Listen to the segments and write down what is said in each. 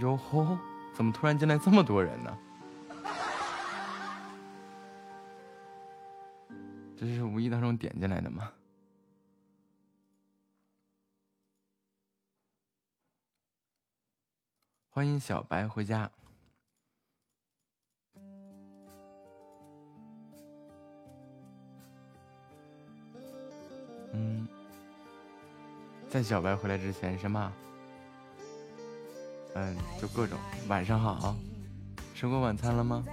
哟吼，怎么突然进来这么多人呢？这是无意当中点进来的吗？欢迎小白回家。嗯，在小白回来之前是吗？嗯，就各种晚上好，吃过晚餐了吗？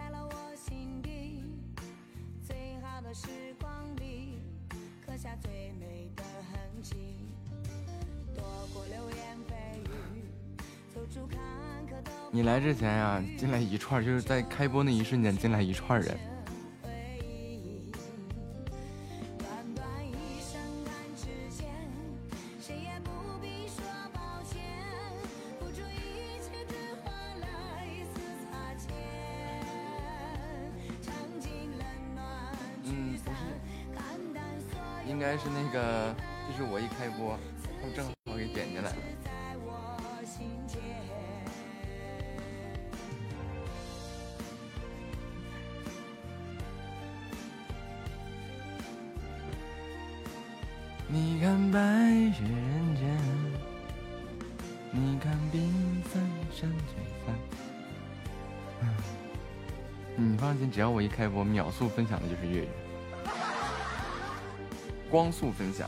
你来之前呀，进来一串，就是在开播那一瞬间进来一串人。开播，秒速分享的就是粤语，光速分享。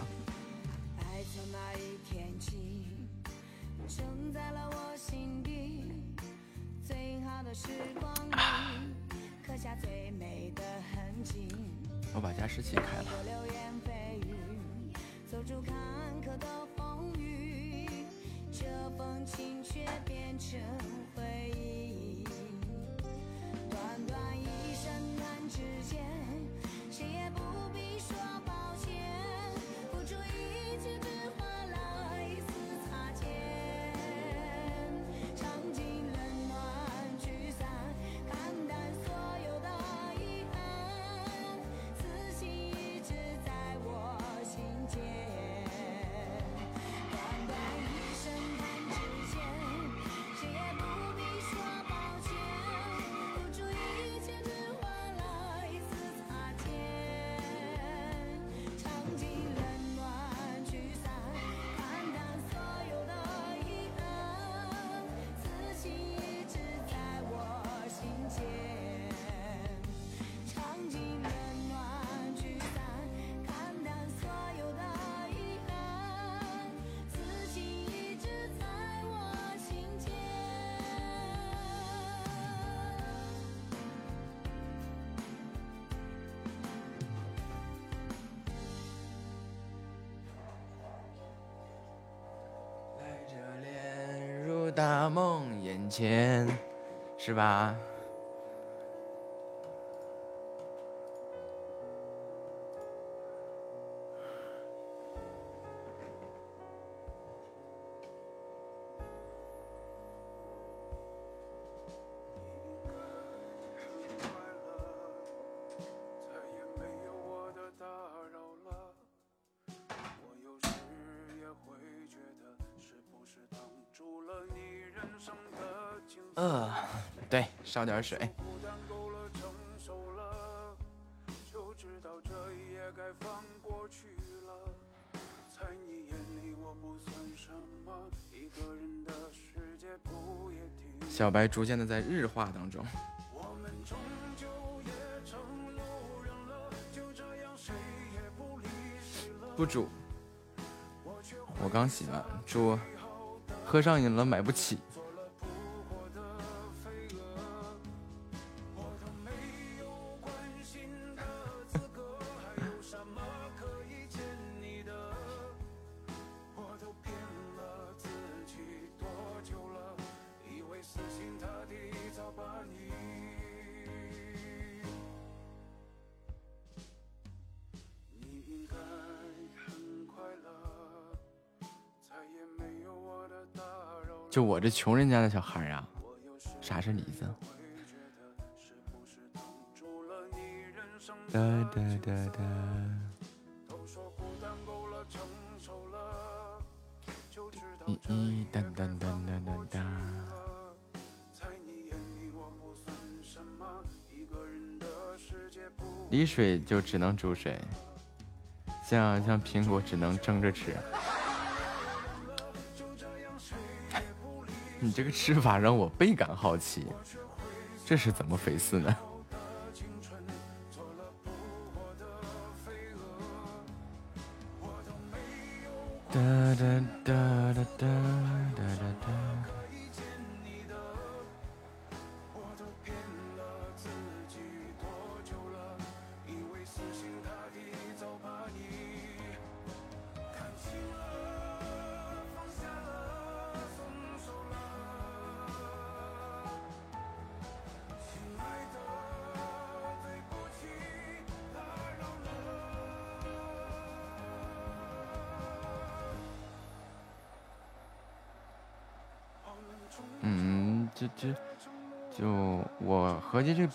是吧？烧点水。小白逐渐的在日化当中。不煮，我刚洗完。煮，喝上瘾了买不起。穷人家的小孩呀、啊？啥是梨子？哒。一。梨水就只能煮水，像像苹果只能蒸着吃。你这个吃法让我倍感好奇，这是怎么肥事呢？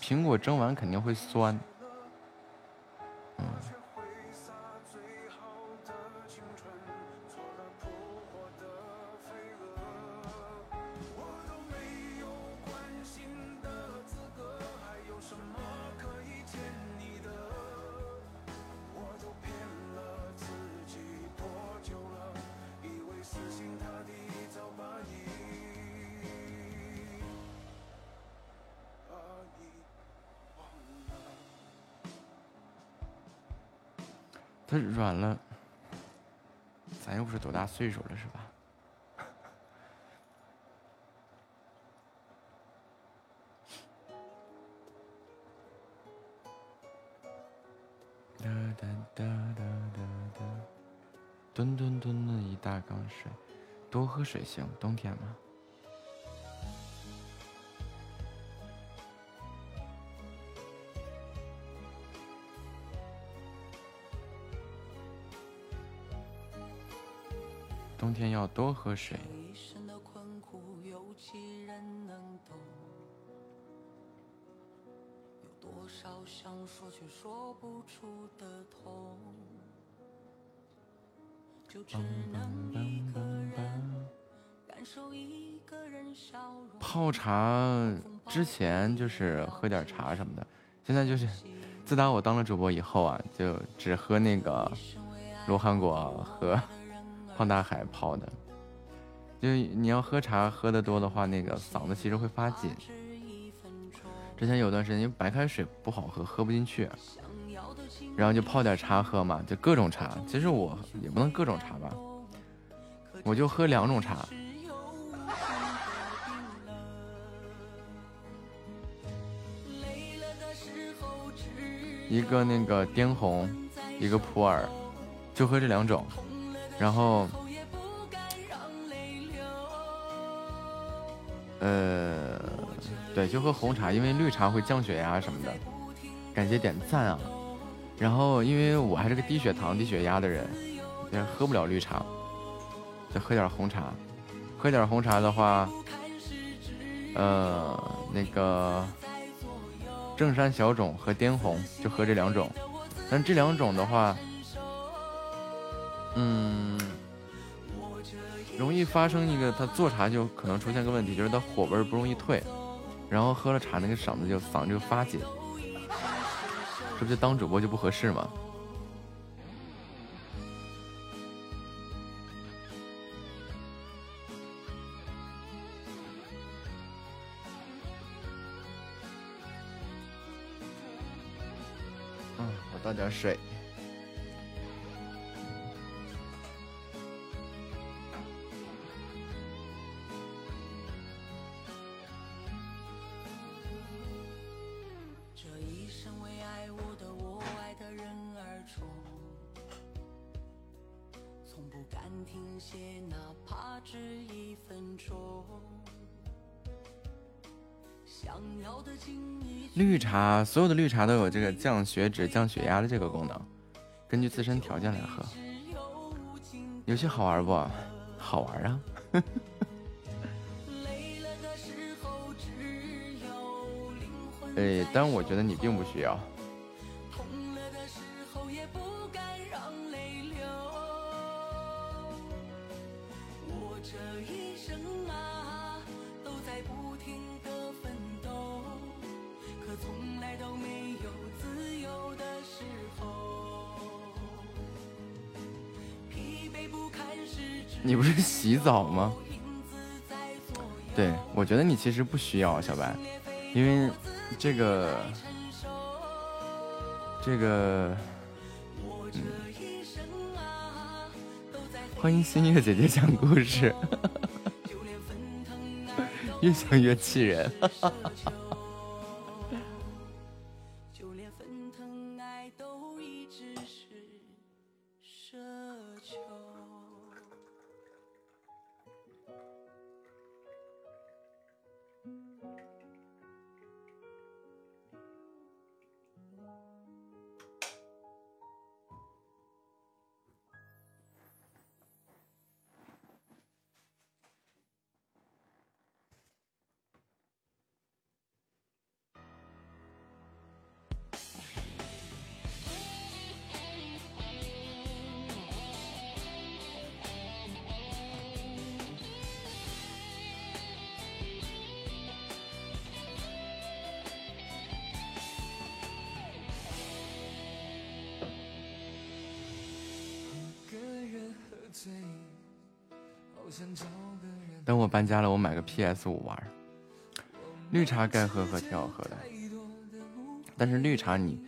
苹果蒸完肯定会酸。它软了，咱又不是多大岁数了，是吧？哒哒哒哒哒哒，吨吨吨的一大缸水，多喝水行，冬天嘛。要多喝水。泡茶之前就是喝点茶什么的，现在就是自打我当了主播以后啊，就只喝那个罗汉果和。胖大海泡的，就你要喝茶喝的多的话，那个嗓子其实会发紧。之前有段时间，因为白开水不好喝，喝不进去，然后就泡点茶喝嘛，就各种茶。其实我也不能各种茶吧，我就喝两种茶，一个那个滇红，一个普洱，就喝这两种。然后，呃，对，就喝红茶，因为绿茶会降血压什么的。感谢点赞啊！然后，因为我还是个低血糖、低血压的人，也喝不了绿茶，就喝点红茶。喝点红茶的话，呃，那个正山小种和滇红就喝这两种，但这两种的话。嗯，容易发生一个，他做茶就可能出现个问题，就是他火味不容易退，然后喝了茶那个嗓子就嗓子就发紧，这不就当主播就不合适吗？嗯，我倒点水。所有的绿茶都有这个降血脂、降血压的这个功能，根据自身条件来喝。游戏好玩不？好玩啊！哎，但我觉得你并不需要。早吗？对，我觉得你其实不需要小白，因为这个这个，嗯，欢迎新月姐姐讲故事，越想越气人。家了，我买个 PS 五玩。绿茶该喝喝，挺好喝的。但是绿茶你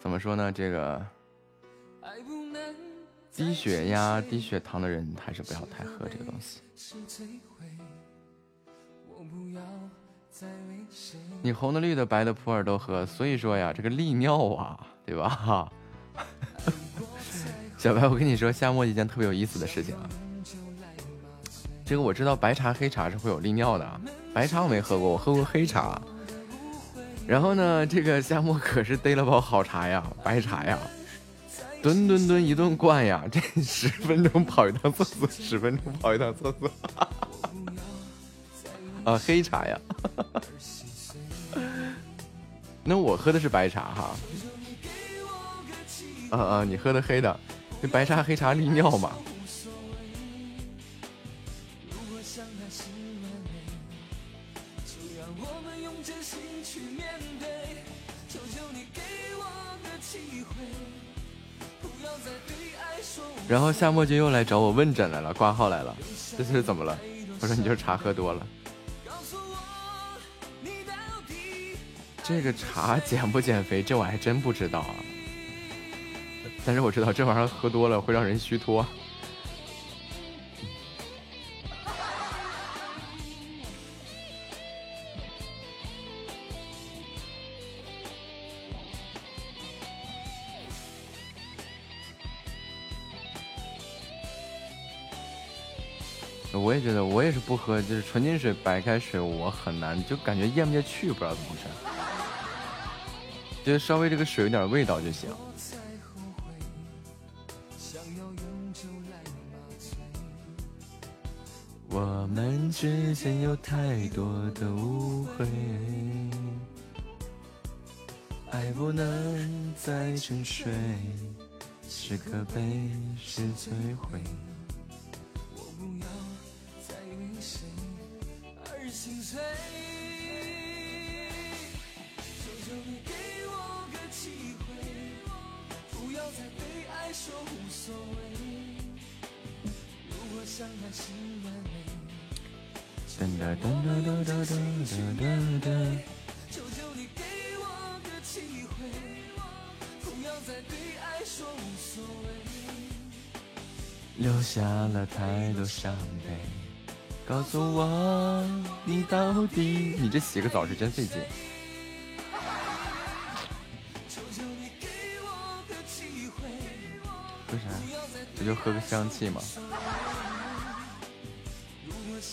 怎么说呢？这个低血压、低血糖的人还是不要太喝这个东西。你红的、绿的、白的、普洱都喝，所以说呀，这个利尿啊，对吧？小白，我跟你说，夏末一件特别有意思的事情啊。这个我知道，白茶、黑茶是会有利尿的。白茶我没喝过，我喝过黑茶。然后呢，这个夏末可是逮了包好茶呀，白茶呀，吨吨吨一顿灌呀，这十分钟跑一趟厕所，十分钟跑一趟厕所。啊，黑茶呀。那我喝的是白茶哈。啊啊，你喝的黑的，这白茶黑茶利尿嘛。然后夏末就又来找我问诊来了，挂号来了，这是怎么了？我说你就是茶喝多了。这个茶减不减肥，这我还真不知道啊。但是我知道这玩意儿喝多了会让人虚脱。也觉得，我也是不喝，就是纯净水、白开水，我很难，就感觉咽不下去，不知道怎么回事。就稍微这个水有点味道就行。我们之间有太多的误会，爱不能再沉睡，是可悲，是摧毁。留下了太多伤悲，告诉我你到底……你这洗个澡是真费劲。为啥？不就喝个香气吗？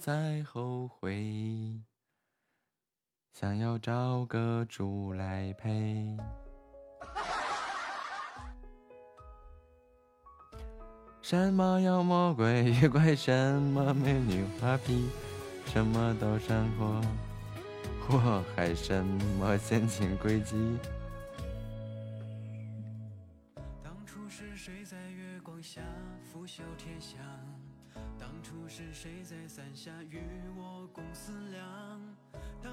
再后悔，想要找个猪来陪。什么妖魔鬼怪，什么美女画皮，什么都闪过，祸害什么陷阱诡计。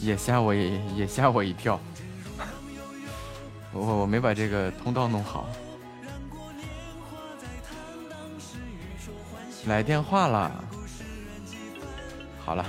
也吓我也也吓我一跳，我我没把这个通道弄好，来电话了，好了。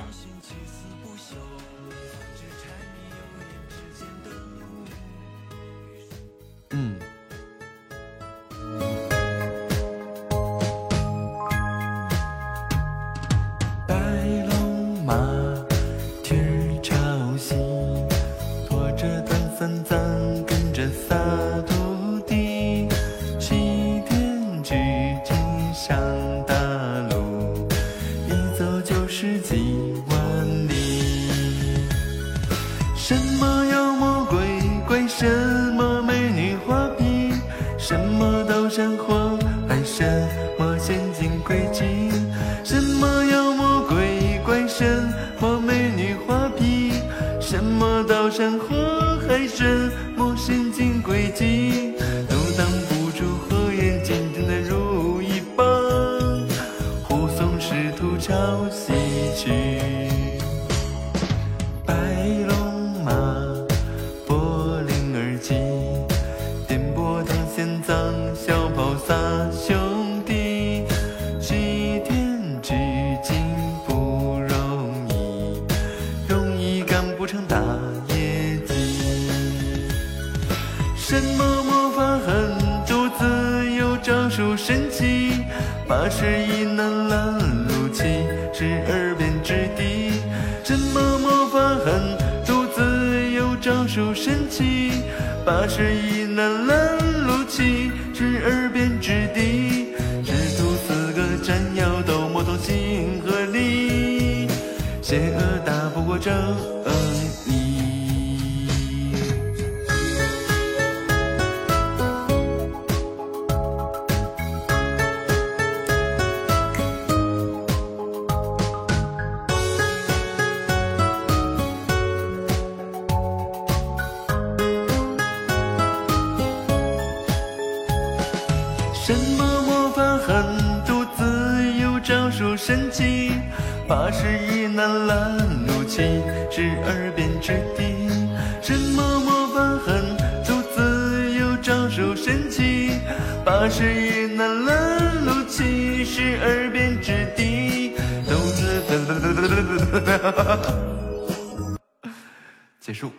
结束。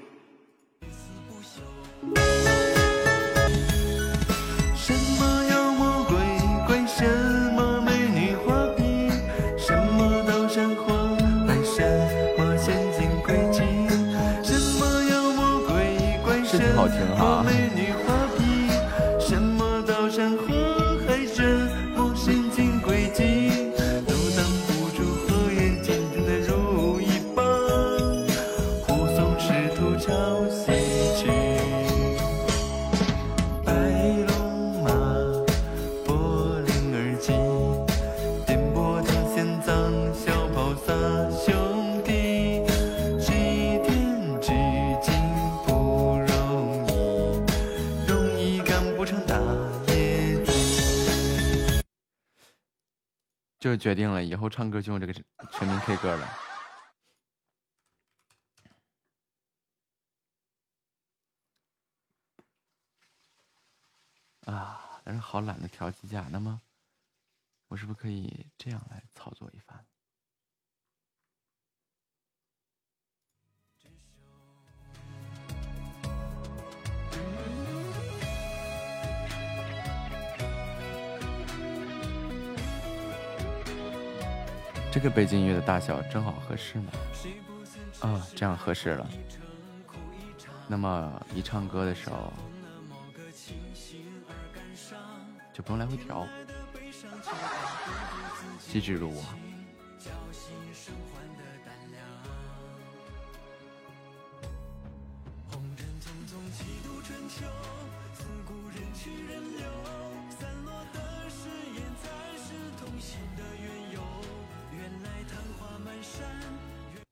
决定了以后唱歌就用这个全民 k 歌了。啊但是好懒得调机架那么我是不是可以这样来操作一番？这个背景音乐的大小正好合适吗。啊，这样合适了。那么一唱歌的时候，就不用来回调，机智如我。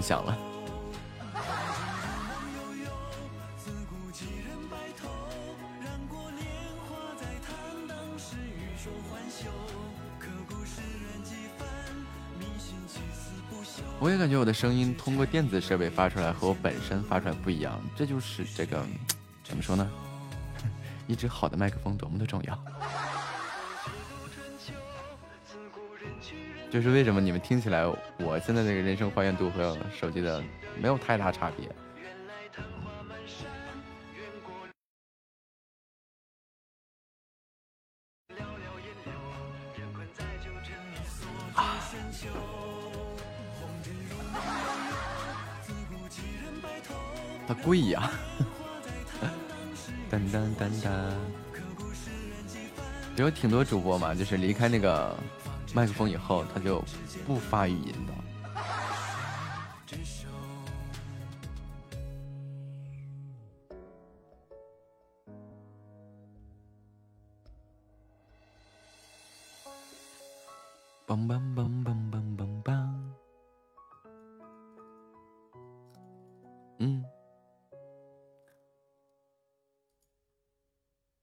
想了。我也感觉我的声音通过电子设备发出来和我本身发出来不一样，这就是这个怎么说呢？一支好的麦克风多么的重要。就是为什么你们听起来，我现在这个人声还原度和手机的没有太大差别。它贵呀！噔噔噔噔，有挺多主播嘛，就是离开那个。麦克风以后，他就不发语音的。梆梆梆梆梆梆梆。嗯，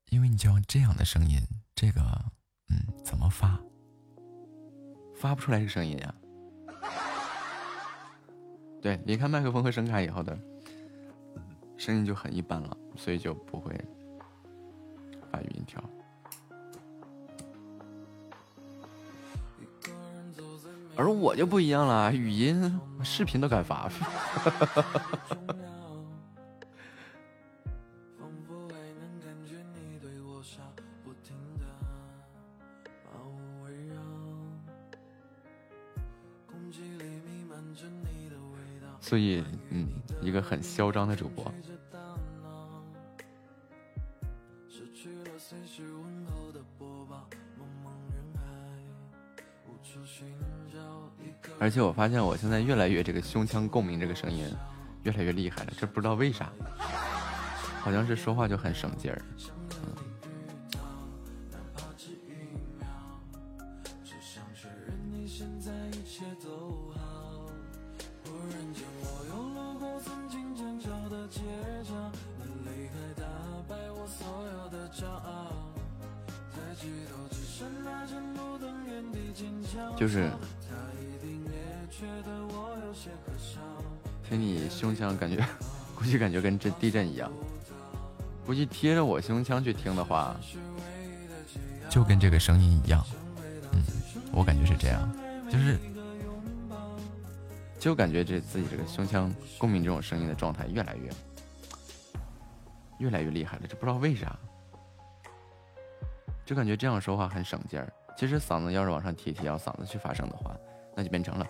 因为你就要这样的声音，这个，嗯，怎么发？发不出来这声音呀，对，离开麦克风和声卡以后的声音就很一般了，所以就不会发语音条。而我就不一样了，语音、视频都敢发。所以嗯，一个很嚣张的主播。而且我发现我现在越来越这个胸腔共鸣这个声音越来越厉害了，这不知道为啥，好像是说话就很省劲儿。地震一样。估计贴着我胸腔去听的话，就跟这个声音一样。嗯，我感觉是这样，就是就感觉这自己这个胸腔共鸣这种声音的状态越来越越来越厉害了。这不知道为啥，就感觉这样说话很省劲儿。其实嗓子要是往上提提，要嗓子去发声的话，那就变成了。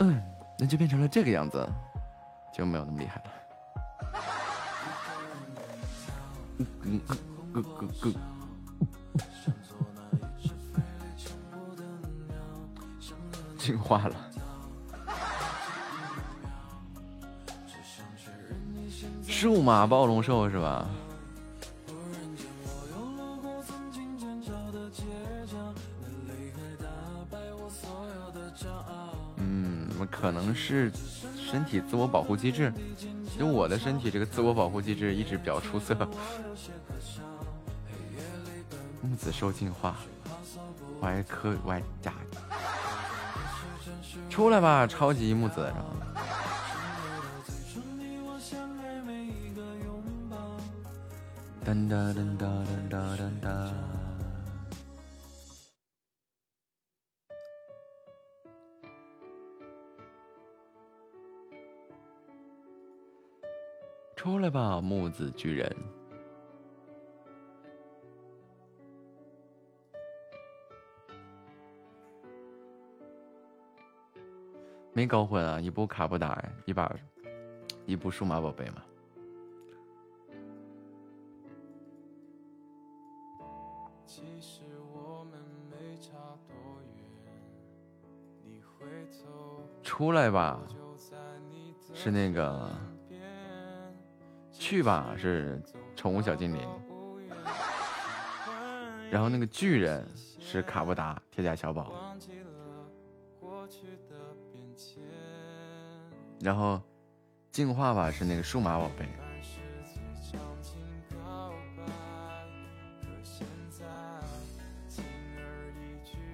嗯，那就变成了这个样子，就没有那么厉害了。进化了。数码暴龙兽是吧？嗯可能是身体自我保护机制，就我的身体这个自我保护机制一直比较出色。木子受进化，歪科歪加，出来吧，超级木子？噔噔噔噔噔噔噔。出来吧，木子巨人！没搞混啊，一部卡布达，一把一部数码宝贝嘛。出来吧，是那个。去吧，是宠物小精灵，然后那个巨人是卡布达铁甲小宝，然后进化吧是那个数码宝贝。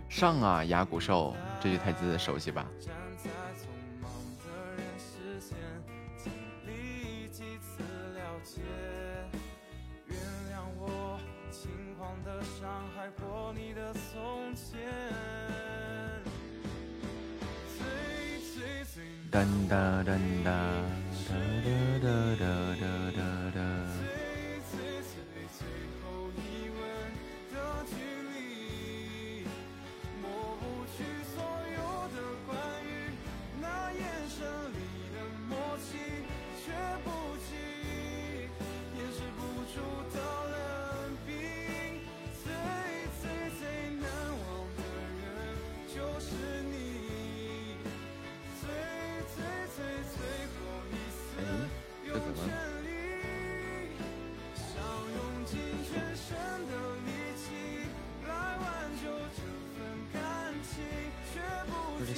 上啊，牙骨兽，这句台词熟悉吧？从前。哒哒哒哒哒哒哒哒哒。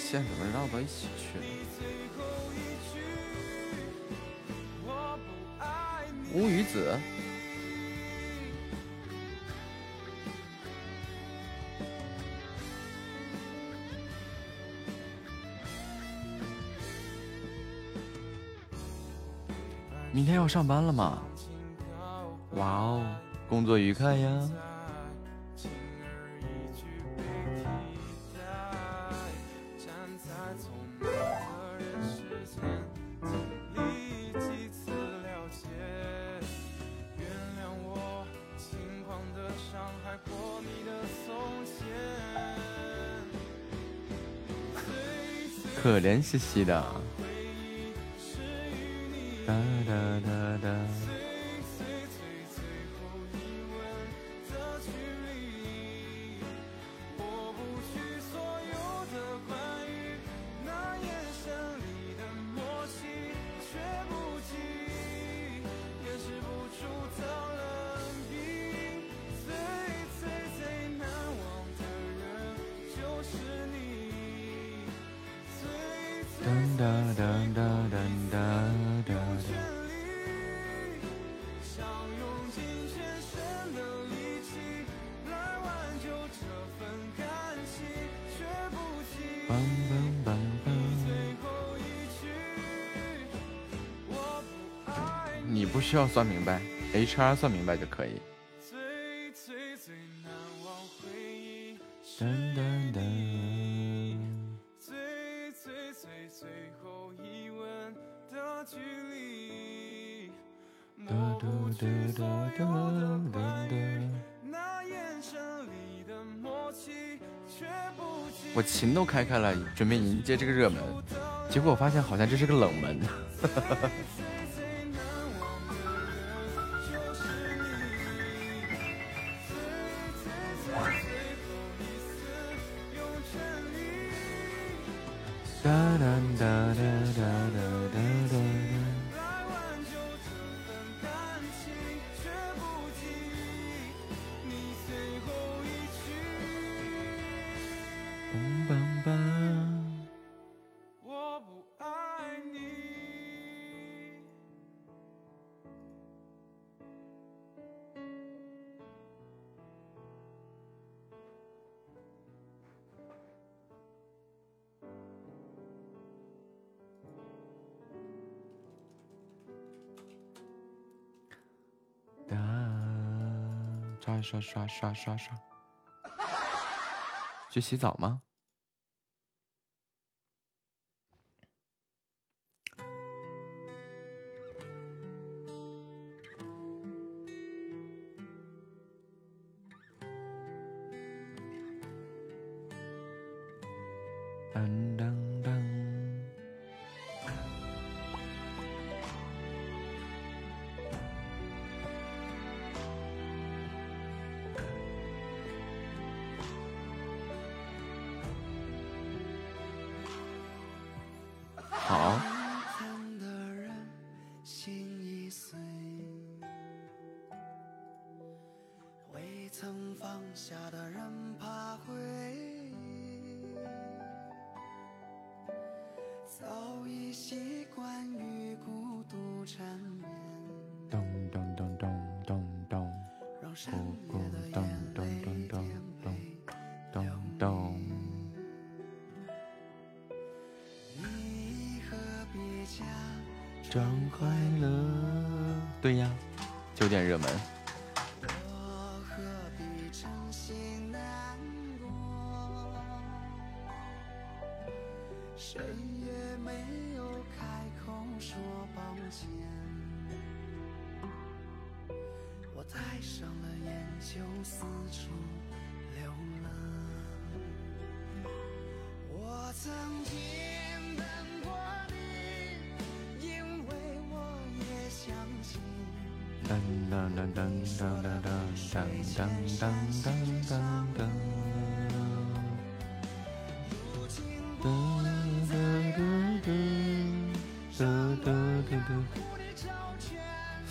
线怎么绕到一起去了？乌鱼子，明天要上班了吗？哇哦，工作愉快呀！甜兮兮的，要算明白，HR 算明白就可以。噔噔噔。我琴都开开了，准备迎接这个热门，结果我发现好像这是个冷门。哒哒哒哒哒哒哒。刷刷刷刷刷，去洗澡吗？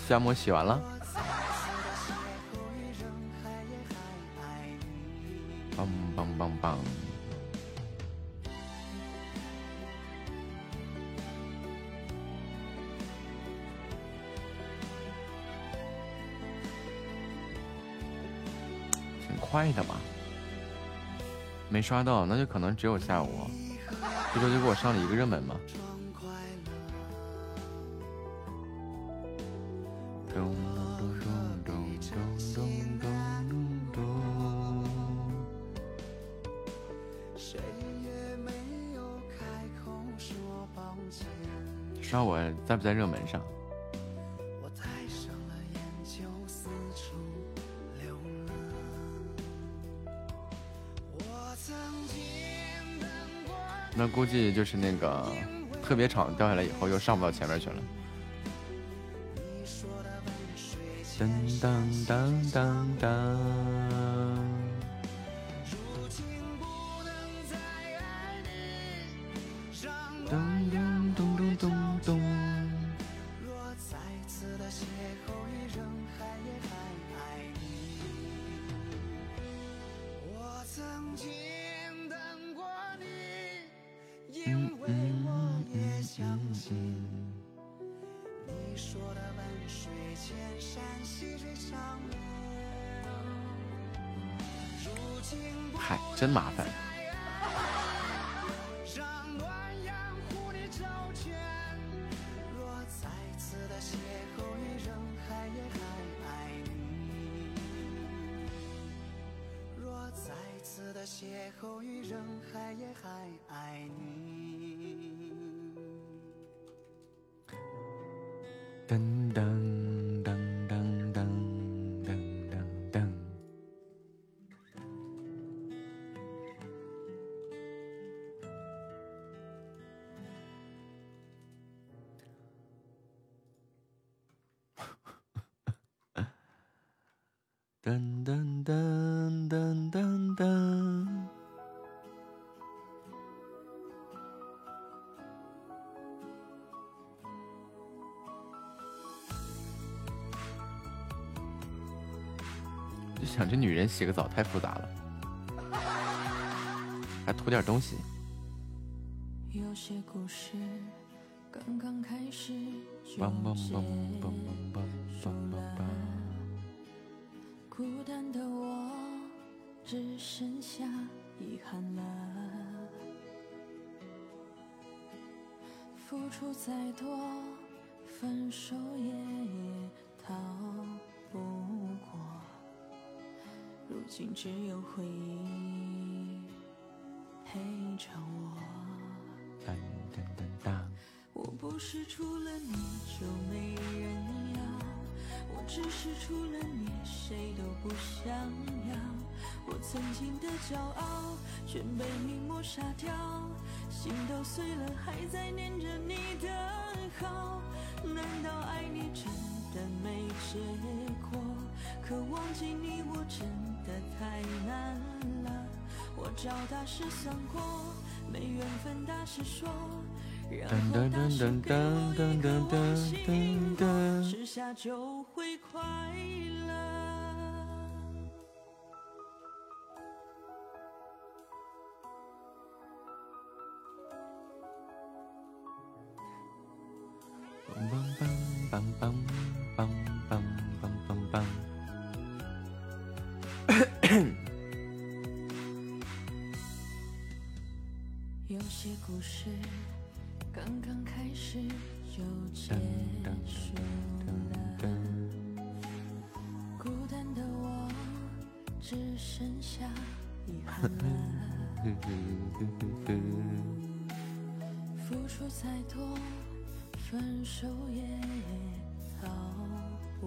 夏沫洗完了，棒棒棒棒，挺快的吧，没刷到，那就可能只有下午，这周就给我上了一个热门嘛。在不在热门上？我上了四处流浪。我曾经等过。那估计就是那个特别场掉下来以后，又上不到前面去了。噔噔噔噔噔。洗个澡太复杂了，还涂点东西。有些故事刚刚开始孤单的我只剩下遗憾了，付出再多，分手也如今只有回忆陪着我。噔噔噔当。我不是除了你就没人要，我只是除了你谁都不想要。我曾经的骄傲全被你抹杀掉，心都碎了还在念着你的好。难道爱你真的没结果？可忘记你我真。的太难了，我找大师算过，没缘分大师说，然后大师给我一个我心过，吃下就罗兰。就结束了，孤单的。我只剩下遗憾了。付出再多，分手也逃不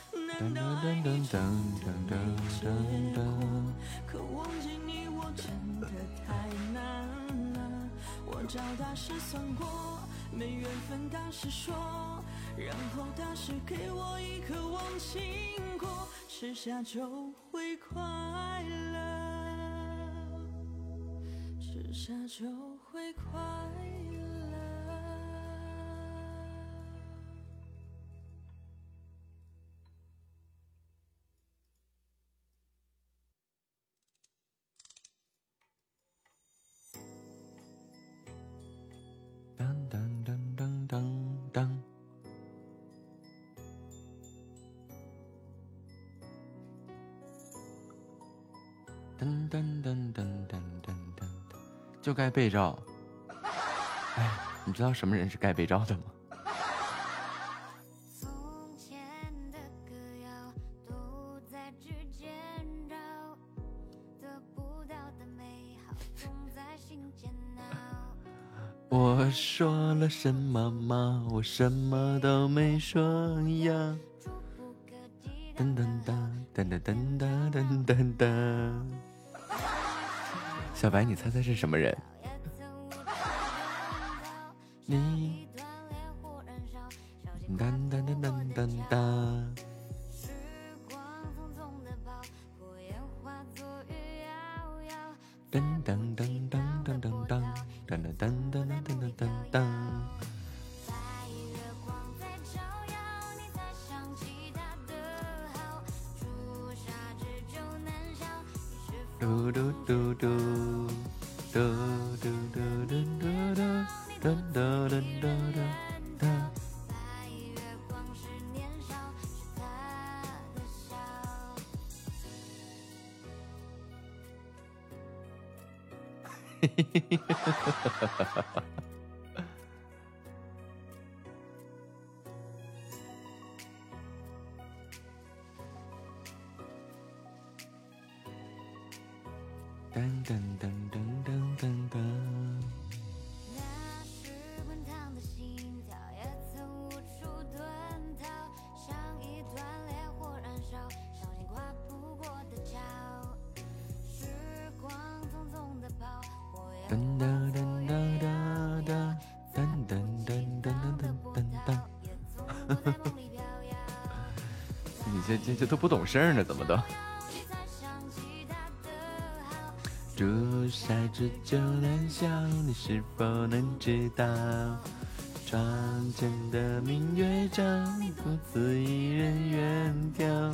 难道爱你真的没结果？可忘记你我真的太难了。我找大师算过，没缘分大师说，然后大师给我一颗忘情果，吃下就会快乐，吃下就会快乐。就该被罩。哎，你知道什么人是该被罩的吗？我说了什么吗？我什么都没说呀。噔噔噔噔噔噔噔噔噔。小白，你猜猜是什么人？你。这都不懂事儿呢，怎么都？朱砂痣就难消，你是否能知道？窗前的明月照，独自一人远眺。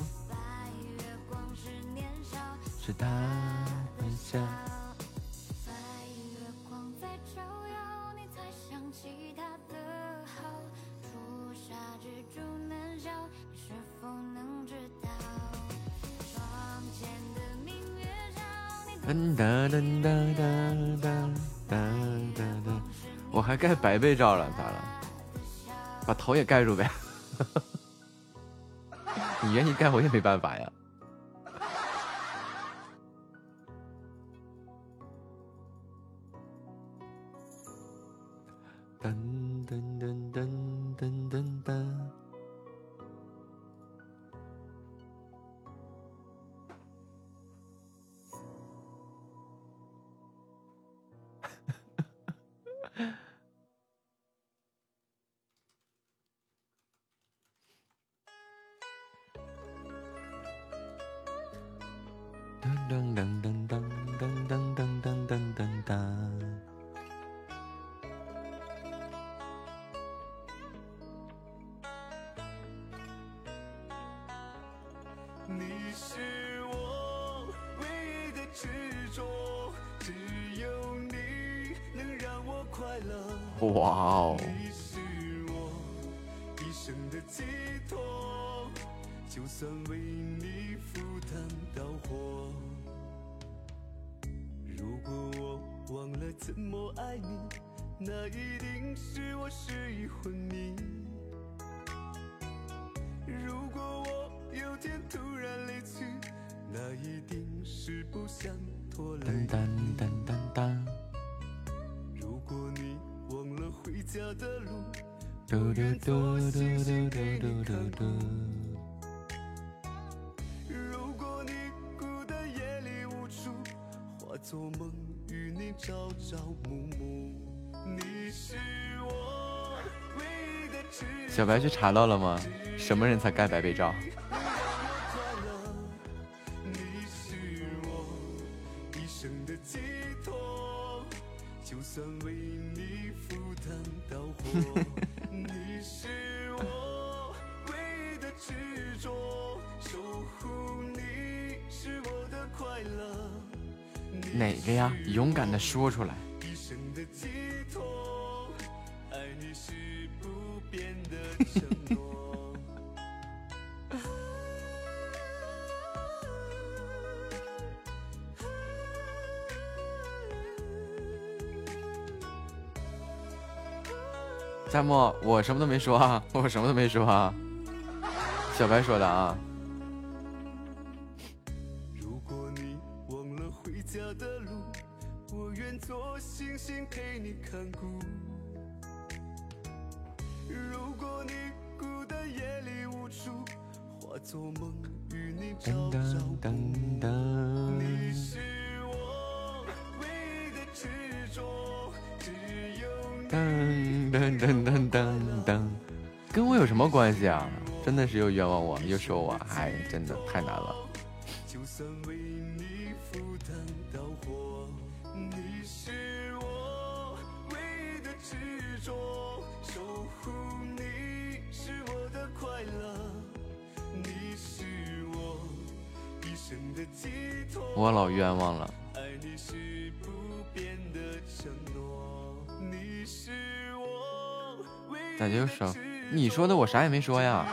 被罩了，咋了？把头也盖住呗。你愿意盖，我也没办法呀。怎么爱你，那一定是我失忆昏迷。如果我有天突然离去，那一定是不想拖累你。如果你忘了回家的路，小白去查到了吗？什么人才盖白被罩？说出来。夏沫，我什么都没说啊，我什么都没说啊，小白说的啊。真的是又冤枉我，又说我，哎，真的太难了。我老冤枉了。咋就说？你说的我啥也没说呀。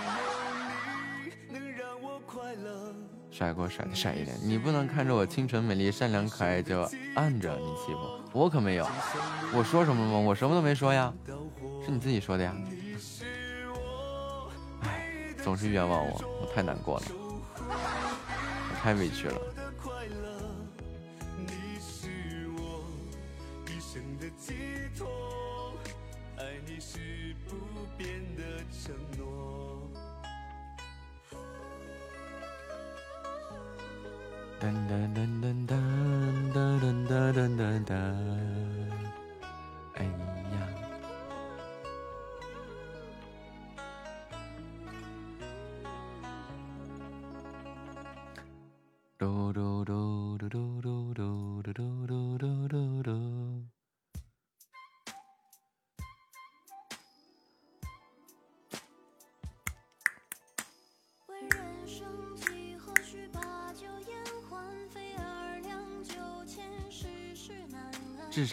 甩锅甩的甩一点，你不能看着我清纯美丽、善良可爱就按着你欺负我，可没有。我说什么吗？我什么都没说呀，是你自己说的呀。哎，总是冤枉我，我太难过了，我太委屈了。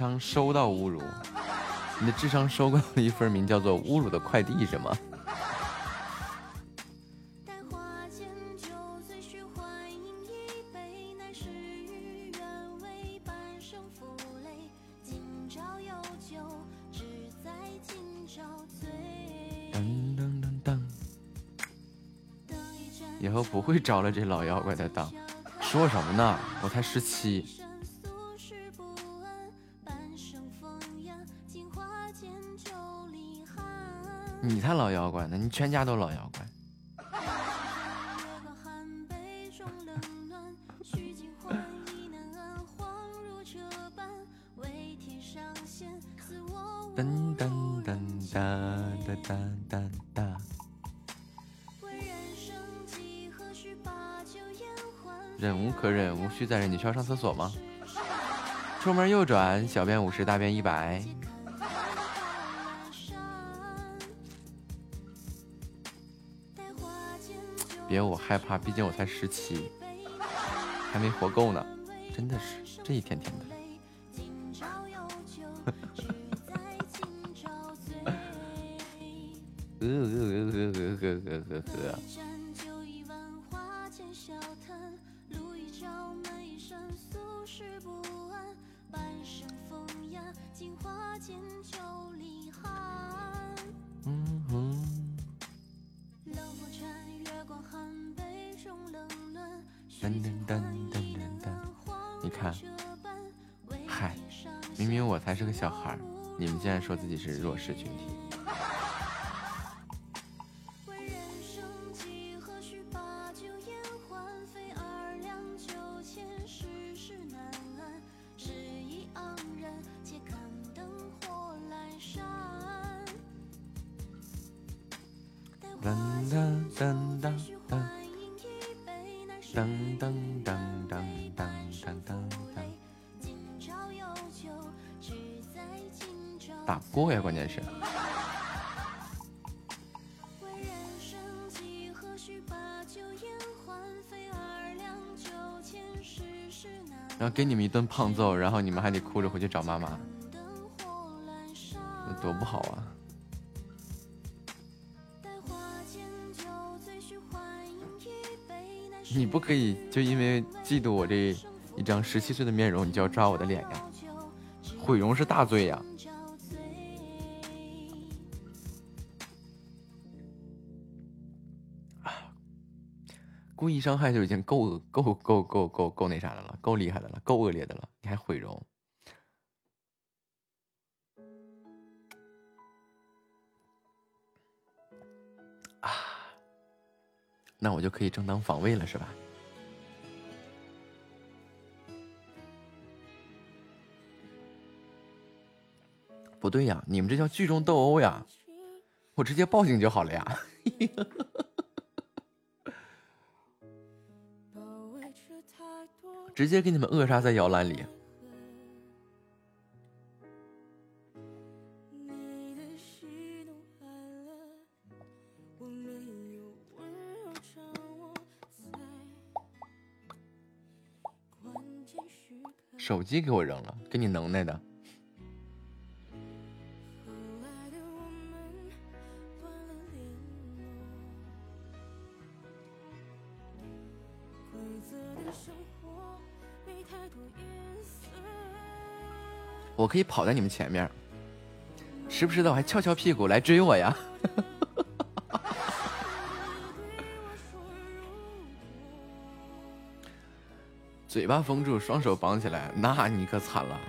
商收到侮辱，你的智商收过了一份名叫做侮辱的快递是吗？以后不会着了这老妖怪的当。说什么呢？我才十七。你才老妖怪呢！你全家都老妖怪。噔噔噔哒哒哒哒哒。忍无可忍，无需再忍。你需要上厕所吗？出门右转，小便五十，大便一百。别我害怕，毕竟我才十七，还没活够呢，真的是这一天天的。是弱势群体。给你们一顿胖揍，然后你们还得哭着回去找妈妈，那多不好啊！你不可以就因为嫉妒我这一张十七岁的面容，你就要抓我的脸呀？毁容是大罪呀！故意伤害就已经够够够够够够那啥的了，够厉害的了，够恶劣的了，你还毁容啊？那我就可以正当防卫了，是吧？不对呀，你们这叫聚众斗殴呀！我直接报警就好了呀。直接给你们扼杀在摇篮里。手机给我扔了，给你能耐的。我可以跑在你们前面，时不时的我还翘翘屁股来追我呀！嘴巴封住，双手绑起来，那你可惨了！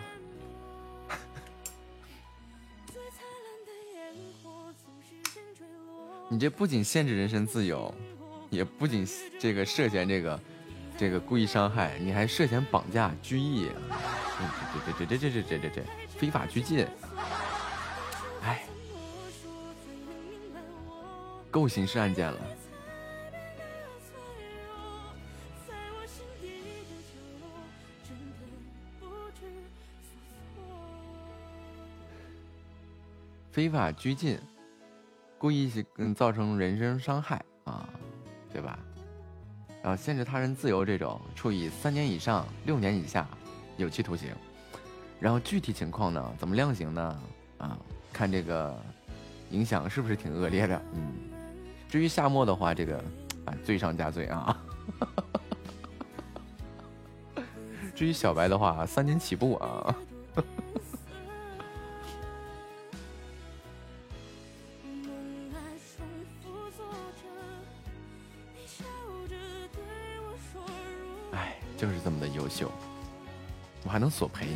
你这不仅限制人身自由，也不仅这个涉嫌这个这个故意伤害，你还涉嫌绑架、拘役。这这这这这这这这非法拘禁，哎，够刑事案件了。非法拘禁，故意嗯造成人身伤害啊，对吧？然后限制他人自由这种，处以三年以上六年以下。有期徒刑，然后具体情况呢？怎么量刑呢？啊，看这个影响是不是挺恶劣的？嗯，至于夏末的话，这个啊罪上加罪啊。至于小白的话，三年起步啊。哎，就是这么的优秀。我还能索赔，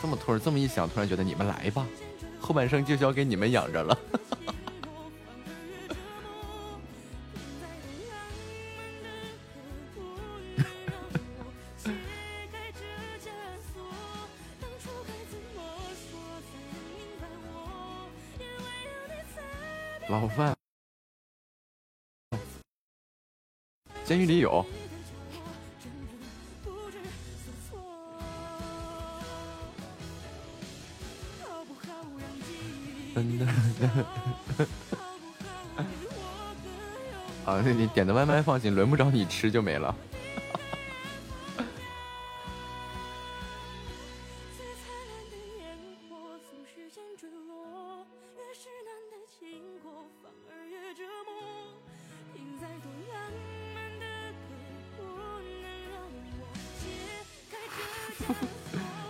这么突然这么一想，突然觉得你们来吧，后半生就交给你们养着了。老范，监狱里有。你点的外卖放心，轮不着你吃就没了。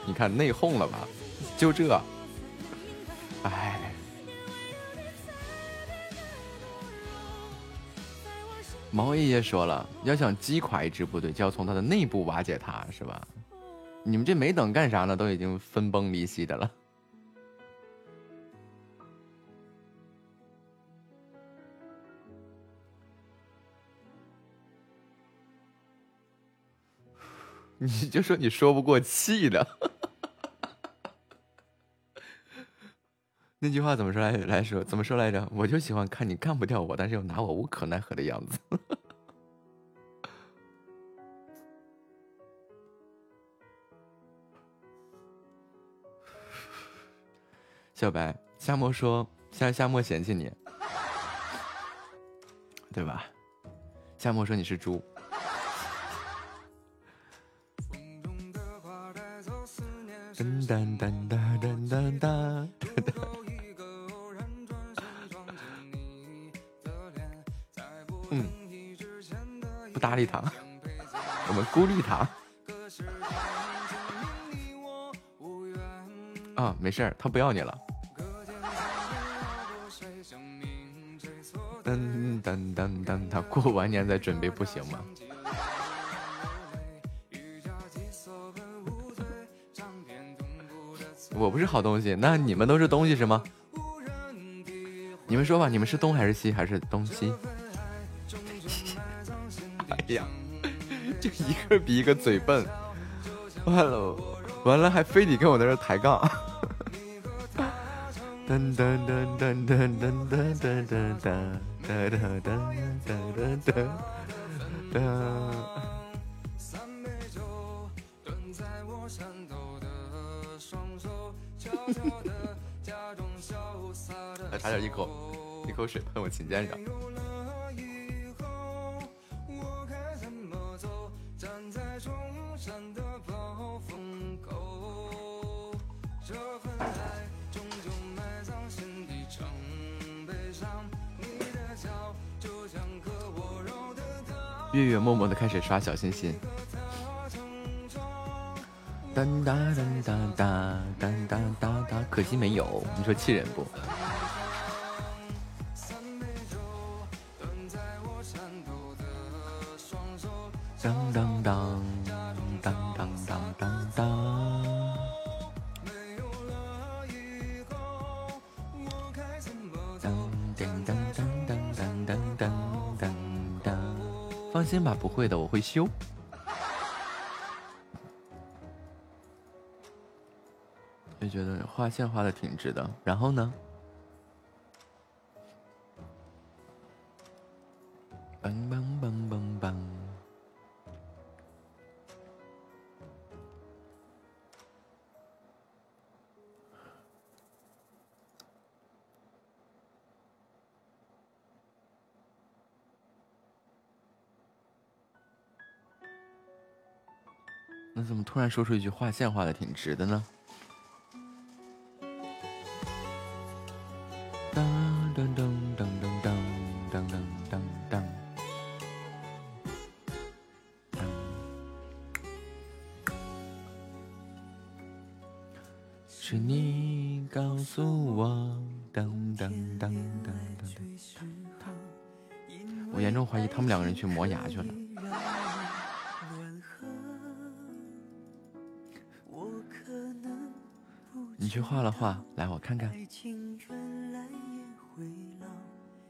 你看内讧了吧？就这。哎毛爷爷说了，要想击垮一支部队，就要从他的内部瓦解他，是吧？你们这没等干啥呢，都已经分崩离析的了。你就说你说不过气的。那句话怎么说来来说？怎么说来着？我就喜欢看你干不掉我，但是又拿我无可奈何的样子。小白，夏沫说夏夏沫嫌弃你，对吧？夏沫说你是猪。噔噔噔噔噔噔噔。搭理他，我们孤立他。啊，没事儿，他不要你了。噔噔噔噔，他过完年再准备不行吗？我不是好东西，那你们都是东西是吗？你们说吧，你们是东还是西还是东西？哎呀，就一个比一个嘴笨，完了完了，还非得跟我在这抬杠。噔噔噔噔噔噔噔噔噔噔。哒哒哒哒哒哒哒。来，差点一口一口水喷我琴键上。默默的开始刷小心心。哒哒哒哒哒哒哒哒，可惜没有，你说气人不？放心吧，不会的，我会修。就觉得画线画的挺直的，然后呢？突然说出一句画线画的挺直的呢？当当当当当当当当当当。是你告诉我，当当当当当当。我严重怀疑他们两个人去磨牙去了。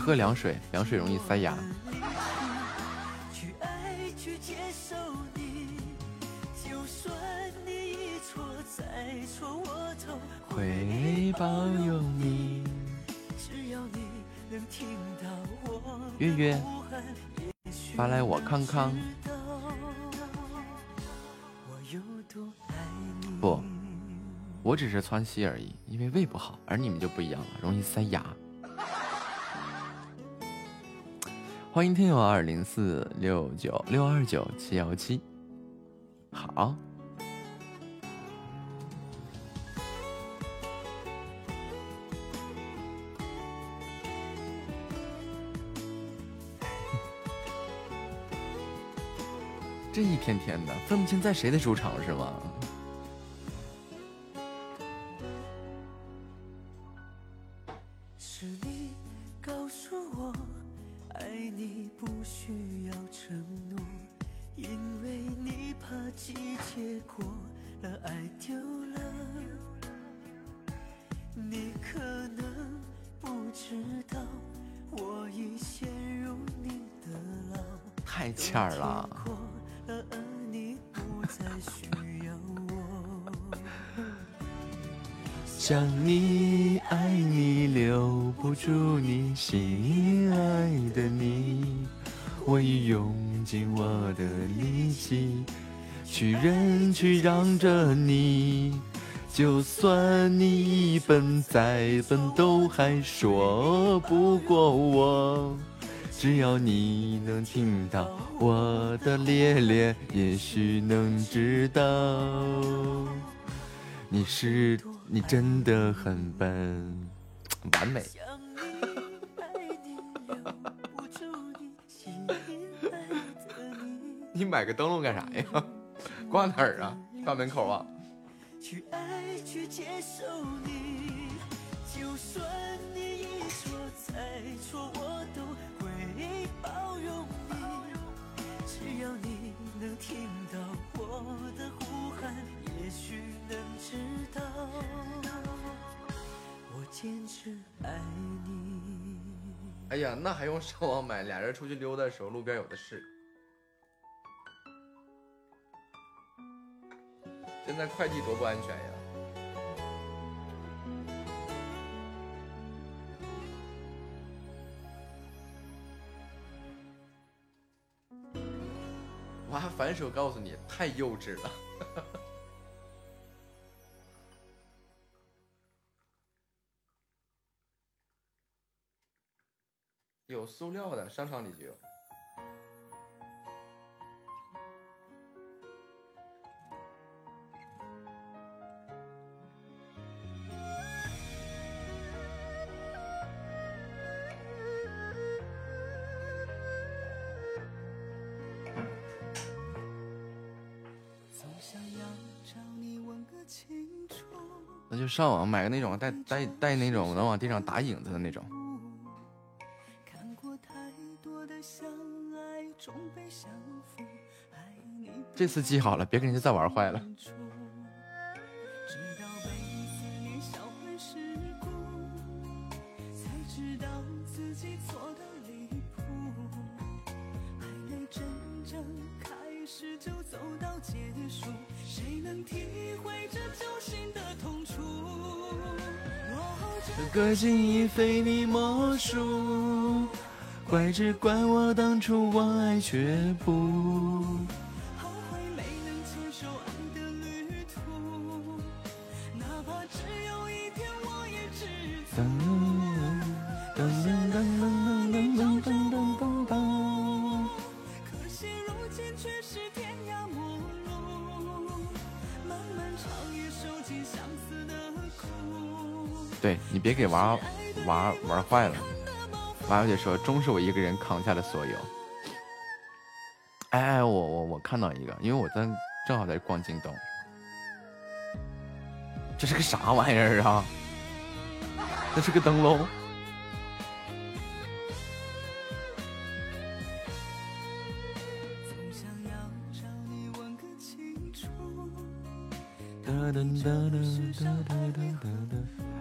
喝凉水，凉水容易塞牙。会保佑你。月月，发来我康康。不，我只是窜稀而已，因为胃不好，而你们就不一样了，容易塞牙。欢迎听友二零四六九六二九七幺七，好。这一天天的，分不清在谁的主场是吗？再笨，都还说不过我。只要你能听到我的烈烈，也许能知道，你是你真的很笨，完美。你买个灯笼干啥呀？挂哪儿啊？挂门口啊？去爱，去接受你，就算你一错再错，我都会包容你。只要你能听到我的呼喊，也许能知道，我坚持爱你。哎呀，那还用上网买？俩人出去溜达的时候，路边有的是。现在快递多不安全呀！我还反手告诉你，太幼稚了。有塑料的，商场里就有。上网买个那种带带带那种能往地上打影子的那种。这次记好了，别给人家再玩坏了。非你莫属，怪只怪我当初忘爱却不后悔没能牵手爱的旅途，哪怕只有一天我也知足。噔噔噔噔噔噔噔噔噔噔。可惜如今却是天涯陌路，漫漫长夜受尽相思的苦。对你别给娃娃玩坏了，马小姐说终是我一个人扛下了所有。哎哎，我我我看到一个，因为我在正好在逛京东，这是个啥玩意儿啊？这是个灯笼。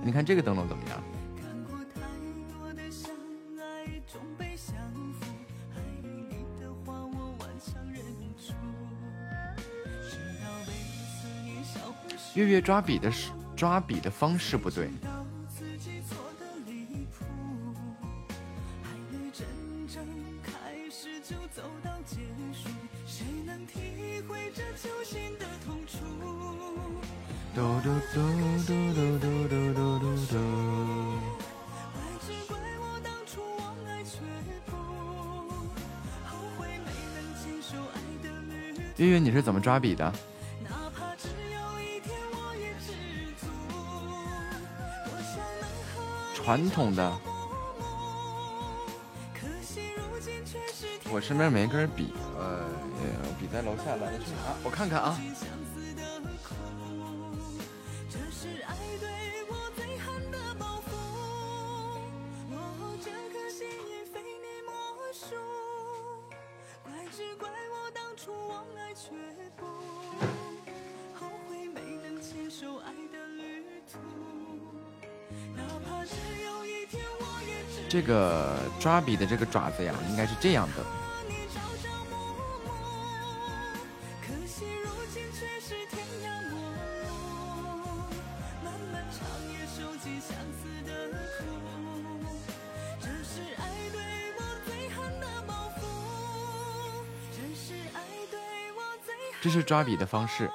你看这个灯笼怎么样？月月抓笔的时抓笔的方式不对。月月，你是怎么抓笔的？传统的。我身边没根笔，呃，笔在楼下了。我看看啊。抓笔的这个爪子呀，应该是这样的。这是爱对我最狠的报复。这是抓笔的方式。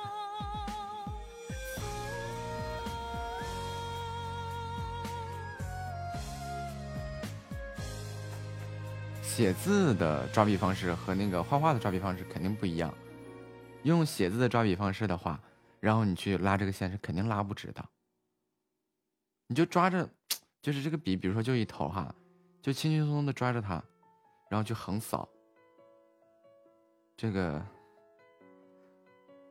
写字的抓笔方式和那个画画的抓笔方式肯定不一样。用写字的抓笔方式的话，然后你去拉这个线是肯定拉不直的。你就抓着，就是这个笔，比如说就一头哈，就轻轻松松的抓着它，然后去横扫。这个，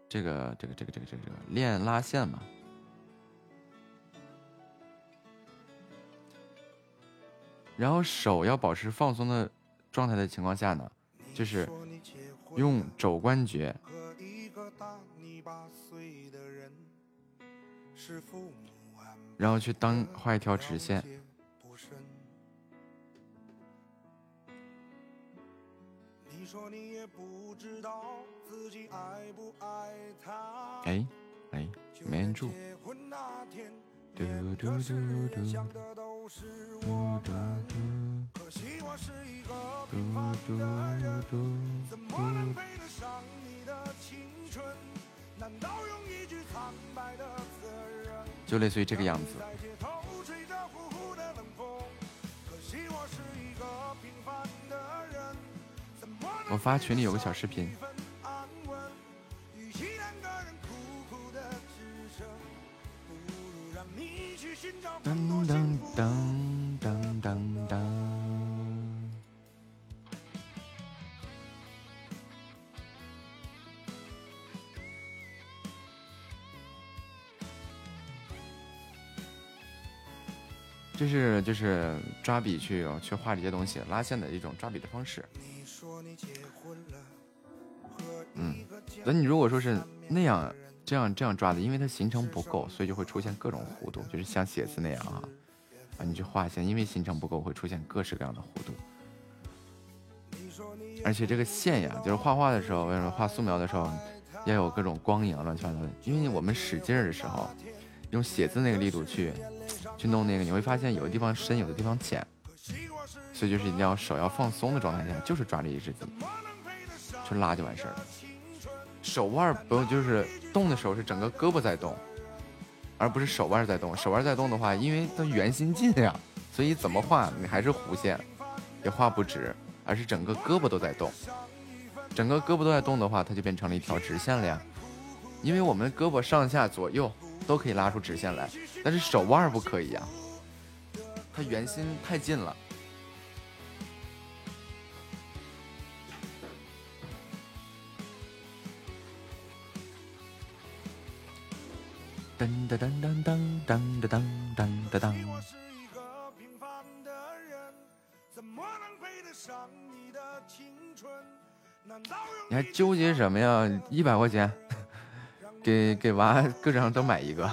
这个，这个，这个，这个，这个，练拉线嘛。然后手要保持放松的。状态的情况下呢，就是用肘关节，然后去当画一条直线。哎哎，没摁住。这世界想的都是我，可惜我是一个平凡的人，怎么能配得上你的青春？就类似于这个样子。在街头吹着呼呼的冷风，可惜我是一个平凡的人，怎么能？我发群里有个小视频。噔噔噔噔噔噔，这是就是抓笔去去画这些东西，拉线的一种抓笔的方式。嗯，那你如果说是那样这样这样抓的，因为它行程不够，所以就会出现各种弧度，就是像写字那样啊啊，你去画线，因为行程不够，会出现各式各样的弧度。而且这个线呀，就是画画的时候，为什么画素描的时候要有各种光影乱七八糟的？因为我们使劲儿的时候，用写字那个力度去。去弄那个，你会发现有的地方深，有的地方浅，所以就是一定要手要放松的状态下，就是抓着一支笔，去拉就完事儿了。手腕不用，就是动的时候是整个胳膊在动，而不是手腕在动。手腕在动的话，因为它圆心近呀，所以怎么画你还是弧线，也画不直，而是整个胳膊都在动。整个胳膊都在动的话，它就变成了一条直线了呀。因为我们胳膊上下左右都可以拉出直线来。但是手腕不可以呀，它圆心太近了。噔噔噔噔噔噔噔噔噔噔。你还纠结什么呀？一百块钱，给给娃各种都买一个。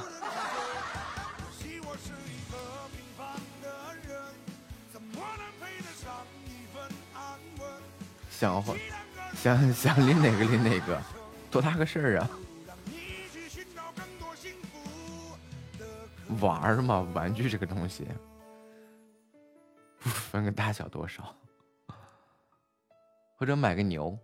想想想拎哪个拎哪个，多大个事儿啊！玩儿嘛，玩具这个东西，不 分个大小多少，或者买个牛。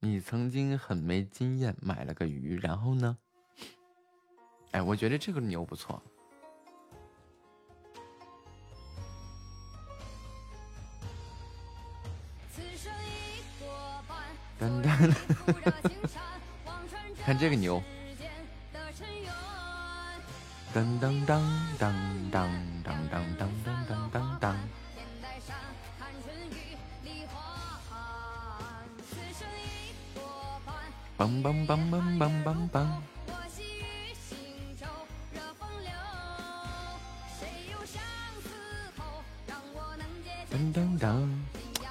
你曾经很没经验，买了个鱼，然后呢？哎，我觉得这个牛不错。噔噔，看这个牛。噔噔当当当当当当当当当。梆梆梆梆梆梆梆。噔噔噔，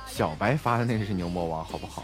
小白发的那个是牛魔王，好不好？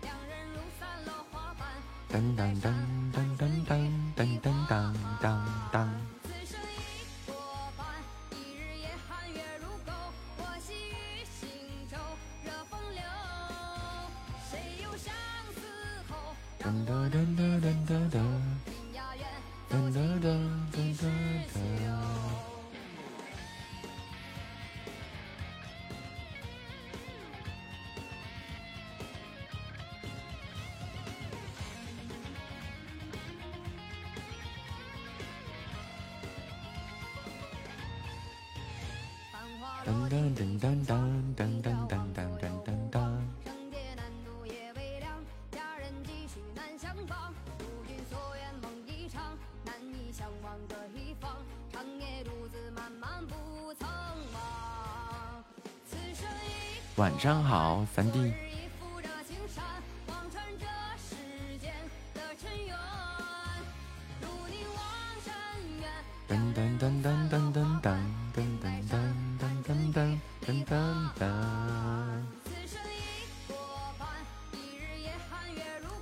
噔噔噔噔噔噔噔噔噔噔。上好，三弟。噔噔噔噔噔噔噔噔噔噔噔噔噔噔噔。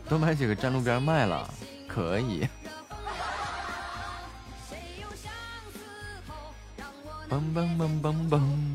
多买几个站路边卖了，可以。嘣嘣嘣嘣嘣嘣嘣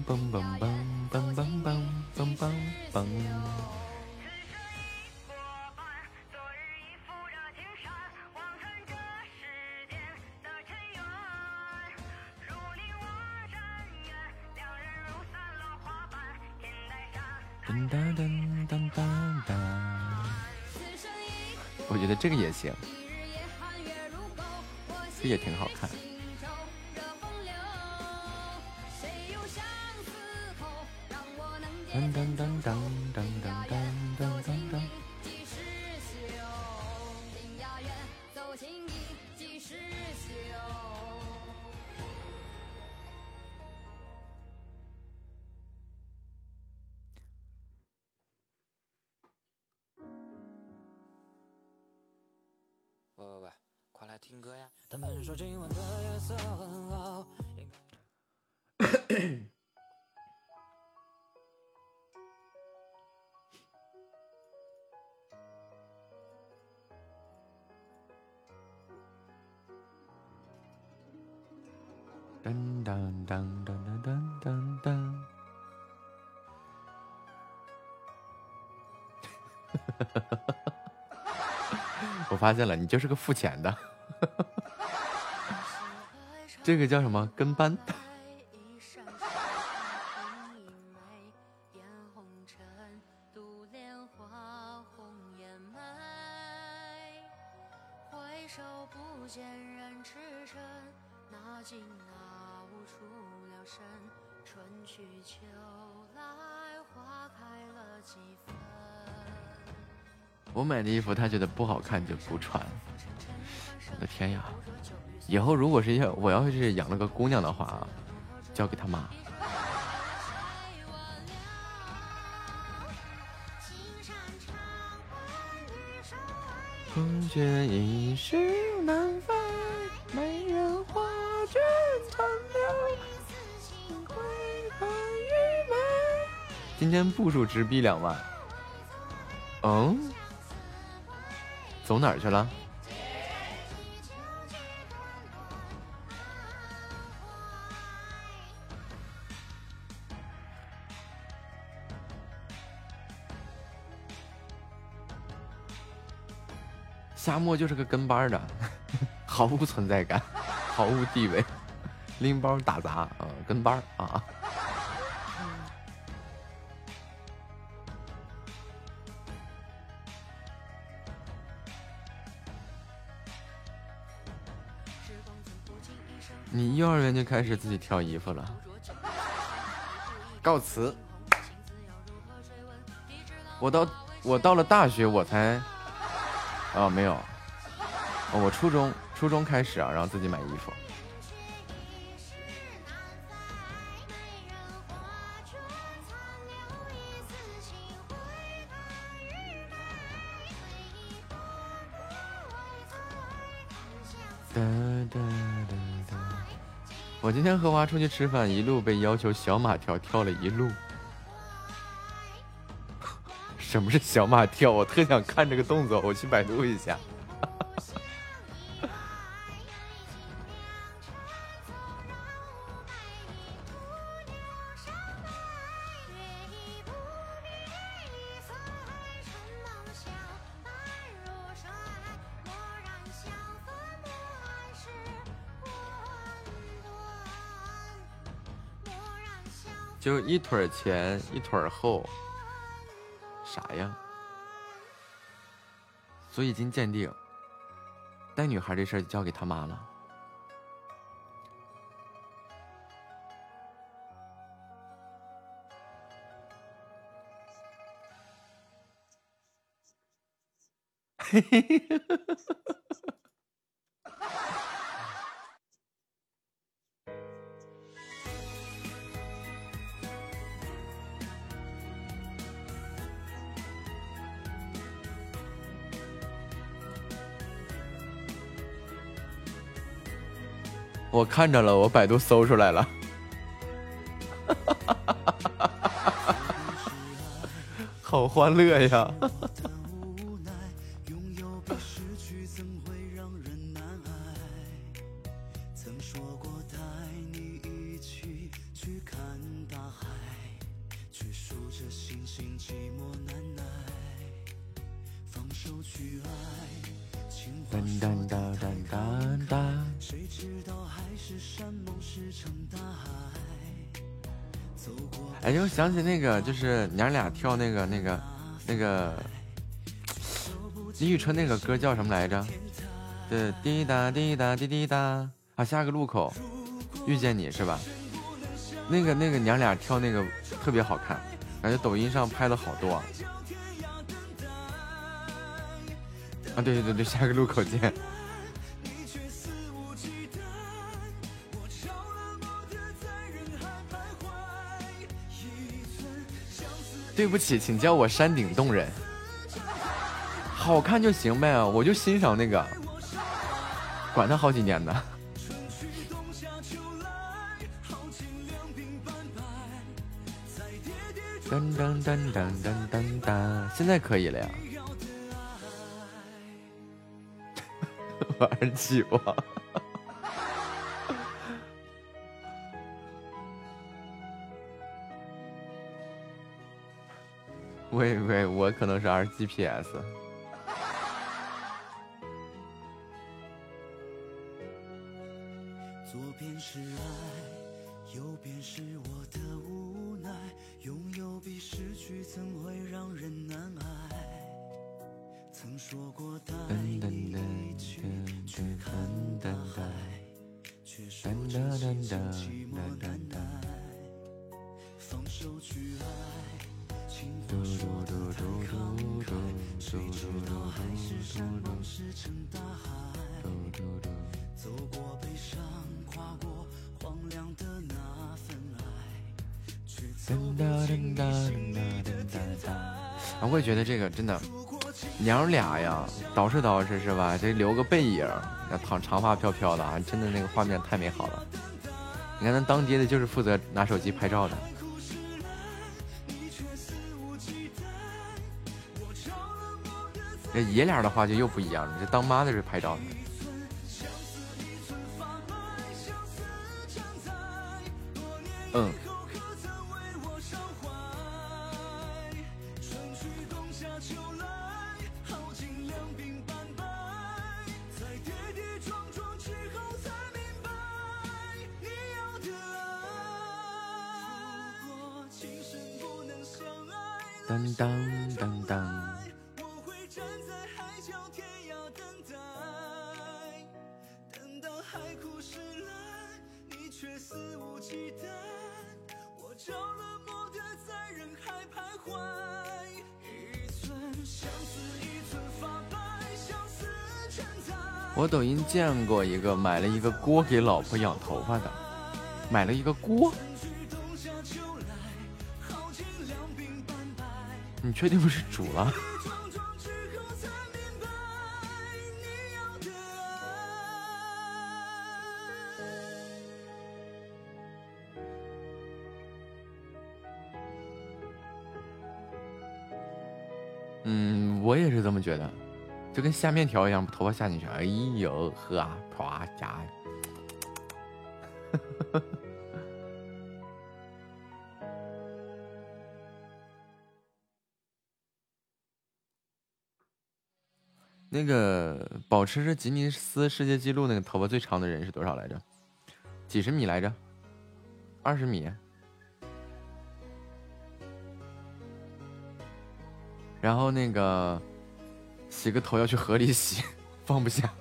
发现了，你就是个付钱的。这个叫什么？跟班。的衣服，他觉得不好看就不穿。我的天呀！以后如果是要我要是养了个姑娘的话，交给他妈。风雪一世难分，美人花卷残留。今天步数直逼两万。嗯？走哪儿去了？夏末就是个跟班的，毫无存在感，毫无地位，拎包打杂啊，跟班啊。你幼儿园就开始自己挑衣服了，告辞。我到我到了大学我才。哦，没有，哦，我初中初中开始啊，然后自己买衣服。出去吃饭，一路被要求小马跳，跳了一路。什么是小马跳？我特想看这个动作，我去百度一下。一腿儿前，一腿儿后，啥呀？所以经鉴定，带女孩这事儿交给他妈了。嘿嘿嘿嘿嘿嘿。我看着了，我百度搜出来了，好欢乐呀！个，就是娘俩跳那个、那个、那个李宇春那个歌叫什么来着？对，滴答滴答滴滴答啊！下个路口遇见你是吧？那个、那个娘俩跳那个特别好看，感觉抖音上拍了好多。啊，对对对对，下个路口见。不起，请叫我山顶洞人。好看就行呗，我就欣赏那个，管他好几年呢。噔噔噔噔噔噔噔，现在可以了呀。玩起喂喂，我可能是 R GPS。娘俩呀，捯饬捯饬是吧？这留个背影，那长长发飘飘的啊，真的那个画面太美好了。你看，咱当爹的就是负责拿手机拍照的。这爷俩的话就又不一样了，这当妈的是拍照的。见过一个买了一个锅给老婆养头发的，买了一个锅，你确定不是煮了？跟下面条一样，把头发下进去，哎呦呵啊，唰夹。那个保持着吉尼斯世界纪录那个头发最长的人是多少来着？几十米来着？二十米？然后那个洗个头要去河里洗，放不下。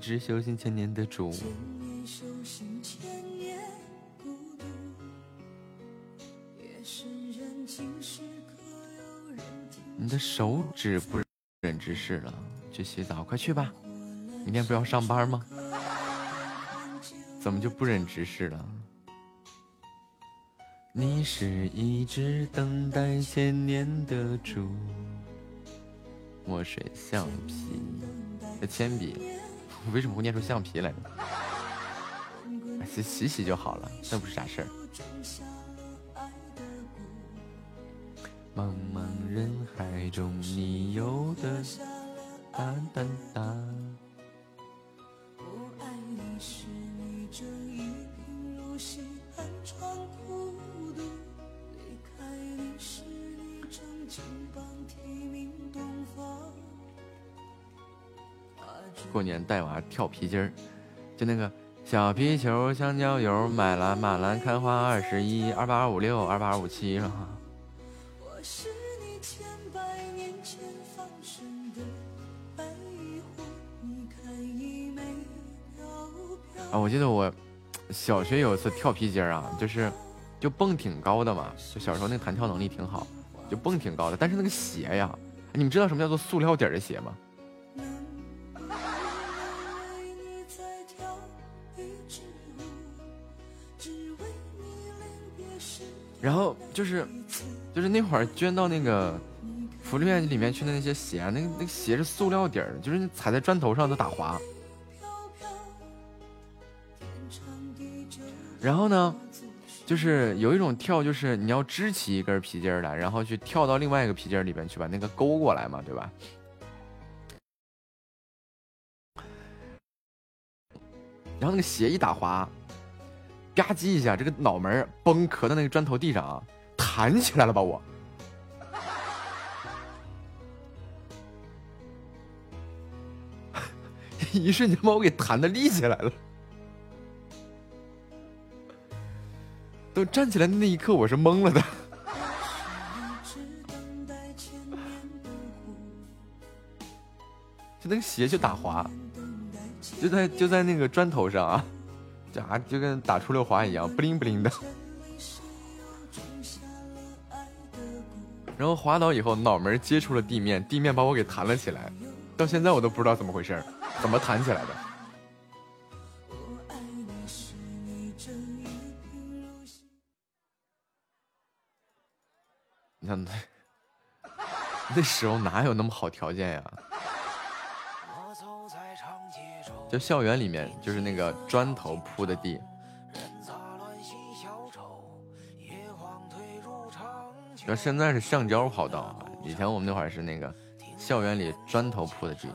只修行千年的主。你的手指不忍直视了，去洗澡，快去吧。明天不要上班吗？怎么就不忍直视了？你是一只等待千年的猪。墨水、橡皮、铅笔。为什么会念出橡皮来呢？洗洗洗就好了，那不是啥事儿。海中，你有的。过年带娃跳皮筋儿，就那个小皮球、香蕉油，买了马兰开花二十一，二八二五六，二八二五七是吧？啊，我记得我小学有一次跳皮筋儿啊，就是就蹦挺高的嘛，就小时候那弹跳能力挺好，就蹦挺高的，但是那个鞋呀，你们知道什么叫做塑料底的鞋吗？然后就是，就是那会儿捐到那个福利院里面去的那些鞋，那个那个鞋是塑料底儿，就是踩在砖头上都打滑。然后呢，就是有一种跳，就是你要支起一根皮筋来，然后去跳到另外一个皮筋里边去把那个勾过来嘛，对吧？然后那个鞋一打滑。吧唧一下，这个脑门崩磕到那个砖头地上啊，弹起来了吧我，一瞬间把我给弹的立起来了。等站起来的那一刻，我是懵了的，就那个鞋就打滑，就在就在那个砖头上啊。就啊，就跟打出溜滑一样，不灵不灵的。然后滑倒以后，脑门接触了地面，地面把我给弹了起来。到现在我都不知道怎么回事怎么弹起来的？你看那那时候哪有那么好条件呀？就校园里面，就是那个砖头铺的地。要现在是橡胶跑道，以前我们那会儿是那个校园里砖头铺的地。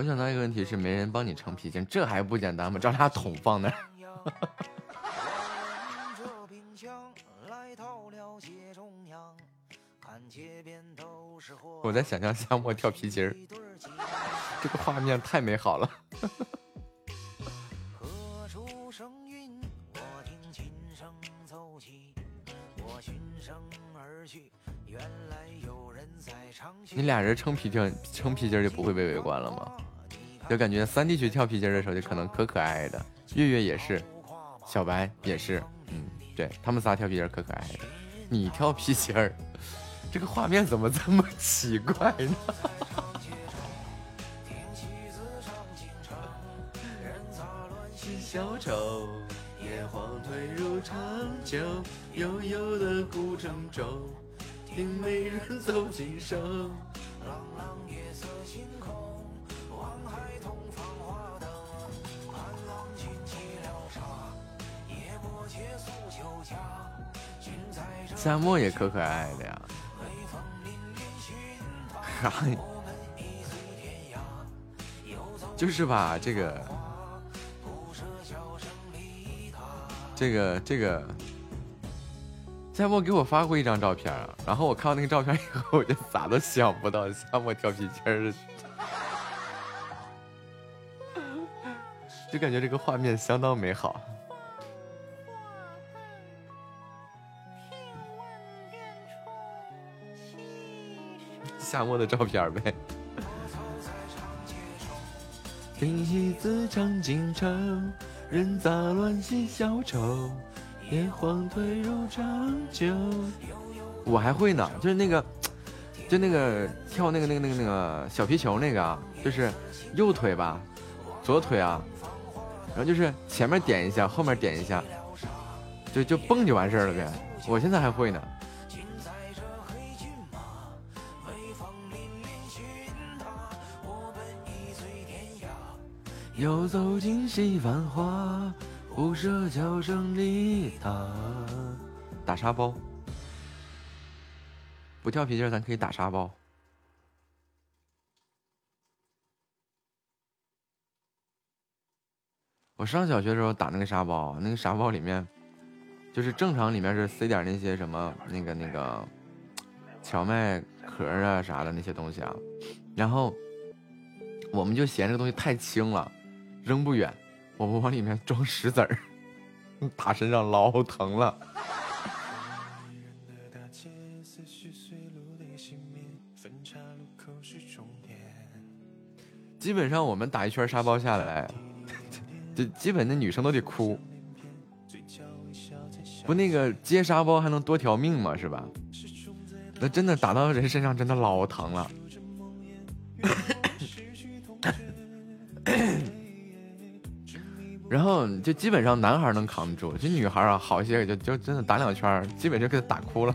我想到一个问题是没人帮你撑皮筋，这还不简单吗？找俩桶放那儿。我在想象夏沫跳皮筋儿，这个画面太美好了。你俩人撑皮筋，撑皮筋就不会被围观了吗？就感觉三弟去跳皮筋的时候就可能可可爱爱的，月月也是，小白也是，嗯，对他们仨跳皮筋可可爱爱的，你跳皮筋儿，这个画面怎么这么奇怪呢？小丑，野黄褪入长久，悠悠的古城舟，听美人走近声。夏沫也可可爱的呀，就是吧，这个，这个，这个，夏沫给我发过一张照片，然后我看到那个照片以后，我就咋都想不到夏沫跳皮筋儿，就感觉这个画面相当美好。夏末的照片呗。唱京城，人杂乱嬉小丑，野黄退入长久。我还会呢，就是那个，就那个跳那个那个那个那个小皮球那个，就是右腿吧，左腿啊，然后就是前面点一下，后面点一下，就就蹦就完事儿了呗。我现在还会呢。又走进西繁华，不舍桥声里塔。打沙包，不跳皮筋咱可以打沙包。我上小学的时候打那个沙包，那个沙包里面就是正常里面是塞点那些什么那个那个荞麦壳啊啥的那些东西啊，然后我们就嫌这个东西太轻了。扔不远，我们往里面装石子儿，打身上老疼了。基本上我们打一圈沙包下来，这基本那女生都得哭。不那个接沙包还能多条命吗？是吧？那真的打到人身上真的老疼了。然后就基本上男孩能扛得住，这女孩啊好些，就就真的打两圈，基本就给他打哭了。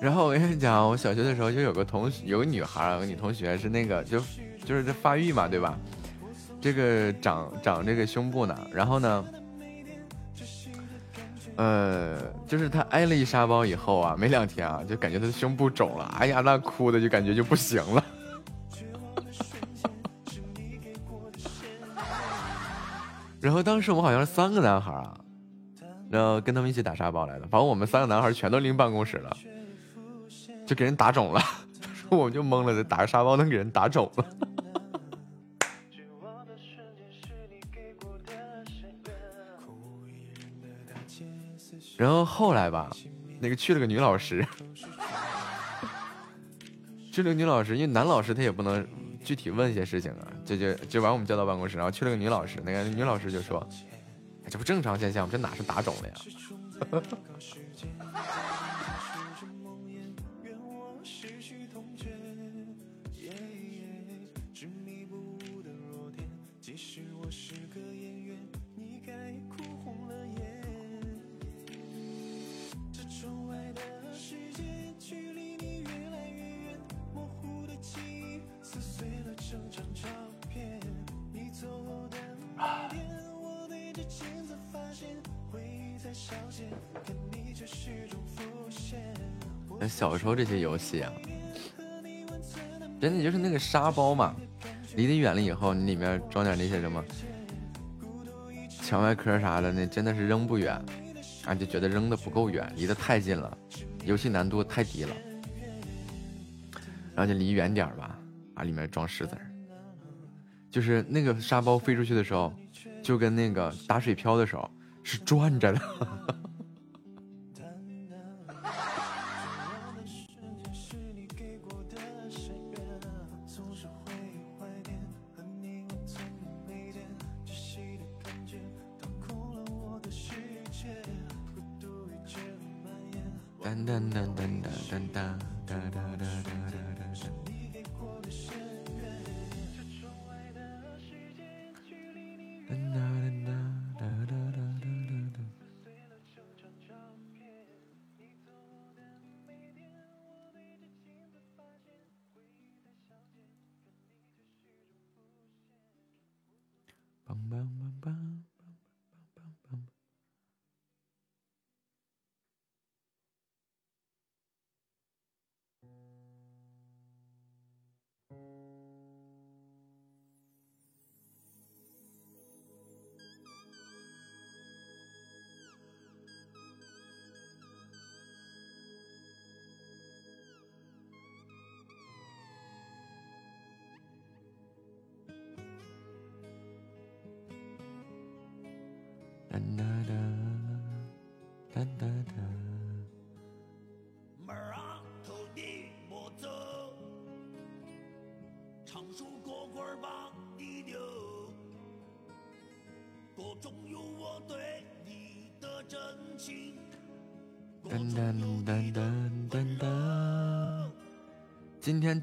然后我跟你讲，我小学的时候就有个同学，有个女孩，有个女同学是那个就就是这发育嘛，对吧？这个长长这个胸部呢，然后呢。呃，就是他挨了一沙包以后啊，没两天啊，就感觉他的胸部肿了，哎呀，那哭的就感觉就不行了。然后当时我们好像是三个男孩啊，然后跟他们一起打沙包来的，把我们三个男孩全都拎办公室了，就给人打肿了，我们就懵了，打个沙包能给人打肿了。然后后来吧，那个去了个女老师，去了个女老师，因为男老师他也不能具体问一些事情啊，就就就把我们叫到办公室，然后去了个女老师，那个女老师就说：“这不正常现象，这哪是打肿了呀？”这些游戏啊，真的就是那个沙包嘛，离得远了以后，你里面装点那些什么墙外壳啥的，那真的是扔不远，啊，就觉得扔的不够远，离得太近了，游戏难度太低了，然后就离远点吧，啊，里面装石子。就是那个沙包飞出去的时候，就跟那个打水漂的时候是转着的。能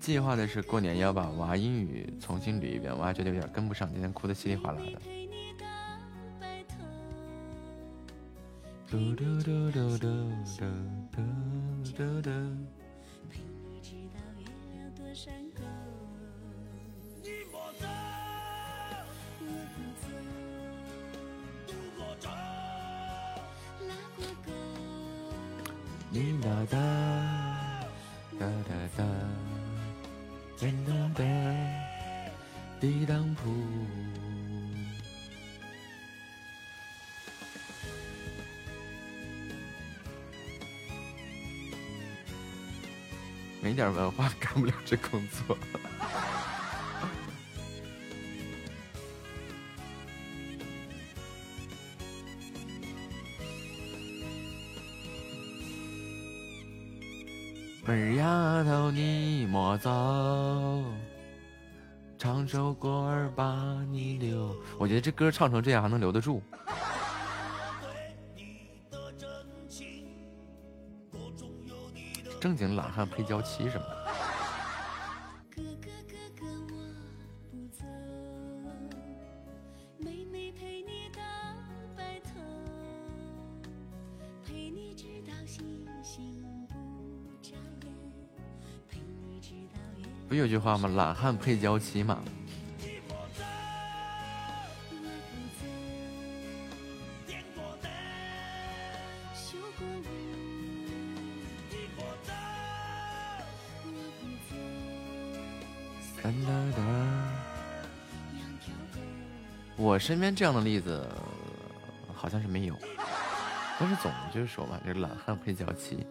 计划的是过年要把娃英语重新捋一遍，娃觉得有点跟不上，今天哭的稀里哗啦的。嘟嘟嘟嘟嘟嘟嘟嘟。哒哒哒哒。哒简单的低铺。没点文化干不了这工作。妹儿丫头，你莫走，唱首歌儿把你留。我觉得这歌唱成这样还能留得住。正经懒汉配娇妻什么。一句话吗？懒汉配娇妻嘛。我身边这样的例子好像是没有，但是总就是说嘛，这懒汉配娇妻。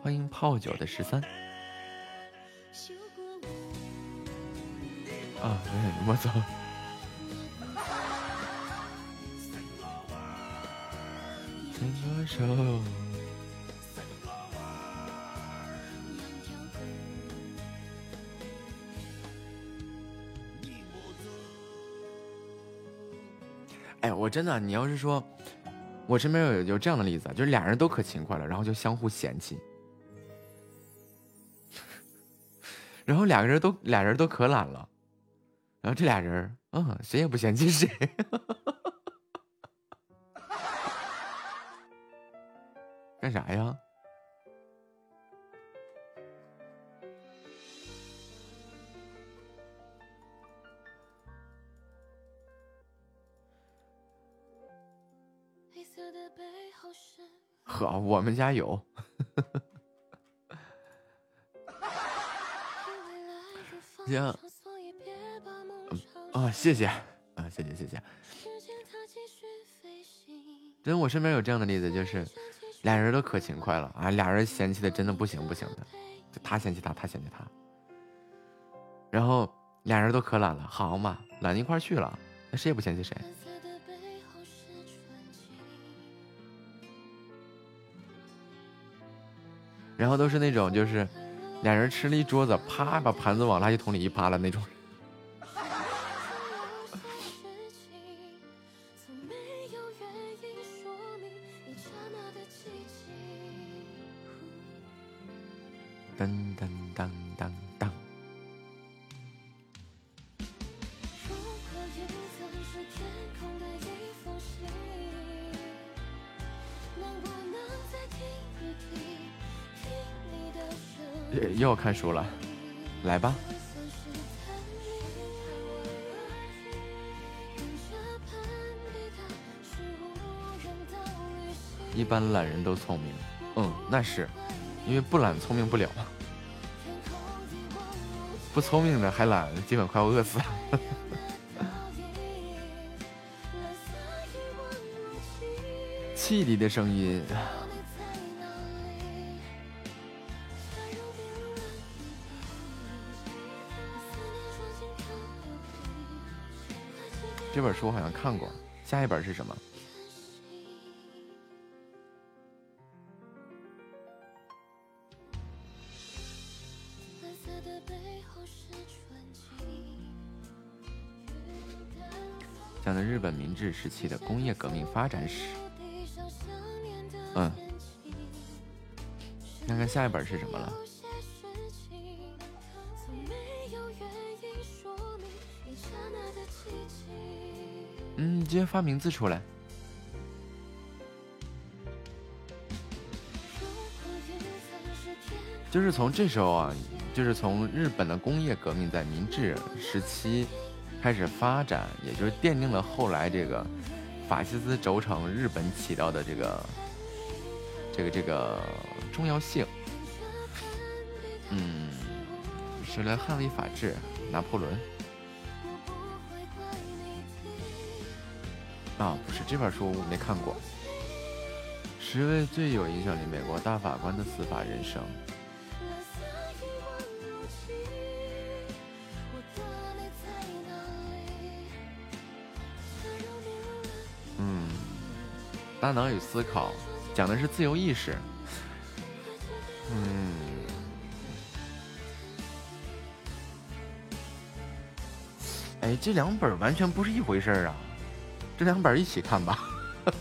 欢迎泡酒的十三。啊，我走。牵手。我真的，你要是说，我身边有有这样的例子，就是俩人都可勤快了，然后就相互嫌弃，然后两个人都俩人都可懒了，然后这俩人，嗯，谁也不嫌弃谁，干啥呀？呵，我们家有。谢谢，啊，谢谢谢谢。真，我身边有这样的例子，就是俩人都可勤快了啊，俩人嫌弃的真的不行不行的，就他嫌弃他，他嫌弃他，然后俩人都可懒了，好嘛，懒一块去了，那谁也不嫌弃谁。然后都是那种就是俩人吃了一桌子，啪把盘子往垃圾桶里一扒拉那种。看书了，来吧。一般懒人都聪明，嗯，那是，因为不懒聪明不了，不聪明的还懒，基本快要饿死了。汽笛的声音。这本书我好像看过，下一本是什么？讲的日本明治时期的工业革命发展史。嗯，看看下一本是什么了。直接发名字出来，就是从这时候啊，就是从日本的工业革命在明治时期开始发展，也就是奠定了后来这个法西斯轴承日本起到的这个这个这个重要性。嗯，是来捍卫法治，拿破仑。啊，不是这本书我没看过。十位最有影响力美国大法官的司法人生。嗯，大脑与思考讲的是自由意识。嗯，哎，这两本完全不是一回事儿啊。这两本一起看吧。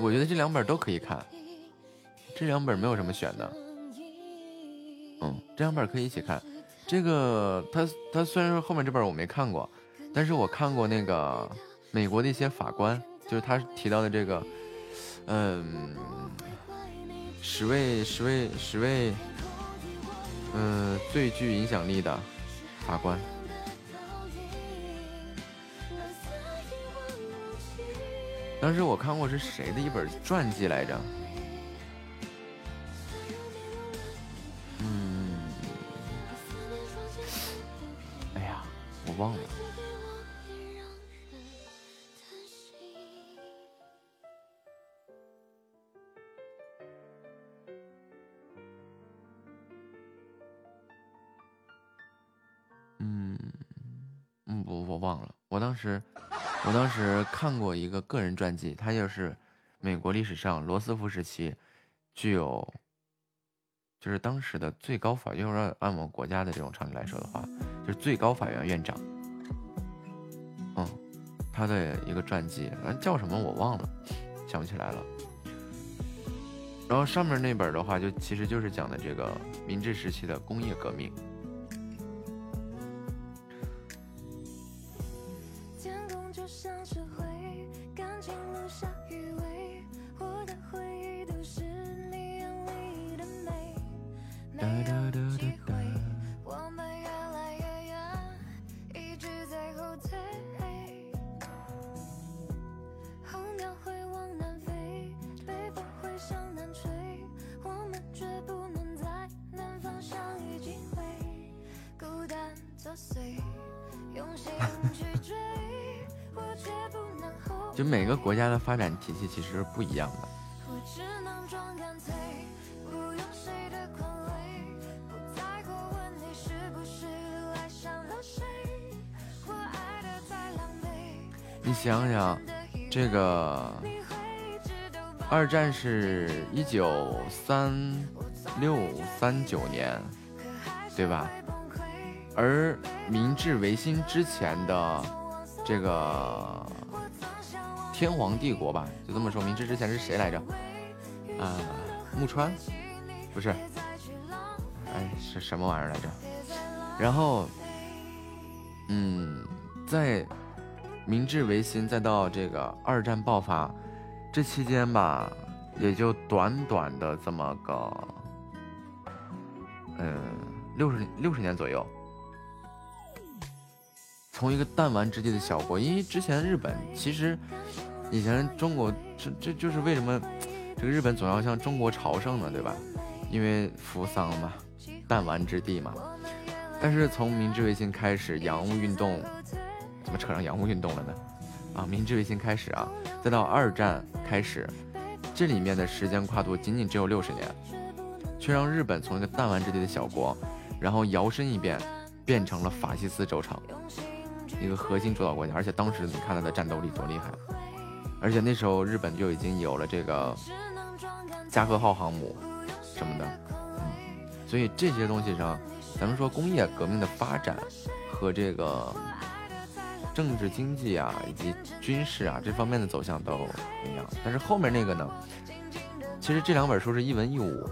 我觉得这两本都可以看，这两本没有什么选的。嗯，这两本可以一起看。这个他他虽然说后面这本我没看过，但是我看过那个美国的一些法官，就是他提到的这个，嗯。十位，十位，十位，嗯，最具影响力的法官。当时我看过是谁的一本传记来着？个人传记，他就是美国历史上罗斯福时期具有，就是当时的最高法院，按按我们国家的这种常理来说的话，就是最高法院院长。嗯，他的一个传记，反正叫什么我忘了，想不起来了。然后上面那本的话，就其实就是讲的这个明治时期的工业革命。系其实是不一样的。你想想，这个二战是一九三六三九年，对吧？而明治维新之前的这个天皇帝国吧，就这么说，明治之前是谁来着？啊，木川？不是，哎，是什么玩意儿来着？然后，嗯，在。明治维新，再到这个二战爆发，这期间吧，也就短短的这么个，嗯，六十六十年左右。从一个弹丸之地的小国，因为之前日本其实以前中国这这就是为什么这个日本总要向中国朝圣呢，对吧？因为扶桑嘛，弹丸之地嘛。但是从明治维新开始，洋务运动。怎么扯上洋务运动了呢？啊，明治维新开始啊，再到二战开始，这里面的时间跨度仅仅只有六十年，却让日本从一个弹丸之地的小国，然后摇身一变，变成了法西斯轴承，一个核心主导国家。而且当时你看它的战斗力多厉害，而且那时候日本就已经有了这个加贺号航母什么的，所以这些东西上，咱们说工业革命的发展和这个。政治经济啊，以及军事啊这方面的走向都一样，但是后面那个呢，其实这两本书是一文一武，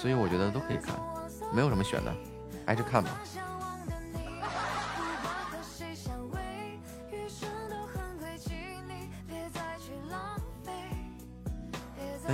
所以我觉得都可以看，没有什么选的，挨着看吧。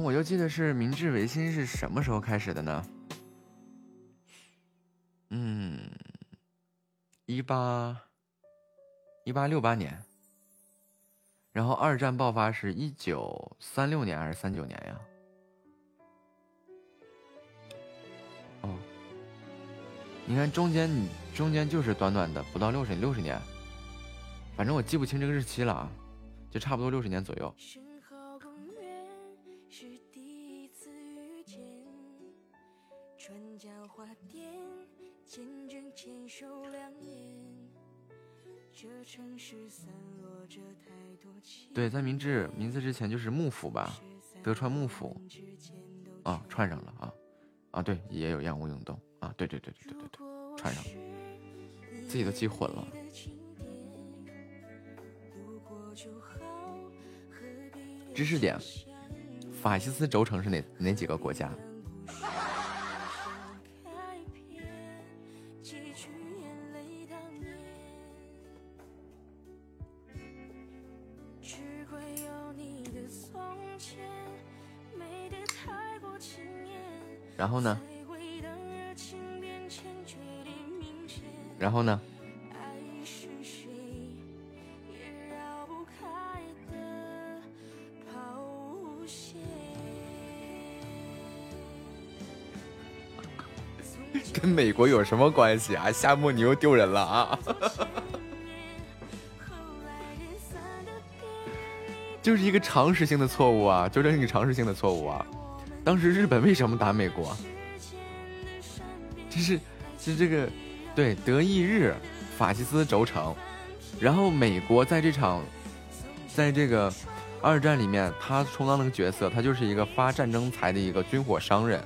我就记得是明治维新是什么时候开始的呢？嗯，一八一八六八年，然后二战爆发是一九三六年还是三九年呀？哦，你看中间中间就是短短的不到六十六十年，反正我记不清这个日期了啊，就差不多六十年左右。对，在明治明治之前就是幕府吧，德川幕府啊，串上了啊啊，对，也有洋务运动啊，对对对对对对对，串上了，自己都记混了。知识点：法西斯轴承是哪哪几个国家？然后呢？然后呢？跟美国有什么关系啊？夏末你又丢人了啊！就是一个常识性的错误啊，纠正一个常识性的错误啊。当时日本为什么打美国？这是是这个对德意日法西斯轴承，然后美国在这场在这个二战里面，他充当那个角色，他就是一个发战争财的一个军火商人。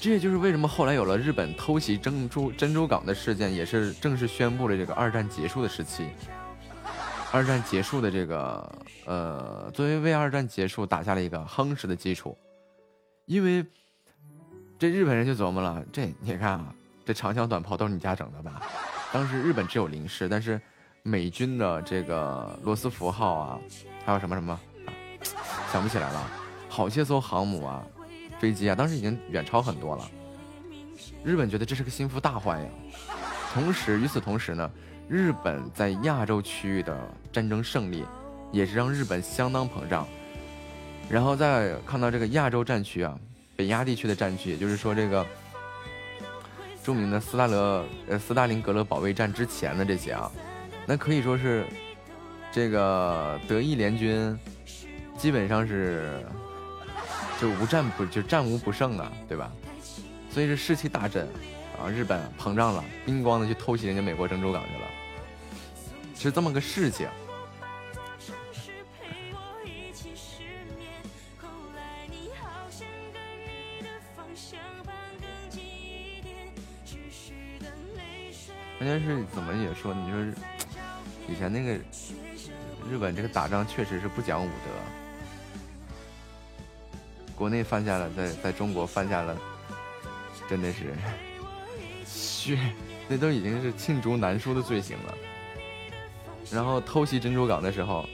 这也就是为什么后来有了日本偷袭珍珠珍珠港的事件，也是正式宣布了这个二战结束的时期。二战结束的这个，呃，作为为二战结束打下了一个夯实的基础。因为这日本人就琢磨了，这你看啊，这长枪短炮都是你家整的吧？当时日本只有零式，但是美军的这个罗斯福号啊，还有什么什么啊，想不起来了，好些艘航母啊。飞机啊，当时已经远超很多了。日本觉得这是个心腹大患呀。同时，与此同时呢，日本在亚洲区域的战争胜利，也是让日本相当膨胀。然后再看到这个亚洲战区啊，北亚地区的战区，也就是说这个著名的斯大勒呃斯大林格勒保卫战之前的这些啊，那可以说是这个德意联军基本上是。就无战不就战无不胜啊，对吧？所以是士气大振，啊，日本膨胀了，兵光的去偷袭人家美国珍珠港去了，是这么个事情。关键是怎么也说，你说以前那个日本这个打仗确实是不讲武德。国内犯下了，在在中国犯下了，真的是血，那都已经是罄竹难书的罪行了。然后偷袭珍珠港的时候，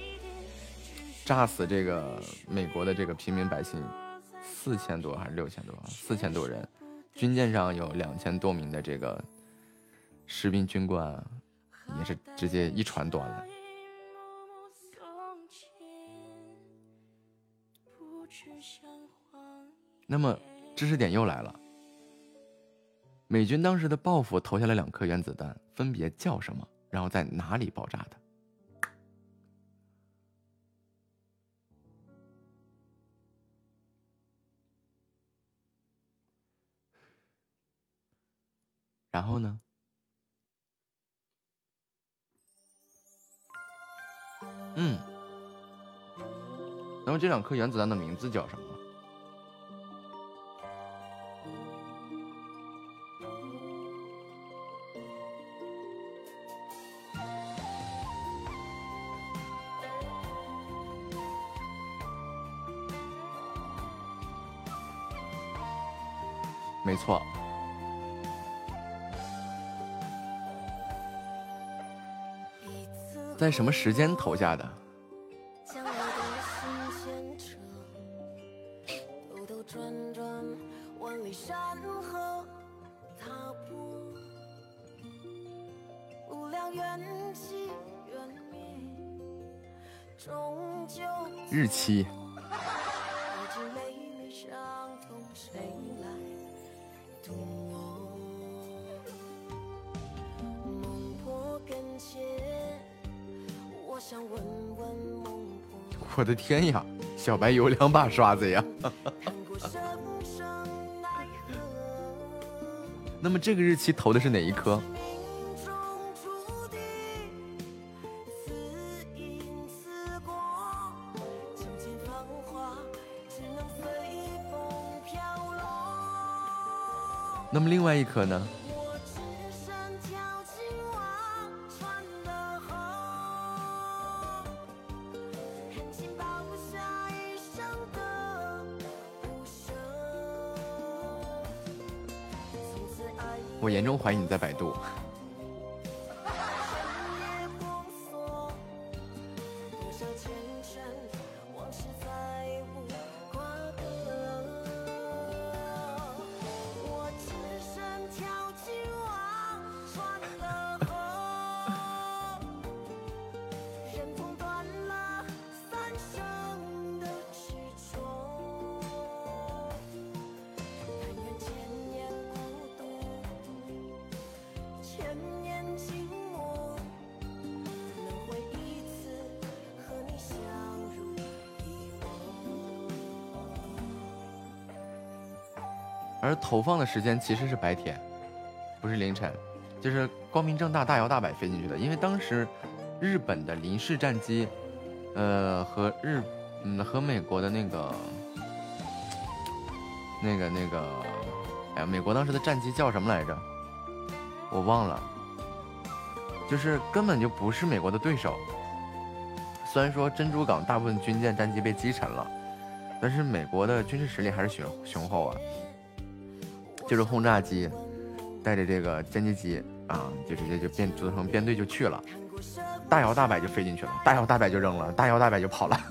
炸死这个美国的这个平民百姓四千多还是六千多？四千多人，军舰上有两千多名的这个士兵军官，也是直接一船端了。那么，知识点又来了。美军当时的报复投下了两颗原子弹，分别叫什么？然后在哪里爆炸的？然后呢？嗯，那么这两颗原子弹的名字叫什么？错，在什么时间投下的？日期。我的天呀，小白有两把刷子呀！那么这个日期投的是哪一颗？那么另外一颗呢？在百度。时间其实是白天，不是凌晨，就是光明正大、大摇大摆飞进去的。因为当时日本的零式战机，呃，和日，嗯，和美国的那个、那个、那个哎呀，美国当时的战机叫什么来着？我忘了，就是根本就不是美国的对手。虽然说珍珠港大部分军舰、战机被击沉了，但是美国的军事实力还是雄雄厚啊。就是轰炸机带着这个歼击机啊，就直接就编组成编队就去了，大摇大摆就飞进去了，大摇大摆就扔了，大摇大摆就跑了。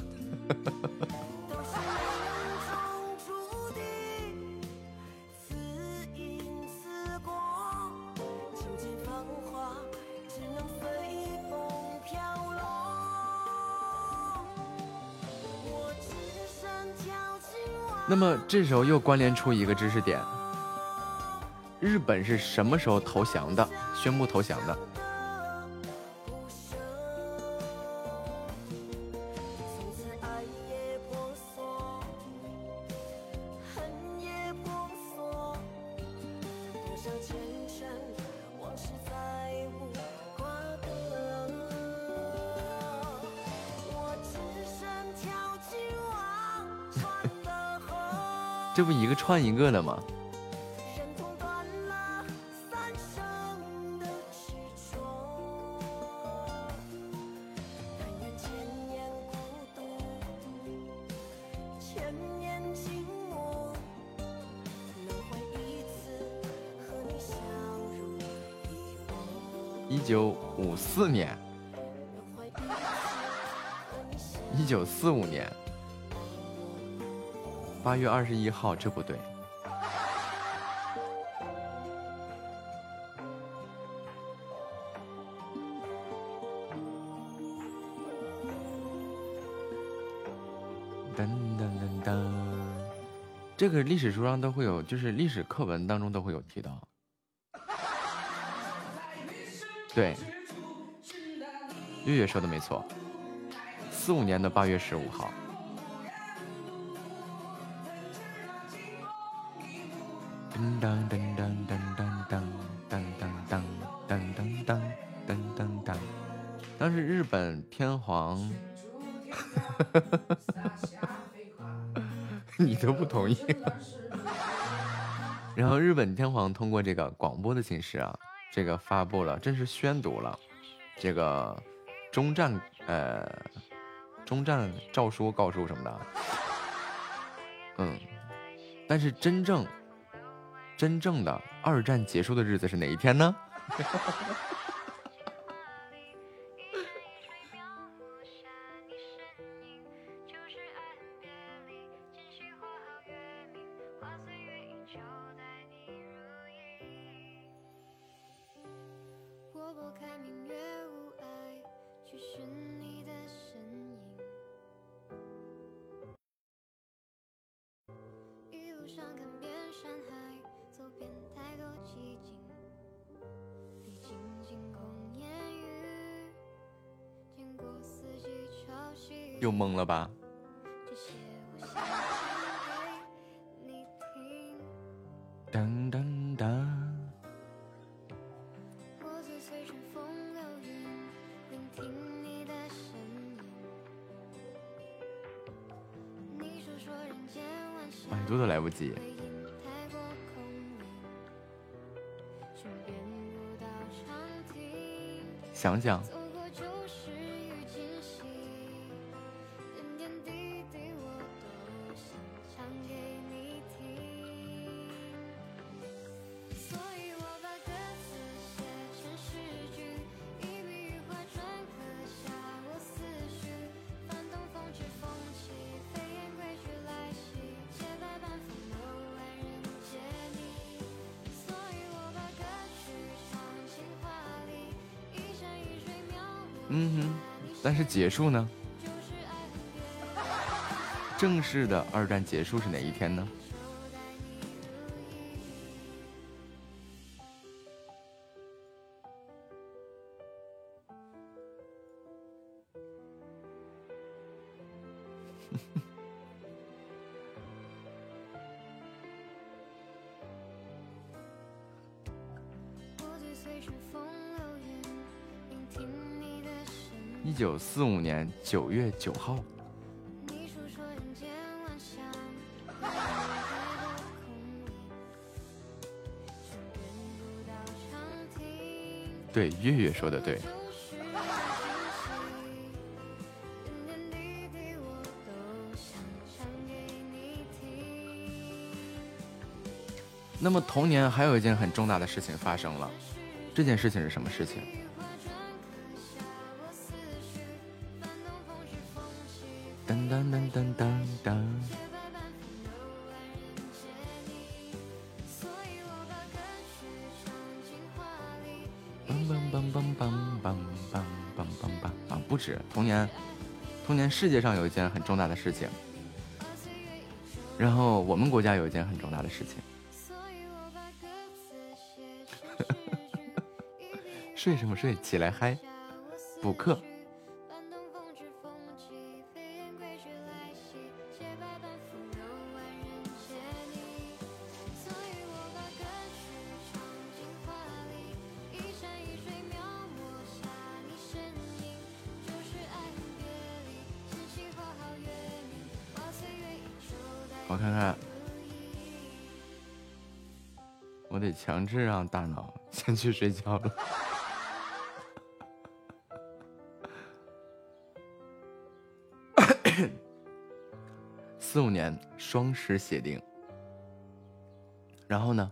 那么这时候又关联出一个知识点：日本是什么时候投降的？宣布投降的？这不一个串一个的吗？八月二十一号，这不对。噔噔噔噔，这个历史书上都会有，就是历史课文当中都会有提到。对，月月说的没错，四五年的八月十五号。天皇，你都不同意。然后日本天皇通过这个广播的形式啊，这个发布了，正式宣读了这个中战呃中战诏书告书什么的。嗯，但是真正。真正的二战结束的日子是哪一天呢？嗯哼，但是结束呢？正式的二战结束是哪一天呢？四五年九月九号。对，月月说的对。那么同年还有一件很重大的事情发生了，这件事情是什么事情？噔噔噔噔噔噔。梆梆梆梆梆梆梆梆梆梆啊！不止，童年，童年世界上有一件很重大的事情，然后我们国家有一件很重大的事情。睡什么睡？起来嗨，补课。大脑 先去睡觉了。四五年双十协定，然后呢？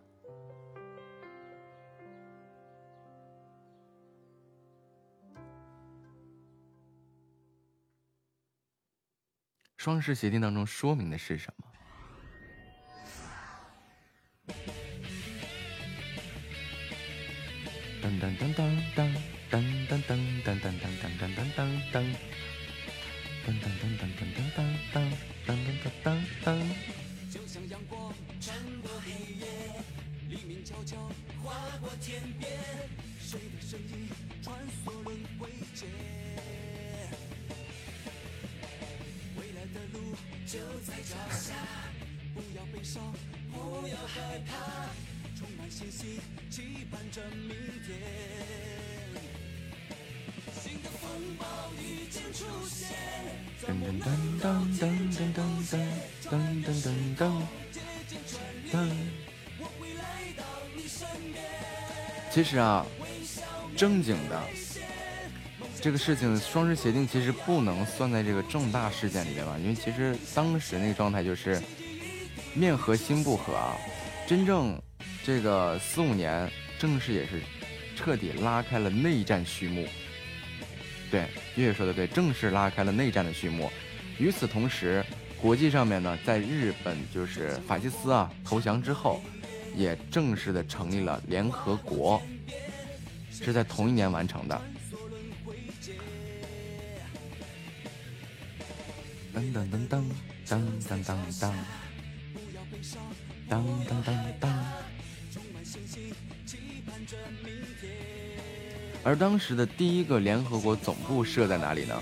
双十协定当中说明的是什么？是啊，正经的这个事情，双十协定其实不能算在这个重大事件里面吧？因为其实当时那个状态就是面和心不和啊。真正这个四五年正式也是彻底拉开了内战序幕。对，月月说的对，正式拉开了内战的序幕。与此同时，国际上面呢，在日本就是法西斯啊投降之后，也正式的成立了联合国，是在同一年完成的。噔噔噔噔噔噔噔噔，噔噔噔噔。而当时的第一个联合国总部设在哪里呢？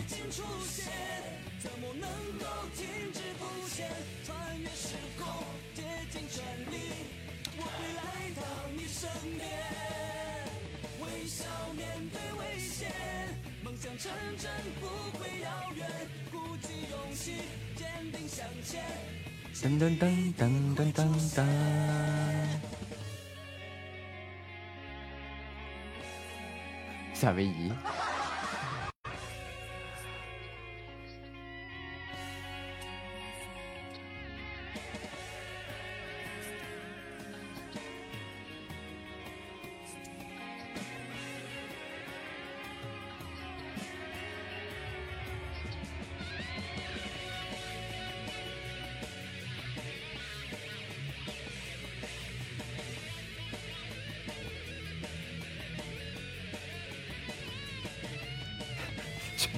成真不会遥远，鼓起勇气，坚定向前。噔噔噔噔噔噔噔。夏威夷。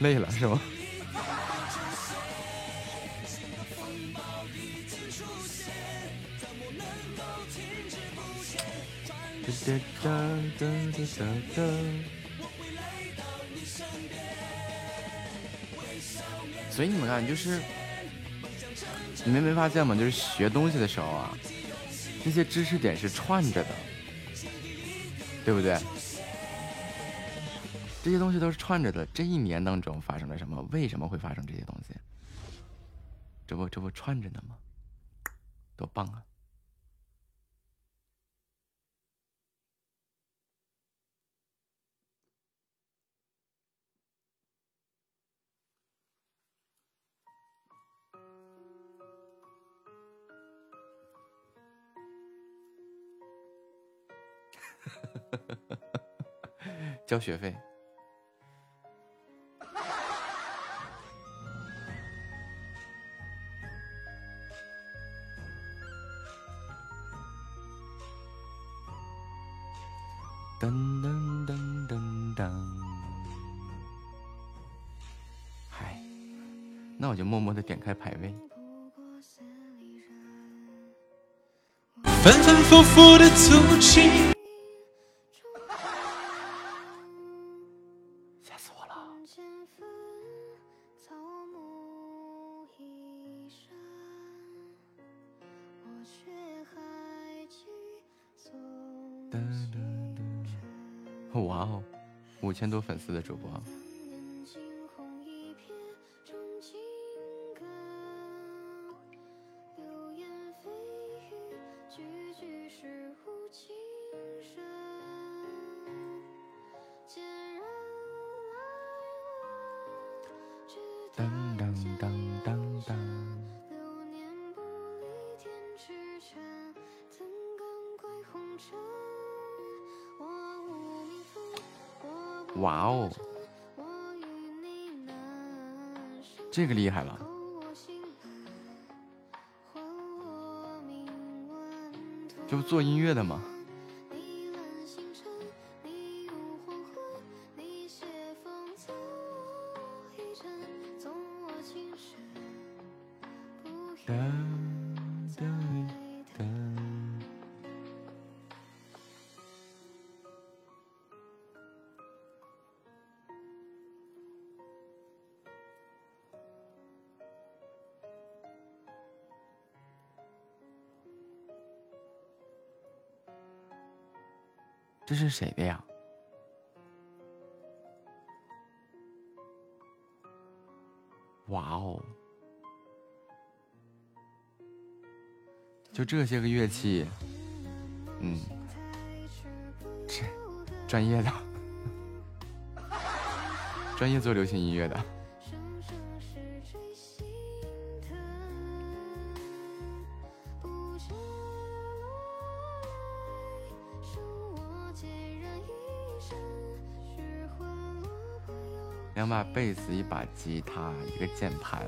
累了是吗？噔所以你们看，就是你们没发现吗？就是学东西的时候啊，这些知识点是串着的，对不对？这些东西都是串着的。这一年当中发生了什么？为什么会发生这些东西？这不这不串着呢吗？多棒啊！交学费。我就默默的点开排位。反反复复的足迹。五千多粉丝的主播。这个厉害了，这不做音乐的吗？谁的呀？哇哦！就这些个乐器，嗯，这专业的，专业做流行音乐的。贝斯，一把吉他，一个键盘。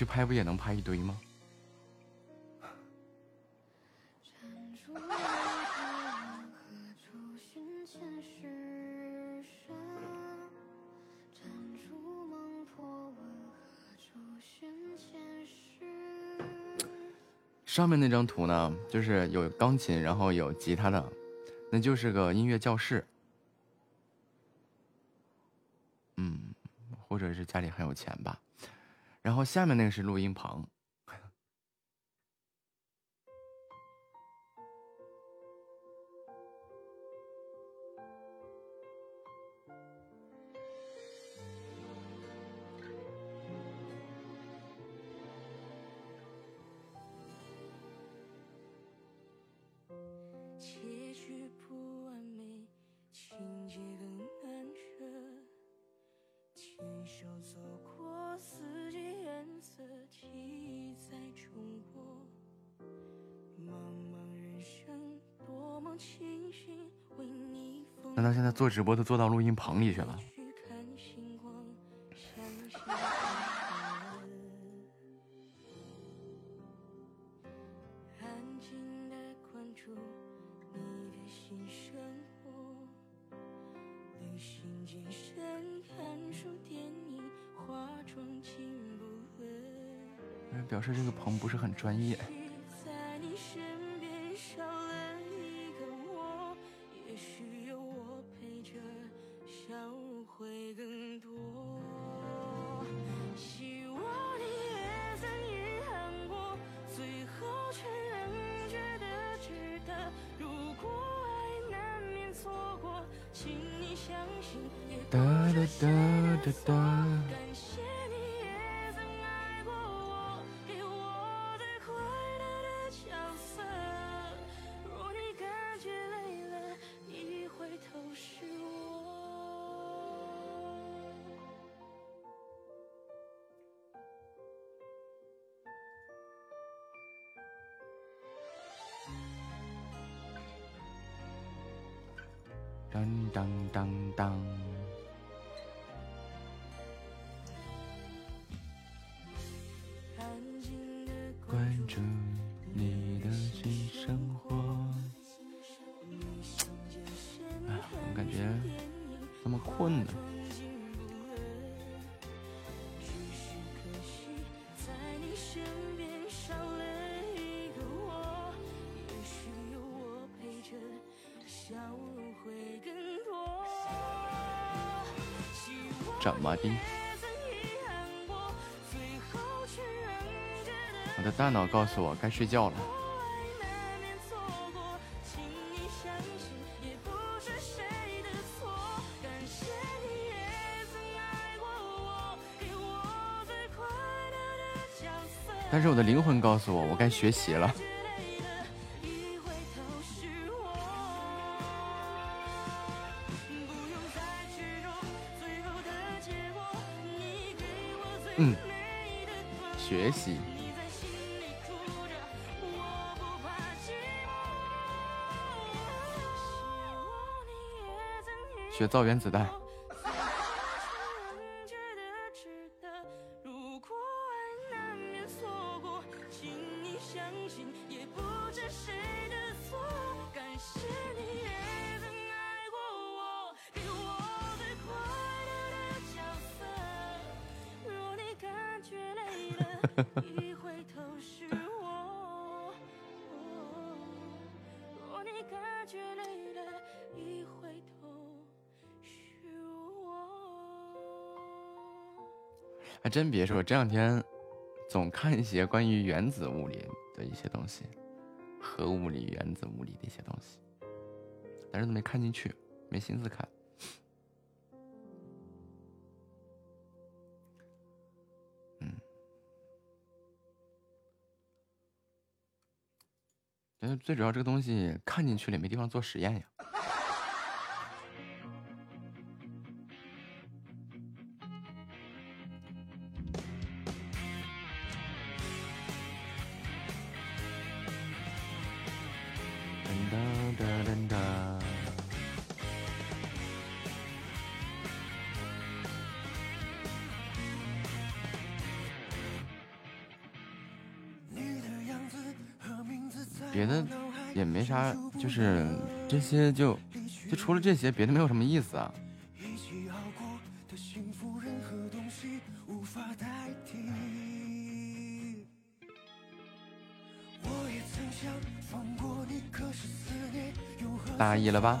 去拍不也能拍一堆吗？上面那张图呢，就是有钢琴，然后有吉他的，那就是个音乐教室。嗯，或者是家里很有钱吧。然后下面那个是录音棚。做直播都做到录音棚里去了？表示这个棚不是很专业。脑告诉我该睡觉了。但是我的灵魂告诉我，我该学习了。造原子弹。真别说，这两天总看一些关于原子物理的一些东西，核物理、原子物理的一些东西，但是都没看进去，没心思看。嗯，最主要这个东西看进去了，也没地方做实验呀。这些就就除了这些，别的没有什么意思啊。大意了吧？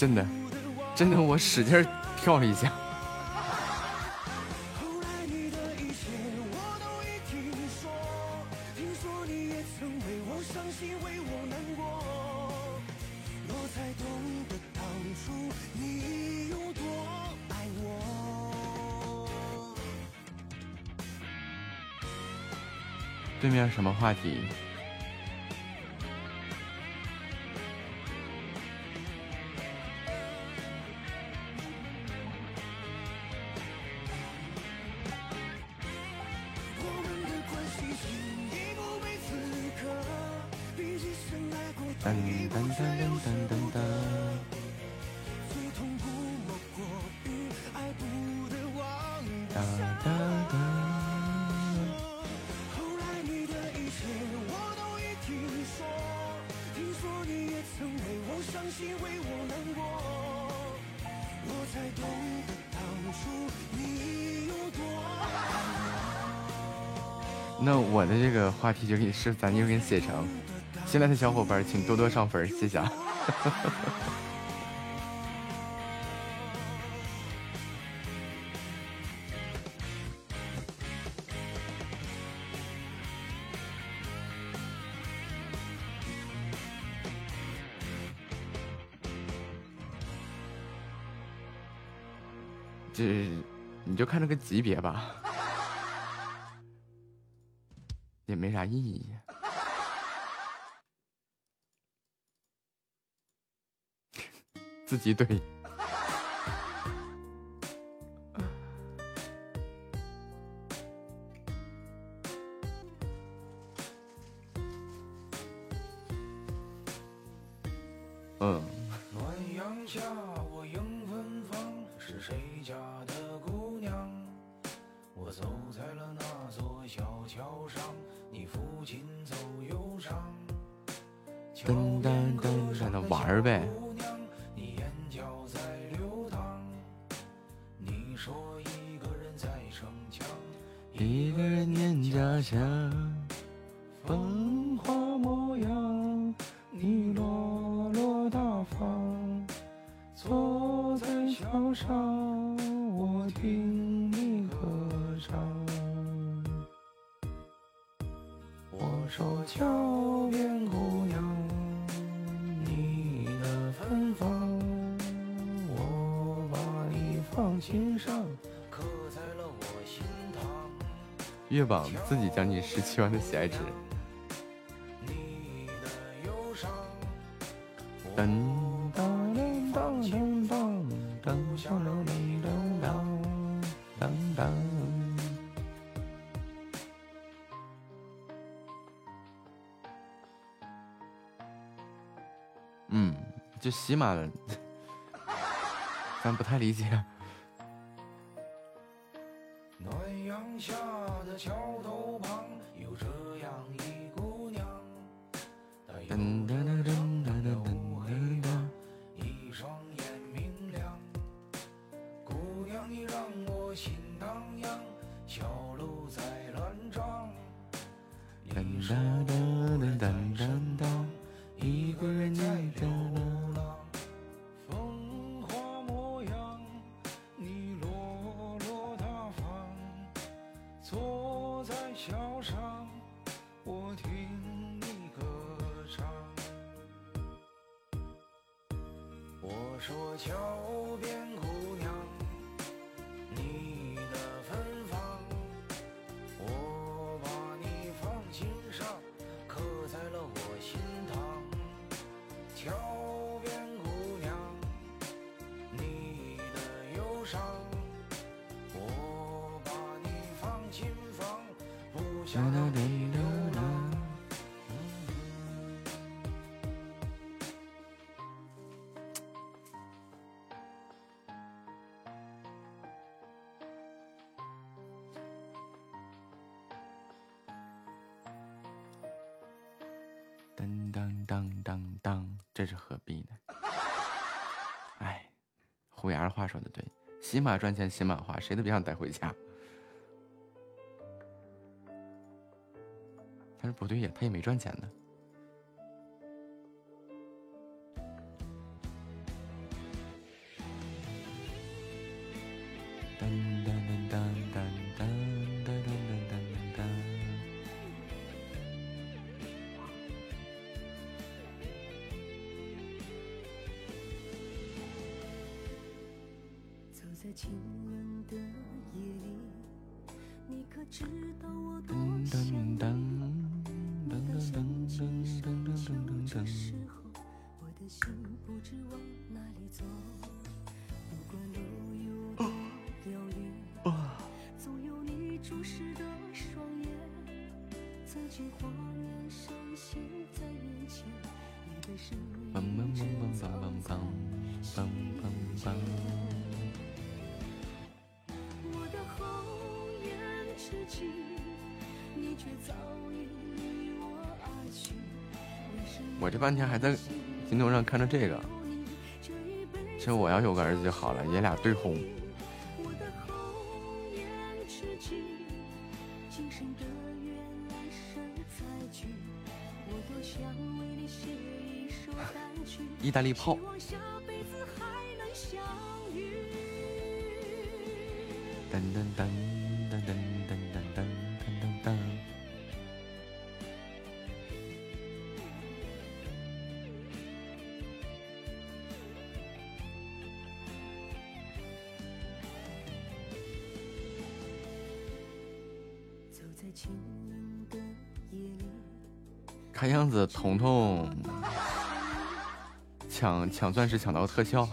真的，真的，我使劲跳了一下。对面什么话题？话题就给你是咱就给你写成，新来的小伙伴请多多上分，谢谢。啊。这你就看这个级别吧。机对心上刻在了我心。月榜自己将近十七万的喜爱值。噔噔噔噔噔噔噔噔。嗯，就喜马，咱不太理解。起码赚钱，起码花，谁都别想带回家。但是不对呀，他也没赚钱呢。半天还在京东上看着这个，其实我要有个儿子就好了，爷俩对轰。意大利炮。彤彤抢抢钻石抢到特效，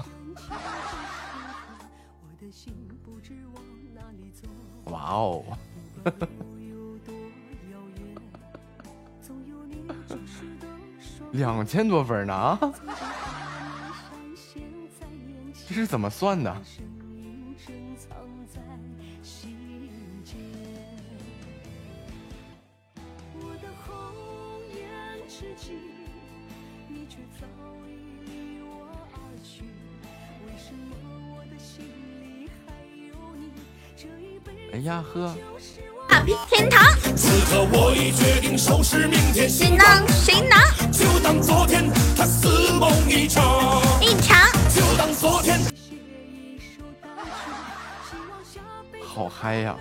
哇哦！两千多分呢，这是怎么算的？呀呵，天堂。此刻我已决定收拾明天。行囊行囊，就当昨天他似梦一场。一场，就当昨天。好嗨呀！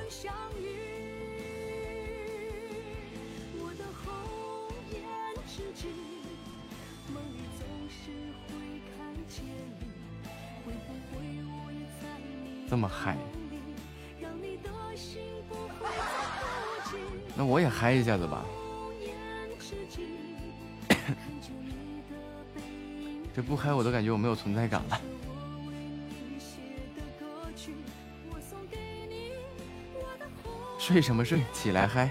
这么嗨。那我也嗨一下子吧，这不嗨我都感觉我没有存在感了。睡什么睡？起来嗨！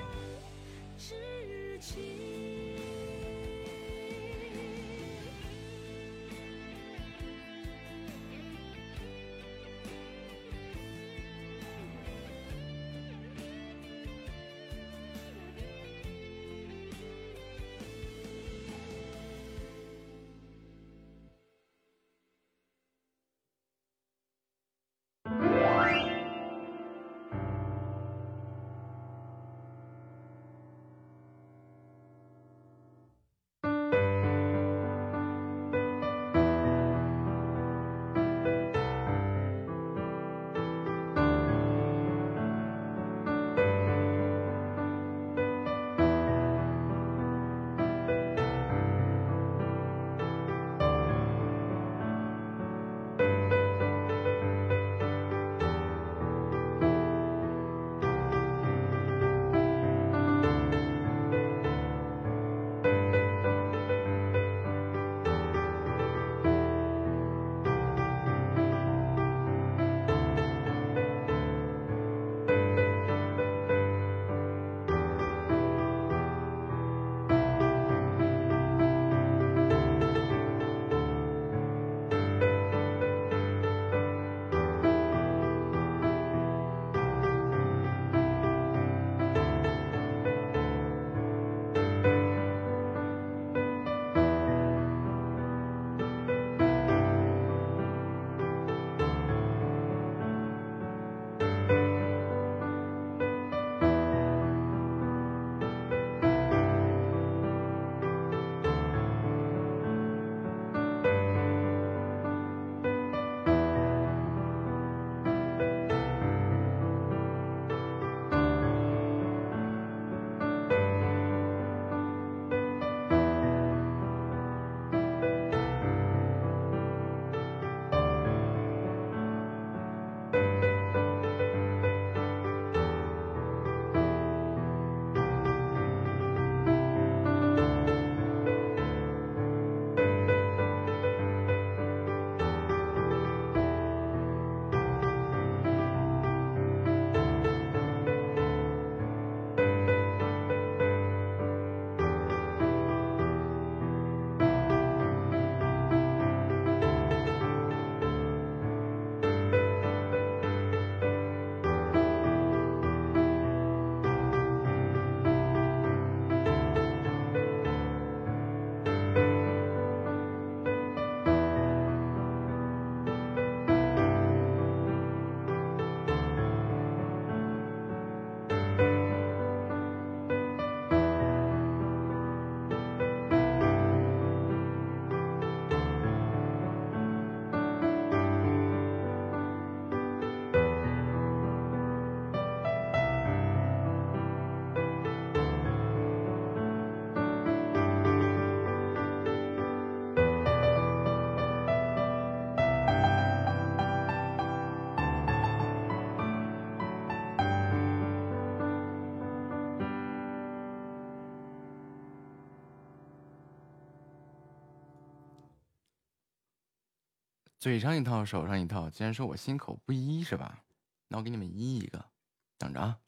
嘴上一套，手上一套。竟然说我心口不一是吧？那我给你们一一个，等着啊！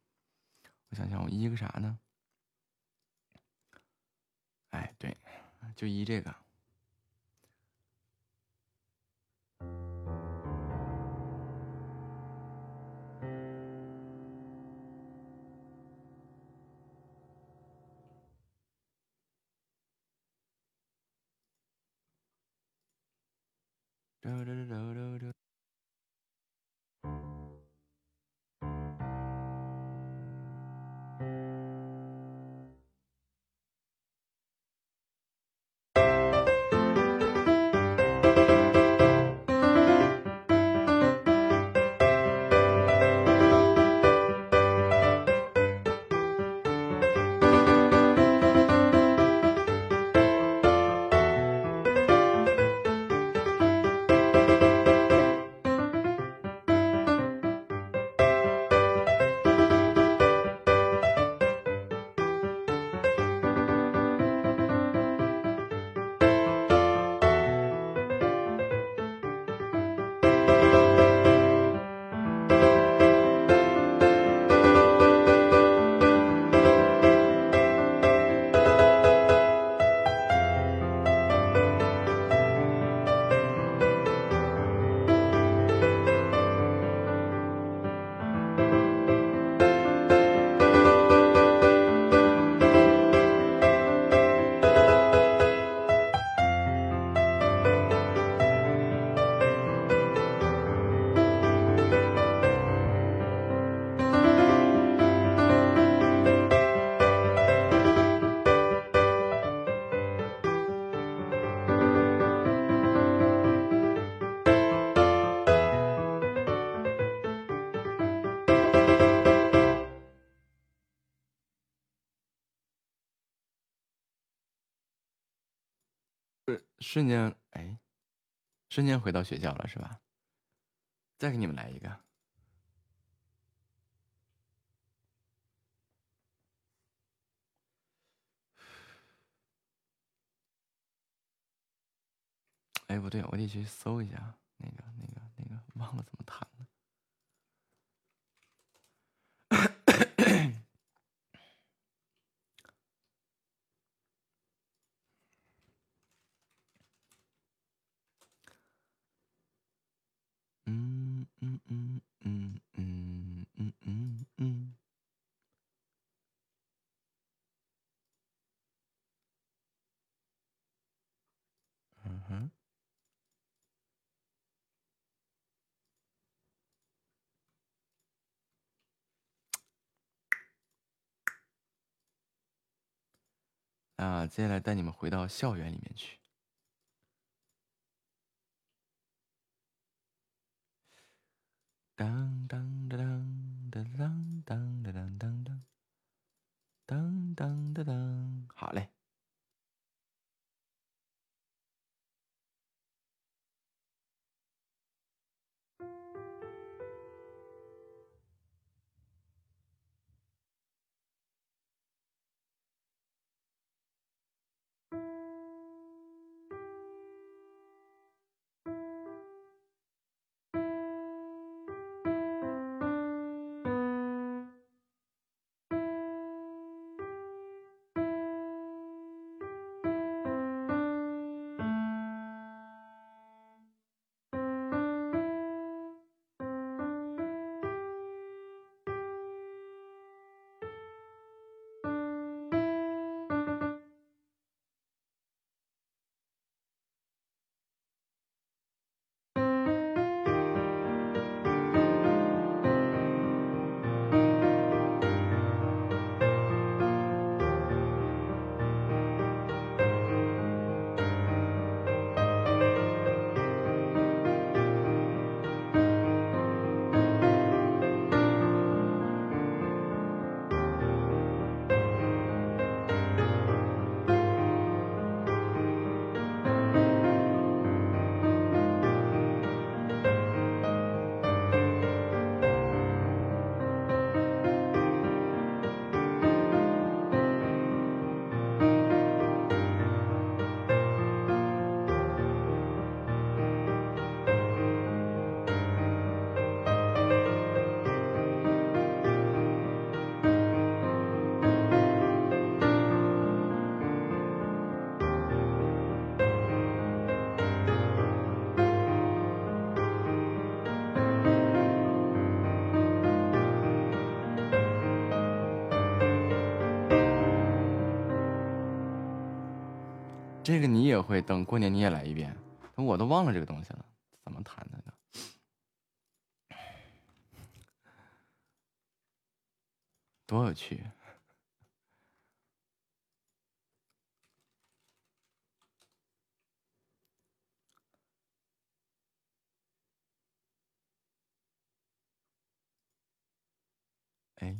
我想想，我一个啥呢？哎，对，就一这个。瞬间，哎，瞬间回到学校了，是吧？再给你们来一个。哎，不对，我得去搜一下那个、那个、那个，忘了怎么弹了嗯嗯嗯嗯嗯嗯嗯嗯，嗯哼，啊，接下来带你们回到校园里面去。当当当当当当当当当当当当当，好嘞。这个你也会，等过年你也来一遍。我都忘了这个东西了，怎么弹的呢？多有趣！哎，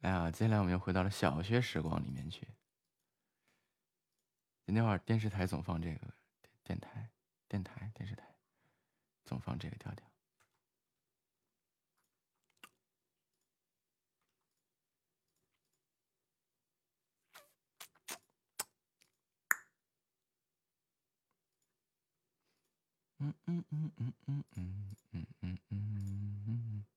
哎呀，接下来我们又回到了小学时光里面去。那会儿电视台总放这个，电台、电台、电视台总放这个调调。嗯嗯嗯嗯嗯嗯嗯嗯嗯嗯嗯。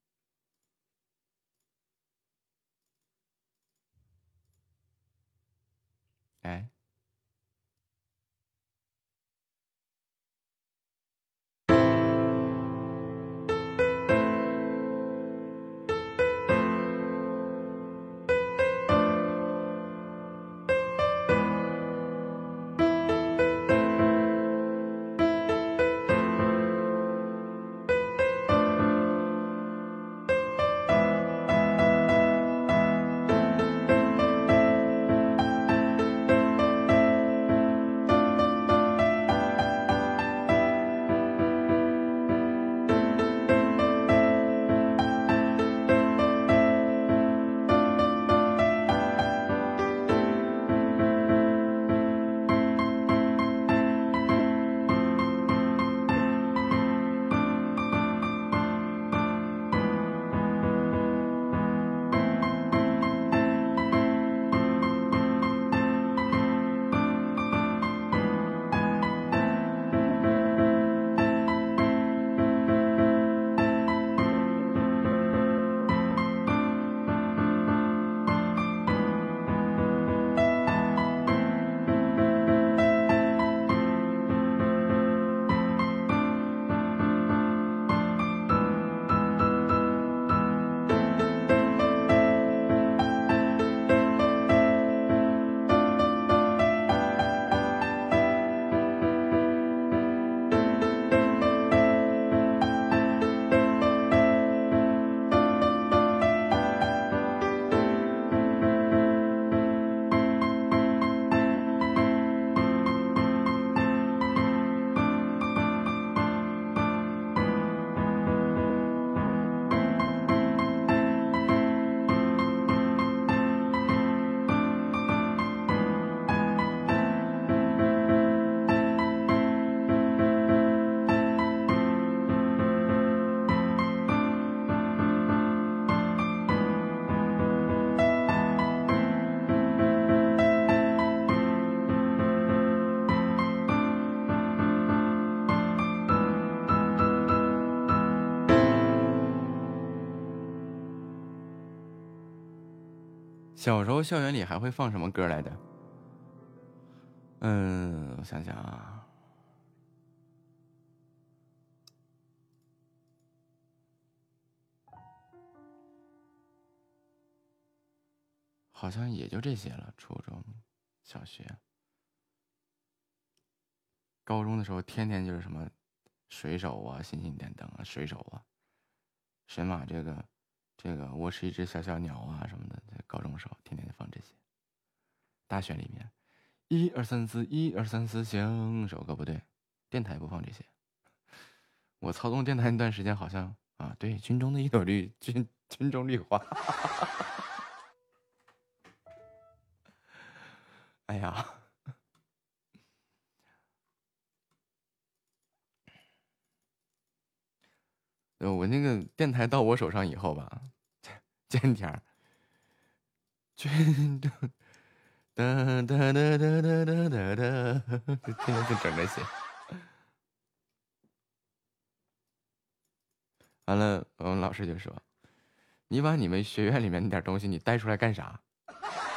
哎。小时候校园里还会放什么歌来的？嗯，我想想啊，好像也就这些了。初中小学，高中的时候天天就是什么水手啊、星星点灯啊、水手啊、神马这个。这个我是一只小小鸟啊什么的，在高中时候天天放这些。大学里面，一二三四，一二三四，响首歌不对，电台不放这些。我操纵电台那段时间好像啊，对，军中的一朵绿，军军中绿花。哎呀。我那个电台到我手上以后吧，见天儿，军中哒哒哒哒哒哒哒哒，天天就整这些。完了，我们老师就说：“你把你们学院里面那点东西，你带出来干啥？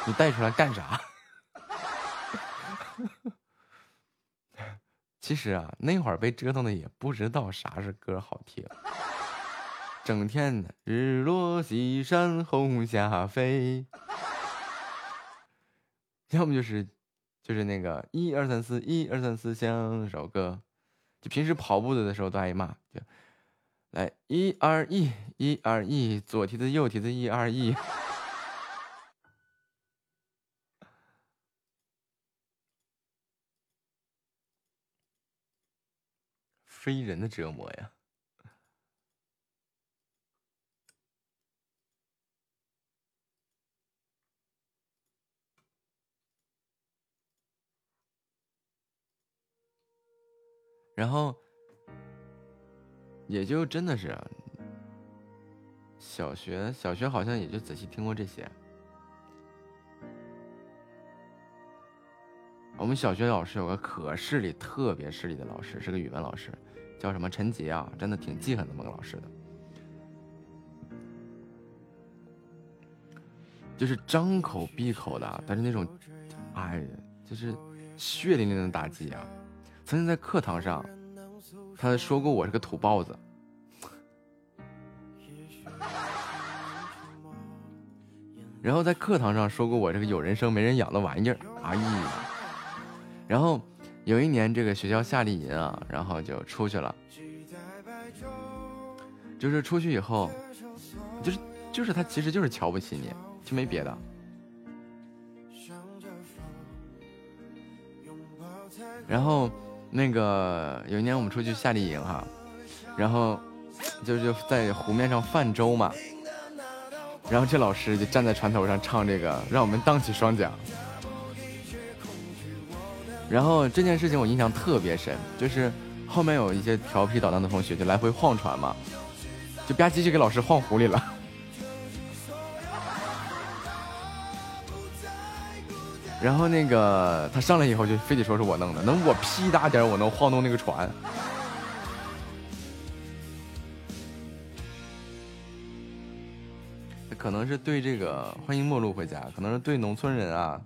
你带出来干啥？” 其实啊，那会儿被折腾的也不知道啥是歌好听。整天的日落西山红霞飞，要么就是就是那个一二三四一二三四像首歌，就平时跑步的时候都挨骂，就来一二一一二一左蹄子右蹄子一二一。非人的折磨呀！然后，也就真的是小学，小学好像也就仔细听过这些。我们小学老师有个可势力、特别势力的老师，是个语文老师。叫什么陈杰啊？真的挺记恨那么个老师的，就是张口闭口的，但是那种，哎，就是血淋淋的打击啊！曾经在课堂上，他说过我是个土包子，然后在课堂上说过我这个有人生没人养的玩意儿，哎呀，然后。有一年，这个学校夏令营啊，然后就出去了。就是出去以后，就是就是他其实就是瞧不起你，就没别的。然后那个有一年我们出去夏令营哈，然后就就在湖面上泛舟嘛，然后这老师就站在船头上唱这个，让我们荡起双桨。然后这件事情我印象特别深，就是后面有一些调皮捣蛋的同学就来回晃船嘛，就吧唧就给老师晃湖里了。然后那个他上来以后就非得说是我弄的，能我屁大点我能晃动那个船。可能是对这个欢迎陌路回家，可能是对农村人啊。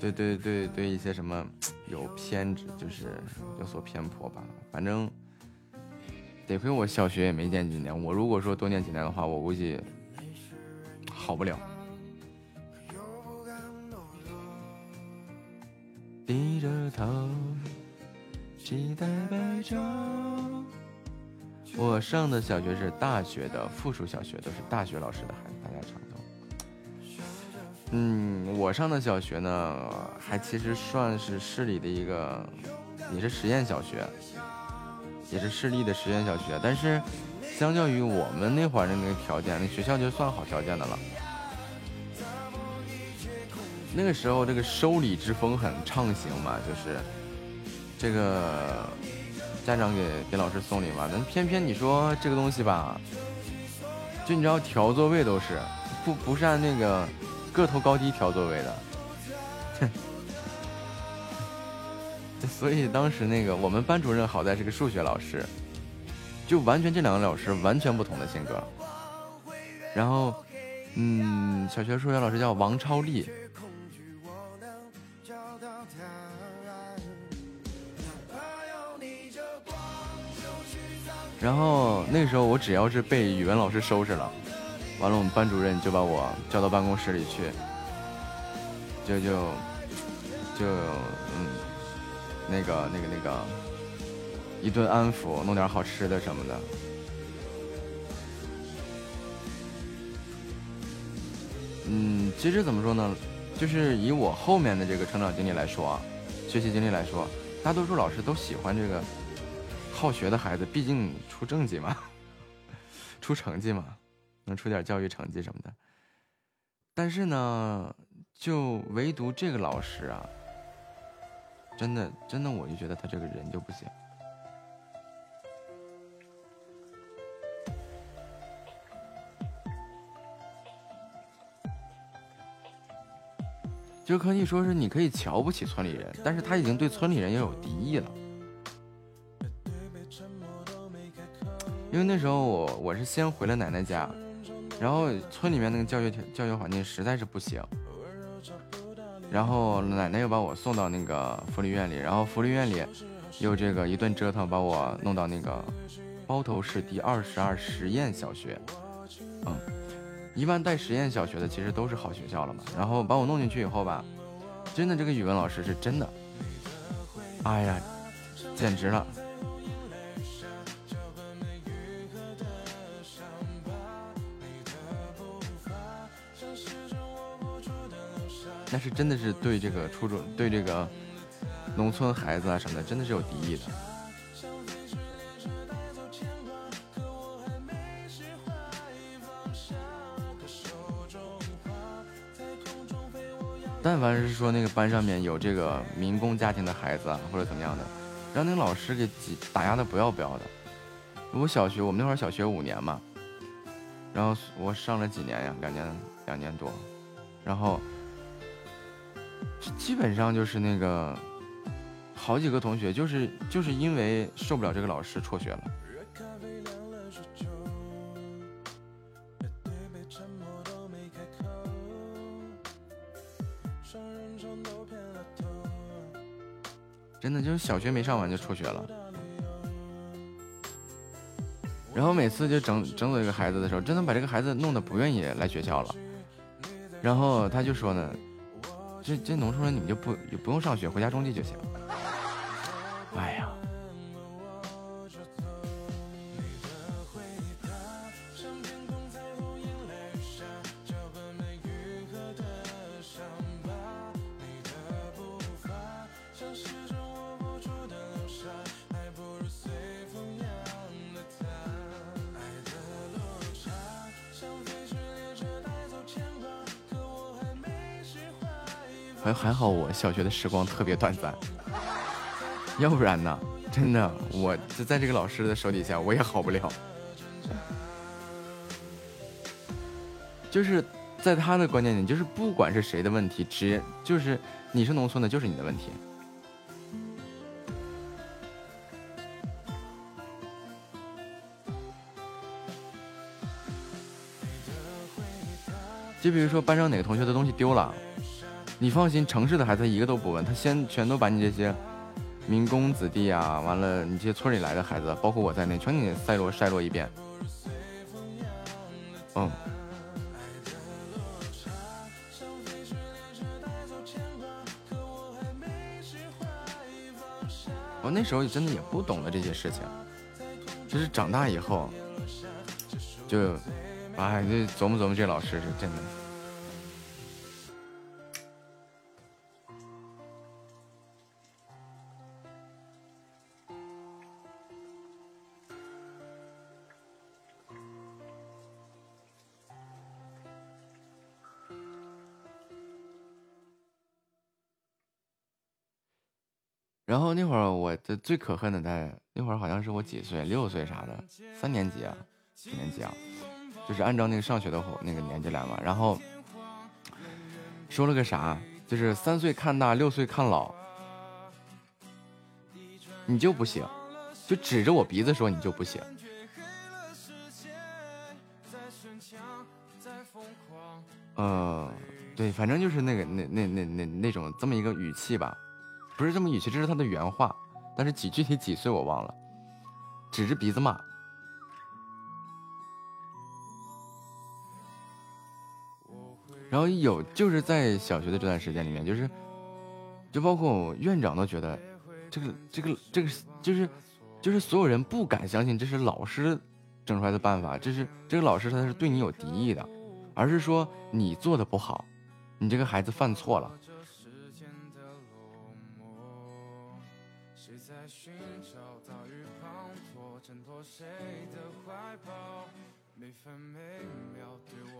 对对对对，一些什么有偏执，就是有所偏颇吧。反正得亏我小学也没念几年，我如果说多念几年的话，我估计好不了。低着头，期待白昼。我上的小学是大学的附属小学，都是大学老师的孩子，嗯，我上的小学呢，还其实算是市里的一个，也是实验小学，也是市立的实验小学。但是，相较于我们那会儿的那个条件，那学校就算好条件的了。那个时候，这个收礼之风很畅行嘛，就是这个家长给给老师送礼嘛。但偏偏你说这个东西吧，就你知道调座位都是不不是按那个。个头高低调座位的，哼 所以当时那个我们班主任好在是个数学老师，就完全这两个老师完全不同的性格。然后，嗯，小学数学老师叫王超丽。然后那个时候我只要是被语文老师收拾了。完了，我们班主任就把我叫到办公室里去，就就就嗯，那个那个那个一顿安抚，弄点好吃的什么的。嗯，其实怎么说呢，就是以我后面的这个成长经历来说啊，学习经历来说，大多数老师都喜欢这个好学的孩子，毕竟出政绩嘛，出成绩嘛。能出点教育成绩什么的，但是呢，就唯独这个老师啊，真的真的，我就觉得他这个人就不行。就可以说是你可以瞧不起村里人，但是他已经对村里人也有敌意了。因为那时候我我是先回了奶奶家。然后村里面那个教学教学环境实在是不行，然后奶奶又把我送到那个福利院里，然后福利院里又这个一顿折腾，把我弄到那个包头市第二十二实验小学，嗯，一般带实验小学的其实都是好学校了嘛。然后把我弄进去以后吧，真的这个语文老师是真的，哎呀，简直了。那是真的是对这个初中对这个农村孩子啊什么的，真的是有敌意的。但凡是说那个班上面有这个民工家庭的孩子啊，或者怎么样的，让那个老师给挤打压的不要不要的。我小学我们那会儿小学五年嘛，然后我上了几年呀？两年两年多，然后。基本上就是那个，好几个同学就是就是因为受不了这个老师辍学了。真的就是小学没上完就辍学了。然后每次就整整走一个孩子的时候，真的把这个孩子弄得不愿意来学校了。然后他就说呢。这这农村人，你们就不也不用上学，回家种地就行。小学的时光特别短暂，要不然呢，真的，我就在这个老师的手底下，我也好不了。就是在他的观念里，就是不管是谁的问题，只就是你是农村的，就是你的问题。就比如说班上哪个同学的东西丢了。你放心，城市的孩子一个都不问，他先全都把你这些民工子弟啊，完了你这些村里来的孩子，包括我在内，全给你筛落筛落一遍。嗯。我那时候真的也不懂得这些事情，就是长大以后，就，哎，就琢磨琢磨这老师是真的。会儿我的最可恨的在那会儿好像是我几岁六岁啥的三年级啊几年级啊，就是按照那个上学的那个年纪来嘛。然后说了个啥，就是三岁看大，六岁看老，你就不行，就指着我鼻子说你就不行。嗯，对，反正就是那个那那那那那种这么一个语气吧。不是这么语气，这是他的原话，但是几具体几岁我忘了，指着鼻子骂。然后有就是在小学的这段时间里面，就是，就包括我院长都觉得，这个这个这个就是就是所有人不敢相信这是老师整出来的办法，这是这个老师他是对你有敌意的，而是说你做的不好，你这个孩子犯错了。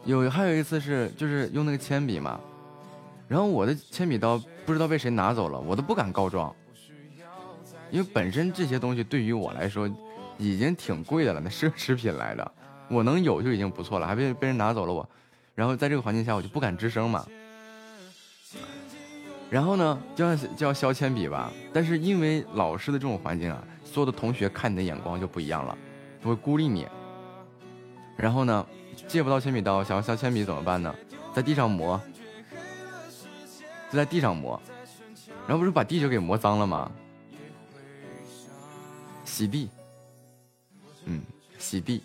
有还有一次是就是用那个铅笔嘛，然后我的铅笔刀不知道被谁拿走了，我都不敢告状，因为本身这些东西对于我来说已经挺贵的了，那奢侈品来的，我能有就已经不错了，还被被人拿走了我，然后在这个环境下我就不敢吱声嘛，然后呢就要就要削铅笔吧，但是因为老师的这种环境啊，所有的同学看你的眼光就不一样了，会孤立你，然后呢。借不到铅笔刀，想要削铅笔怎么办呢？在地上磨，就在地上磨，然后不是把地就给磨脏了吗？洗地，嗯，洗地。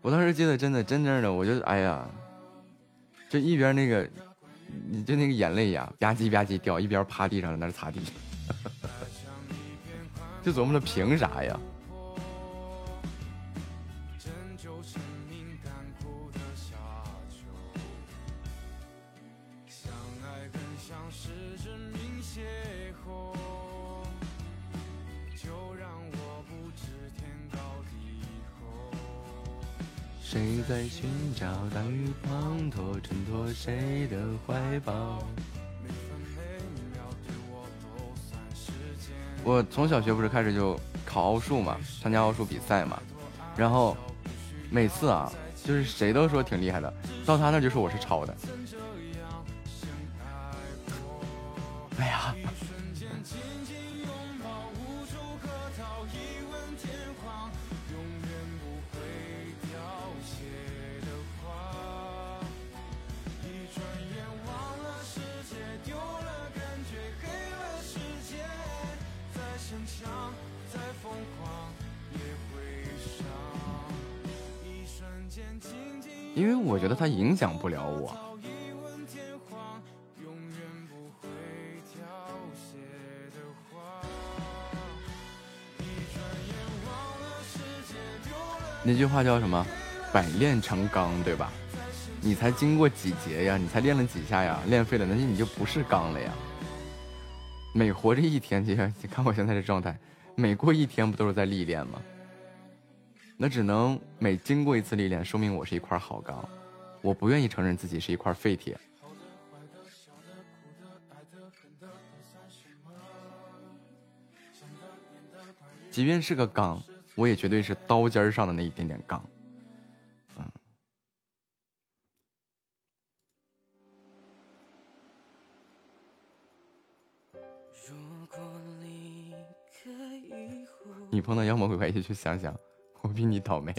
我当时记得真的真正的，我就哎呀，就一边那个，你就那个眼泪呀吧唧吧唧掉，一边趴地上在那擦地，就琢磨着凭啥呀？谁在寻找大雨滂沱，挣脱谁的怀抱？我从小学不是开始就考奥数嘛，参加奥数比赛嘛，然后每次啊，就是谁都说挺厉害的，到他那就说我是抄的。因为我觉得它影响不了我。那句话叫什么？“百炼成钢”，对吧？你才经过几节呀？你才练了几下呀？练废了，那你就不是钢了呀。每活着一天，就像你看我现在这状态，每过一天不都是在历练吗？那只能每经过一次历练，说明我是一块好钢。我不愿意承认自己是一块废铁。即便是个钢，我也绝对是刀尖上的那一点点钢。嗯你碰到妖魔鬼怪，也去想想。我比你倒霉，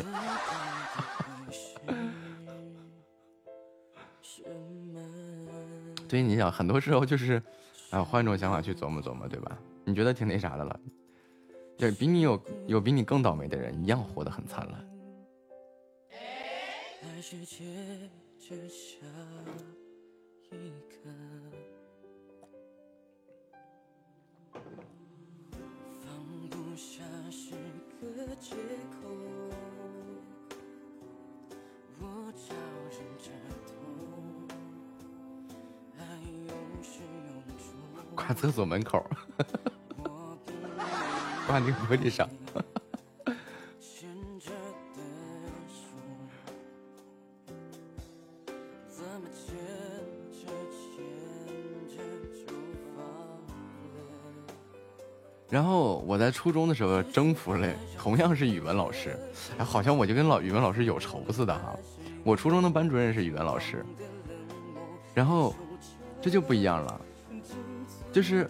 所以你想，很多时候就是，啊，换一种想法去琢磨琢磨，对吧？你觉得挺那啥的了，就比你有有比你更倒霉的人，一样活得很灿烂。厕所门口，挂那个玻璃上。然后我在初中的时候征服了，同样是语文老师，哎，好像我就跟老语文老师有仇似的哈。我初中的班主任是语文老师，然后这就不一样了。就是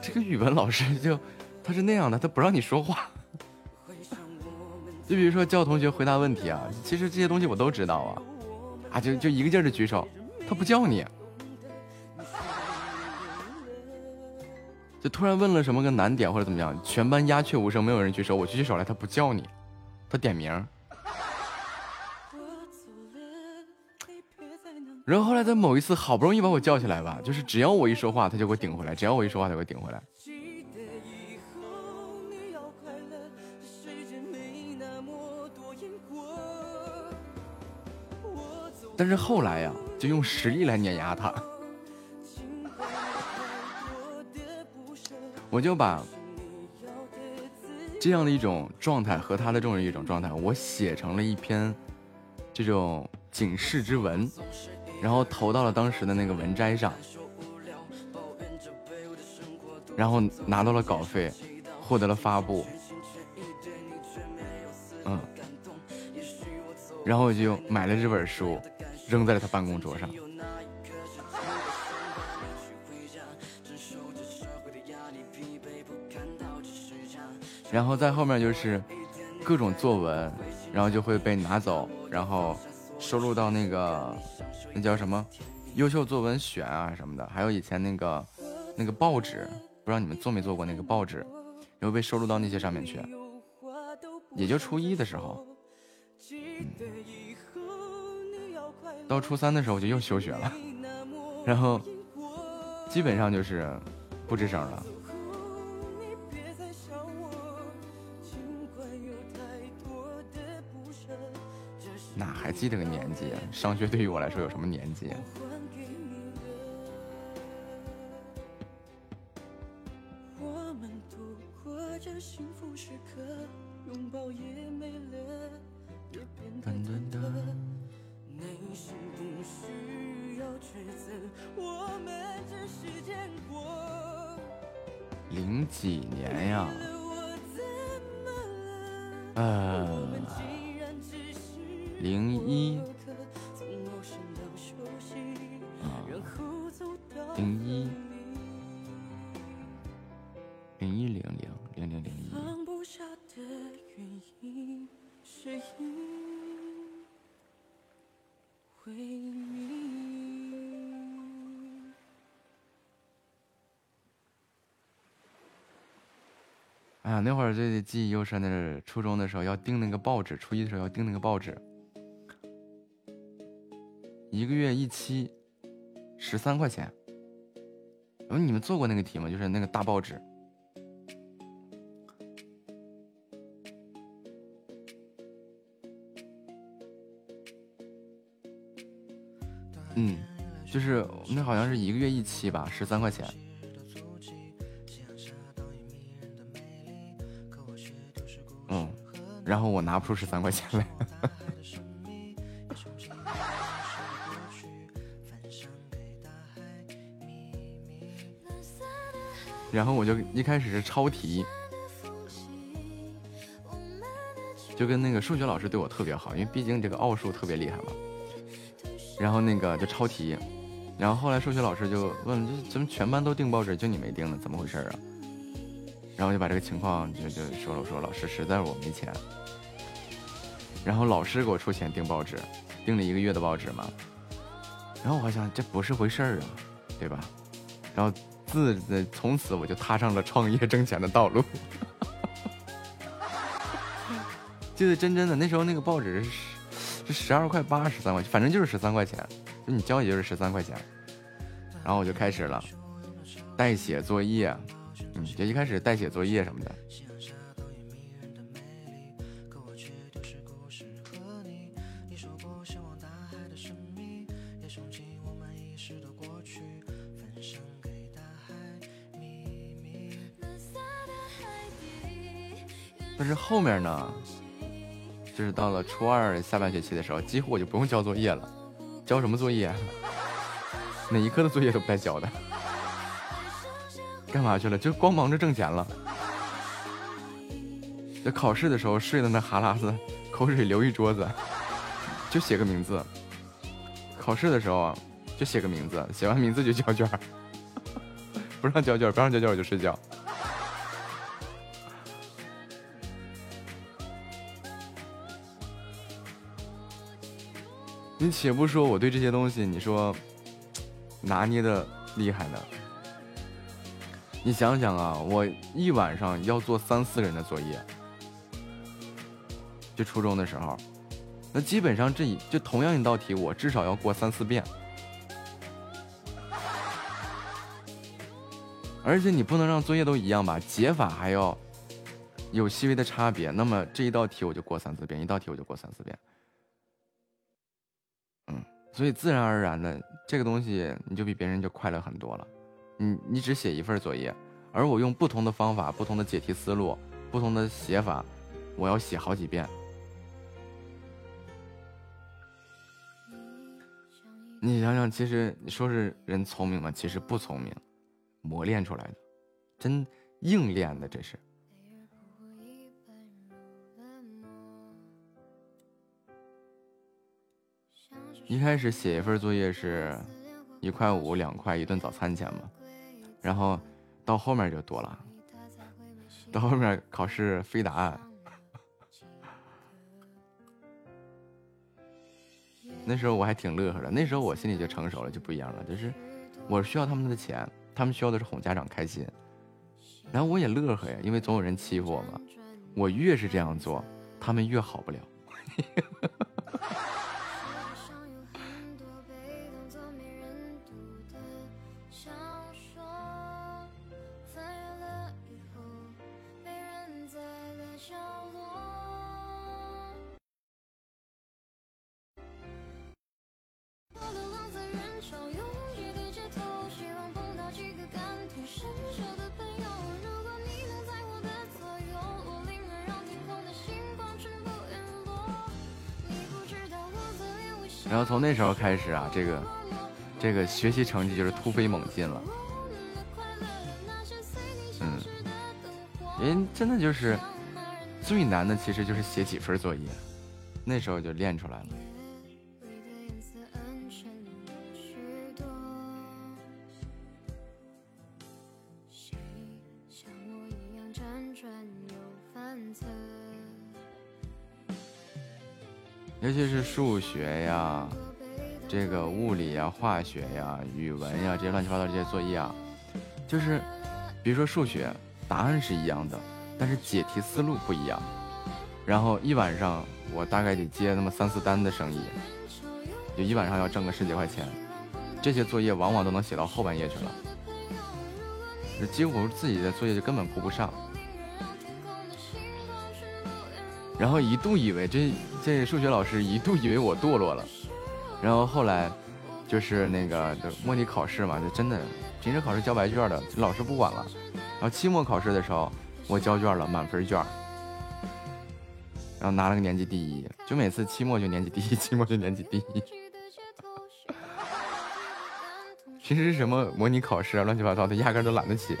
这个语文老师就他是那样的，他不让你说话。就比如说叫同学回答问题啊，其实这些东西我都知道啊，啊就就一个劲儿的举手，他不叫你。就突然问了什么个难点或者怎么样，全班鸦雀无声，没有人举手，我举起手来，他不叫你，他点名。然后后来在某一次好不容易把我叫起来吧，就是只要我一说话，他就给我顶回来；只要我一说话，他就给我顶回来。但是后来呀，就用实力来碾压他。我就把这样的一种状态和他的这种一种状态，我写成了一篇这种警示之文。然后投到了当时的那个文摘上，然后拿到了稿费，获得了发布，嗯，然后我就买了这本书，扔在了他办公桌上，然后在后面就是各种作文，然后就会被拿走，然后收录到那个。叫什么？优秀作文选啊什么的，还有以前那个那个报纸不知道你们做没做过那个报纸，然后被收录到那些上面去。也就初一的时候，到初三的时候就又休学了，然后基本上就是不吱声了。哪还记得个年纪？上学对于我来说有什么年纪？那会儿最记忆犹深的是初中的时候要订那个报纸，初一的时候要订那个报纸，一个月一期，十三块钱。你们做过那个题吗？就是那个大报纸。嗯，就是那好像是一个月一期吧，十三块钱。然后我拿不出十三块钱来，然后我就一开始是抄题，就跟那个数学老师对我特别好，因为毕竟这个奥数特别厉害嘛。然后那个就抄题，然后后来数学老师就问：这怎么全班都订报纸，就你没订呢？怎么回事啊？然后就把这个情况就就说了，我说老师实在我没钱。然后老师给我出钱订报纸，订了一个月的报纸嘛。然后我想这不是回事儿啊，对吧？然后自从此我就踏上了创业挣钱的道路。记得真真的那时候那个报纸是。是十二块八十三块，反正就是十三块钱，就你交也就是十三块钱。然后我就开始了代写作业，嗯，就一开始代写作业什么的。但是后面呢？就是到了初二下半学期的时候，几乎我就不用交作业了。交什么作业？哪一科的作业都不带交的。干嘛去了？就光忙着挣钱了。在考试的时候睡的那哈喇子，口水流一桌子，就写个名字。考试的时候啊就写个名字，写完名字就交卷。不让交卷，不让交卷我就睡觉。你且不说我对这些东西，你说拿捏的厉害呢？你想想啊，我一晚上要做三四个人的作业，就初中的时候，那基本上这一就同样一道题，我至少要过三四遍，而且你不能让作业都一样吧，解法还要有细微的差别。那么这一道题我就过三四遍，一道题我就过三四遍。嗯所以自然而然的，这个东西你就比别人就快乐很多了。你你只写一份作业，而我用不同的方法、不同的解题思路、不同的写法，我要写好几遍。你想想，其实你说是人聪明吗？其实不聪明，磨练出来的，真硬练的，这是。一开始写一份作业是一块五两块一顿早餐钱嘛，然后到后面就多了，到后面考试飞答案，那时候我还挺乐呵的。那时候我心里就成熟了，就不一样了，就是我需要他们的钱，他们需要的是哄家长开心，然后我也乐呵呀，因为总有人欺负我嘛。我越是这样做，他们越好不了。然后从那时候开始啊，这个这个学习成绩就是突飞猛进了。嗯，人真的就是最难的，其实就是写几份作业，那时候就练出来了。尤其是数学呀，这个物理呀、化学呀、语文呀这些乱七八糟这些作业啊，就是，比如说数学，答案是一样的，但是解题思路不一样。然后一晚上我大概得接那么三四单的生意，就一晚上要挣个十几块钱，这些作业往往都能写到后半夜去了，几乎自己的作业就根本顾不上。然后一度以为这这数学老师一度以为我堕落了，然后后来就是那个就模拟考试嘛，就真的平时考试交白卷的老师不管了，然后期末考试的时候我交卷了满分卷，然后拿了个年级第一，就每次期末就年级第一，期末就年级第一。平时什么模拟考试啊乱七八糟的压根都懒得写。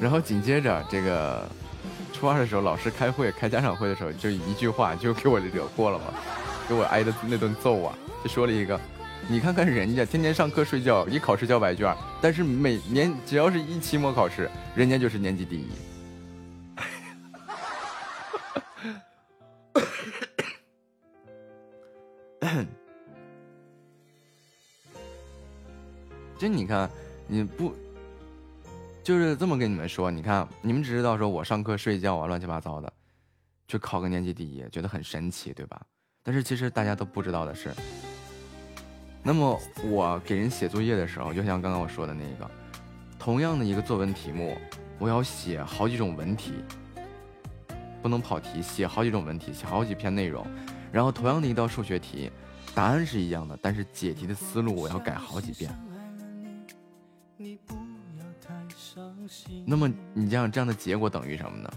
然后紧接着这个初二的时候，老师开会开家长会的时候，就一句话就给我惹祸了嘛，给我挨的那顿揍啊！就说了一个，你看看人家天天上课睡觉，一考试交白卷，但是每年只要是一期末考试，人家就是年级第一。就你看，你不。就是这么跟你们说，你看，你们只知道说我上课睡觉啊，乱七八糟的，就考个年级第一，觉得很神奇，对吧？但是其实大家都不知道的是，那么我给人写作业的时候，就像刚刚我说的那个，同样的一个作文题目，我要写好几种文体，不能跑题，写好几种文体，写好几篇内容，然后同样的一道数学题，答案是一样的，但是解题的思路我要改好几遍。那么你这样这样的结果等于什么呢？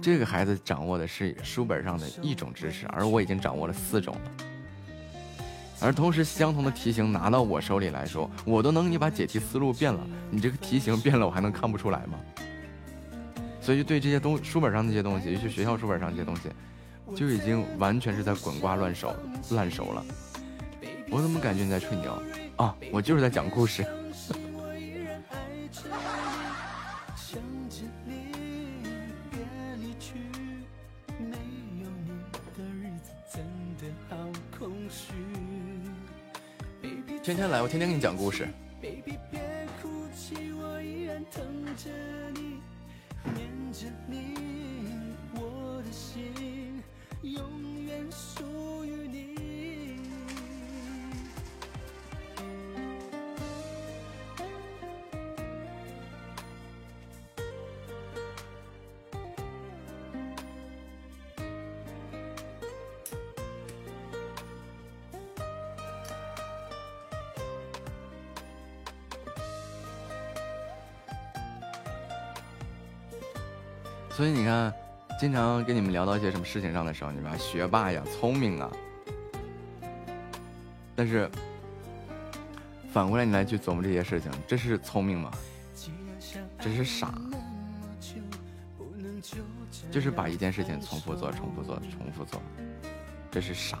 这个孩子掌握的是书本上的一种知识，而我已经掌握了四种了。而同时，相同的题型拿到我手里来说，我都能你把解题思路变了，你这个题型变了，我还能看不出来吗？所以对这些东书本上那些东西，尤其学校书本上这些东西，就已经完全是在滚瓜烂熟烂熟了。我怎么感觉你在吹牛啊？我就是在讲故事。天天来我天天给你讲故事。Baby 别哭泣我依然疼着你念着你我的心永远属所以你看，经常跟你们聊到一些什么事情上的时候，你们学霸呀、聪明啊，但是反过来你来去琢磨这些事情，这是聪明吗？这是傻，就是把一件事情重复做、重复做、重复做，这是傻。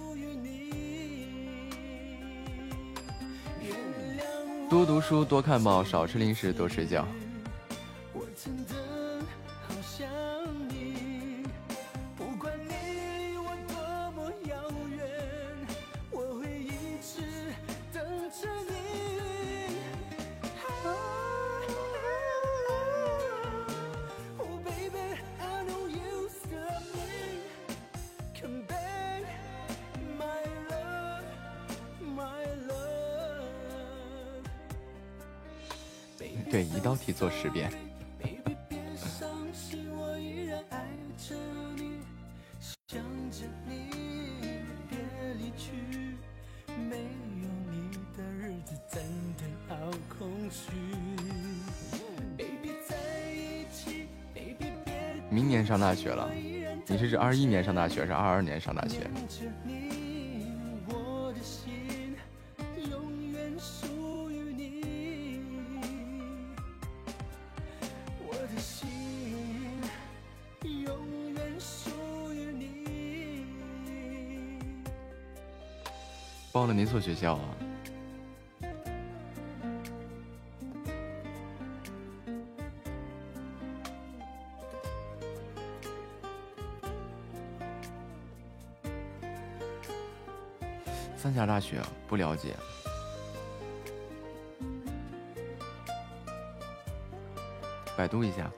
多读书，多看报，少吃零食，多睡觉。对，一道题做十遍。明年上大学了，你是指二一年上大学，还是二二年上大学？所学校啊？三峡大学不了解，百度一下。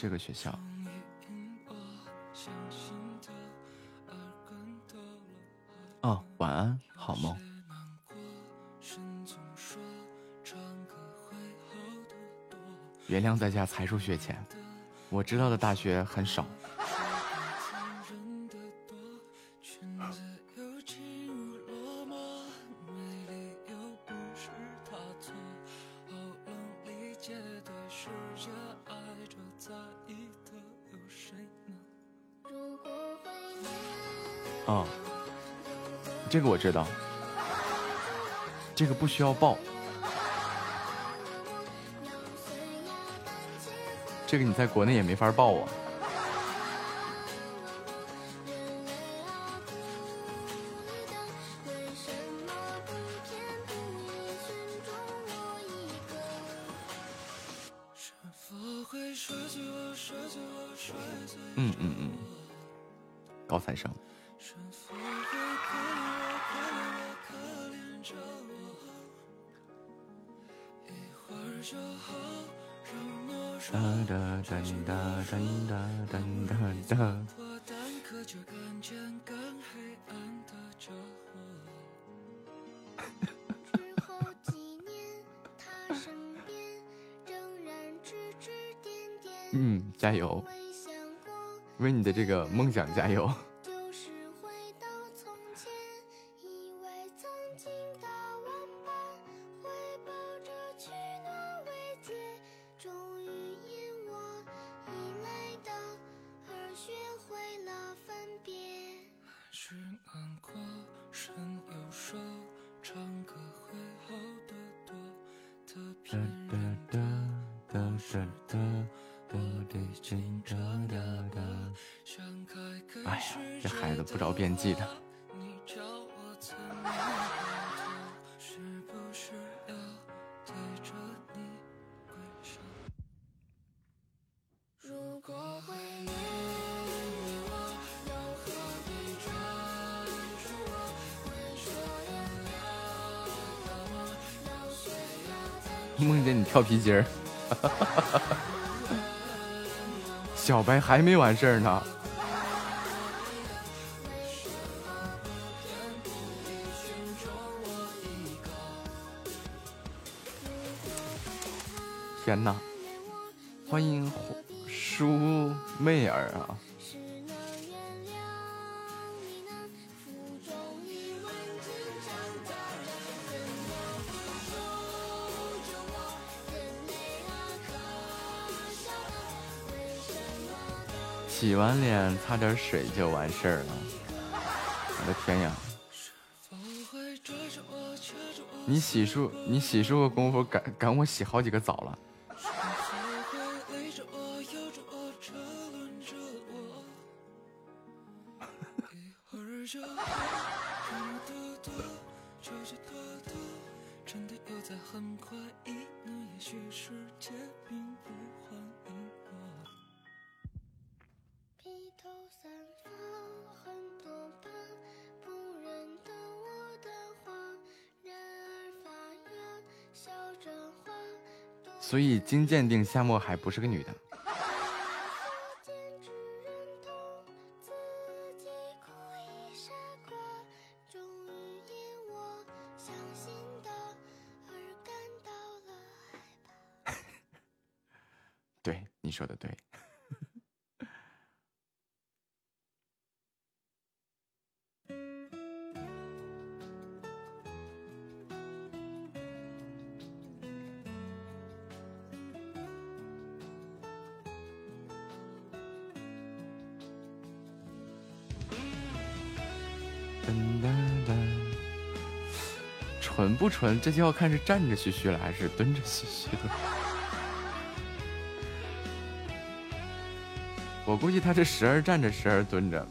这个学校。哦，晚安，好梦。原谅在家才疏学浅，我知道的大学很少。知道，这个不需要报。这个你在国内也没法报啊。嗯加油，为你的这个梦想加油。跳皮筋儿，小白还没完事儿呢。天呐，欢迎舒妹儿啊！洗完脸擦点水就完事儿了。我的天呀！你洗漱你洗漱的功夫赶赶我洗好几个澡了。经鉴定夏沫海不是个女的。纯不纯？这就要看是站着嘘嘘了，还是蹲着嘘嘘的。我估计他这时而站着，时而蹲着。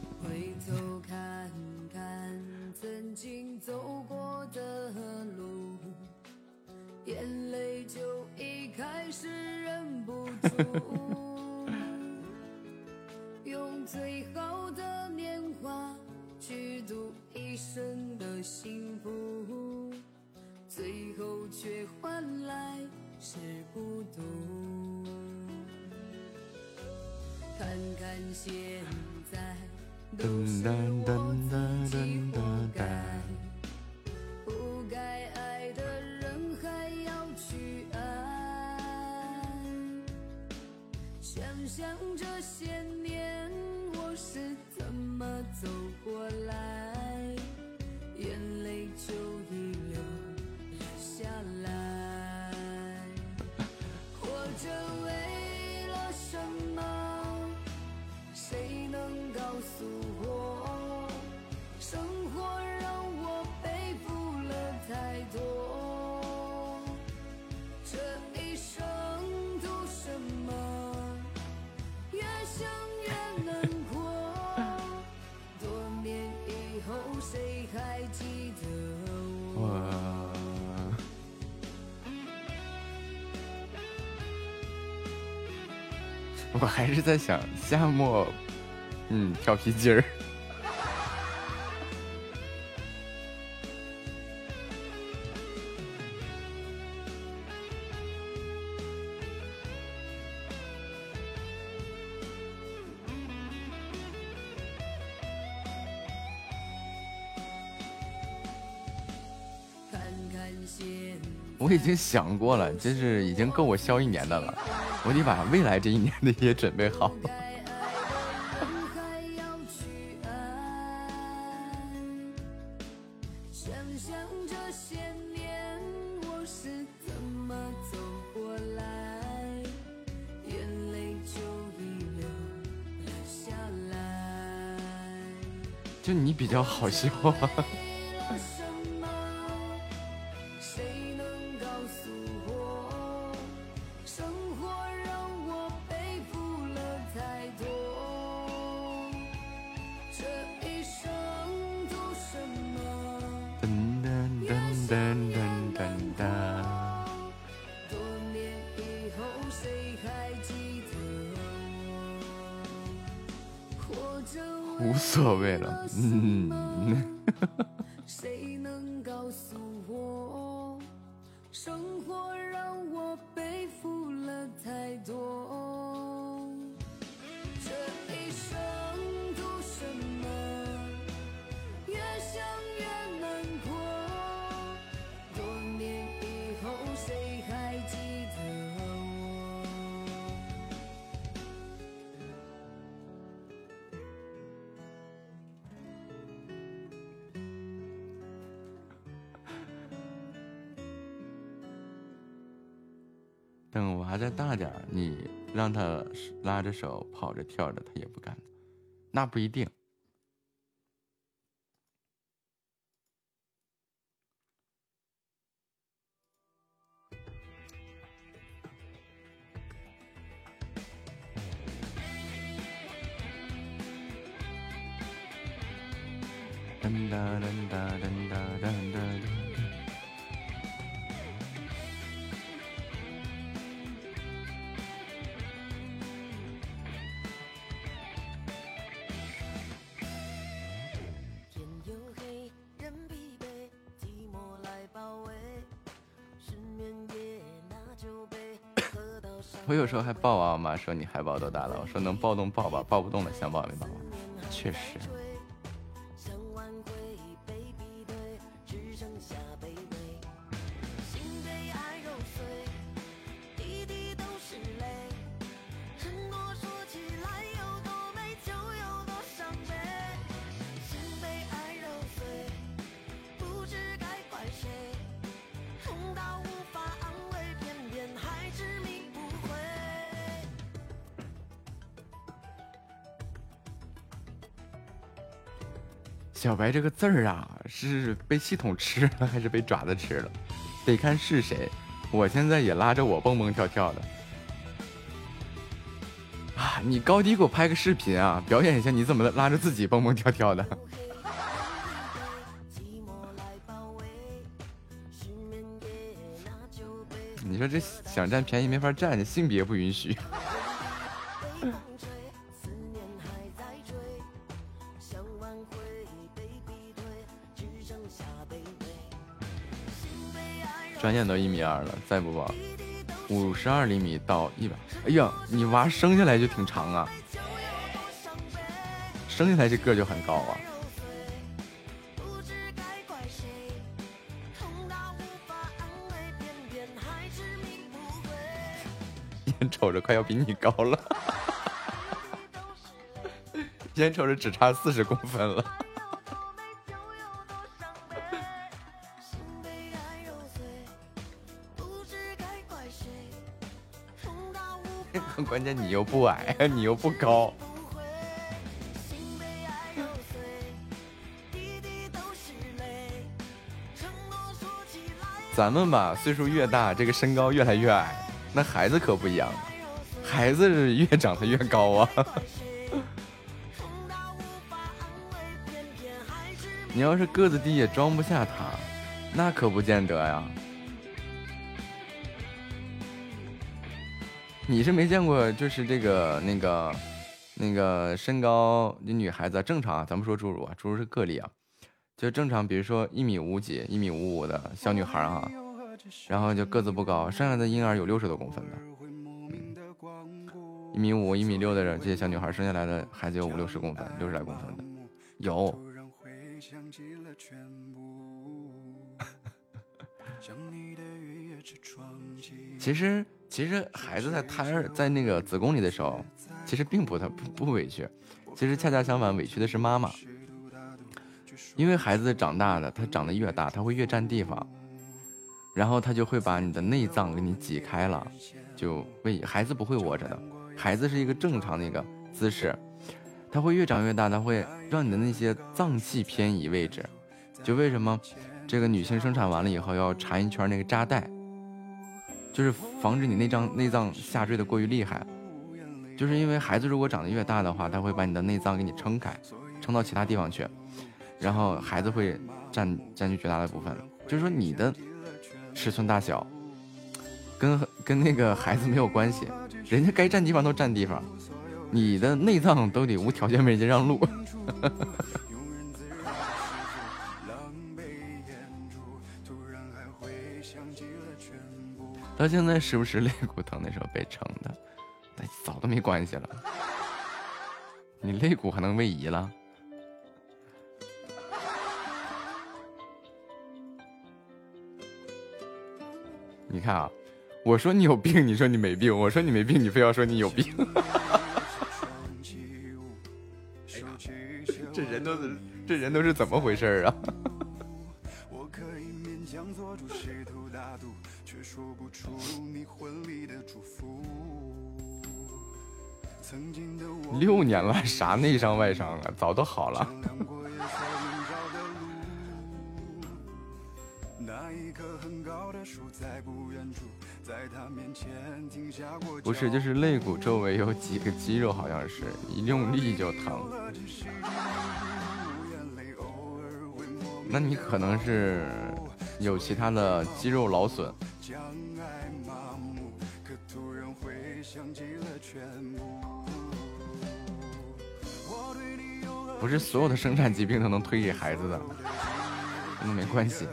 是在想夏末，嗯，跳皮筋儿。我已经想过了，这是已经够我消一年的了。我得把未来这一年的也准备好。就你比较好笑。等拿着手跑着跳着，他也不干。那不一定。说你还抱多大了？我说能抱动抱吧，抱不动了想抱没抱。确实。白这个字儿啊，是被系统吃了还是被爪子吃了？得看是谁。我现在也拉着我蹦蹦跳跳的啊！你高低给我拍个视频啊，表演一下你怎么拉着自己蹦蹦跳跳的。你说这想占便宜没法占，性别不允许。到一米二了，再不报，五十二厘米到一百。哎呀，你娃生下来就挺长啊，生下来这个就很高啊。眼瞅着快要比你高了，眼瞅着只差四十公分了。关键你又不矮，你又不高。咱们吧，岁数越大，这个身高越来越矮。那孩子可不一样，孩子是越长得越高啊。你要是个子低，也装不下他，那可不见得呀。你是没见过，就是这个那个那个身高，你女孩子正常啊，咱们说侏儒啊，侏儒是个例啊，就正常，比如说一米五几、一米五五的小女孩啊，然后就个子不高，剩下的婴儿有六十多公分的，一米五、一米六的人，这些小女孩生下来的孩子有五六十公分、六十来公分的，有。其实。其实孩子在胎儿在那个子宫里的时候，其实并不他不不委屈，其实恰恰相反，委屈的是妈妈。因为孩子长大了，他长得越大，他会越占地方，然后他就会把你的内脏给你挤开了，就为孩子不会窝着的，孩子是一个正常的一个姿势，他会越长越大，他会让你的那些脏器偏移位置，就为什么这个女性生产完了以后要缠一圈那个扎带。就是防止你内脏内脏下坠的过于厉害，就是因为孩子如果长得越大的话，他会把你的内脏给你撑开，撑到其他地方去，然后孩子会占占据绝大的部分。就是说你的尺寸大小跟跟那个孩子没有关系，人家该占地方都占地方，你的内脏都得无条件为人家让路。到现在是不是肋骨疼的时候被撑的？那早都没关系了。你肋骨还能位移了？你看啊，我说你有病，你说你没病；我说你没病，你非要说你有病。这人都是这人都是怎么回事啊？我可以勉强做主六年了，啥内伤外伤啊？早都好了。那一棵很高的树在不远处，在他面前停下过不是，就是肋骨周围有几个肌肉，好像是一用力就疼。那你可能是有其他的肌肉劳损。不是所有的生产疾病都能推给孩子的，那没关系。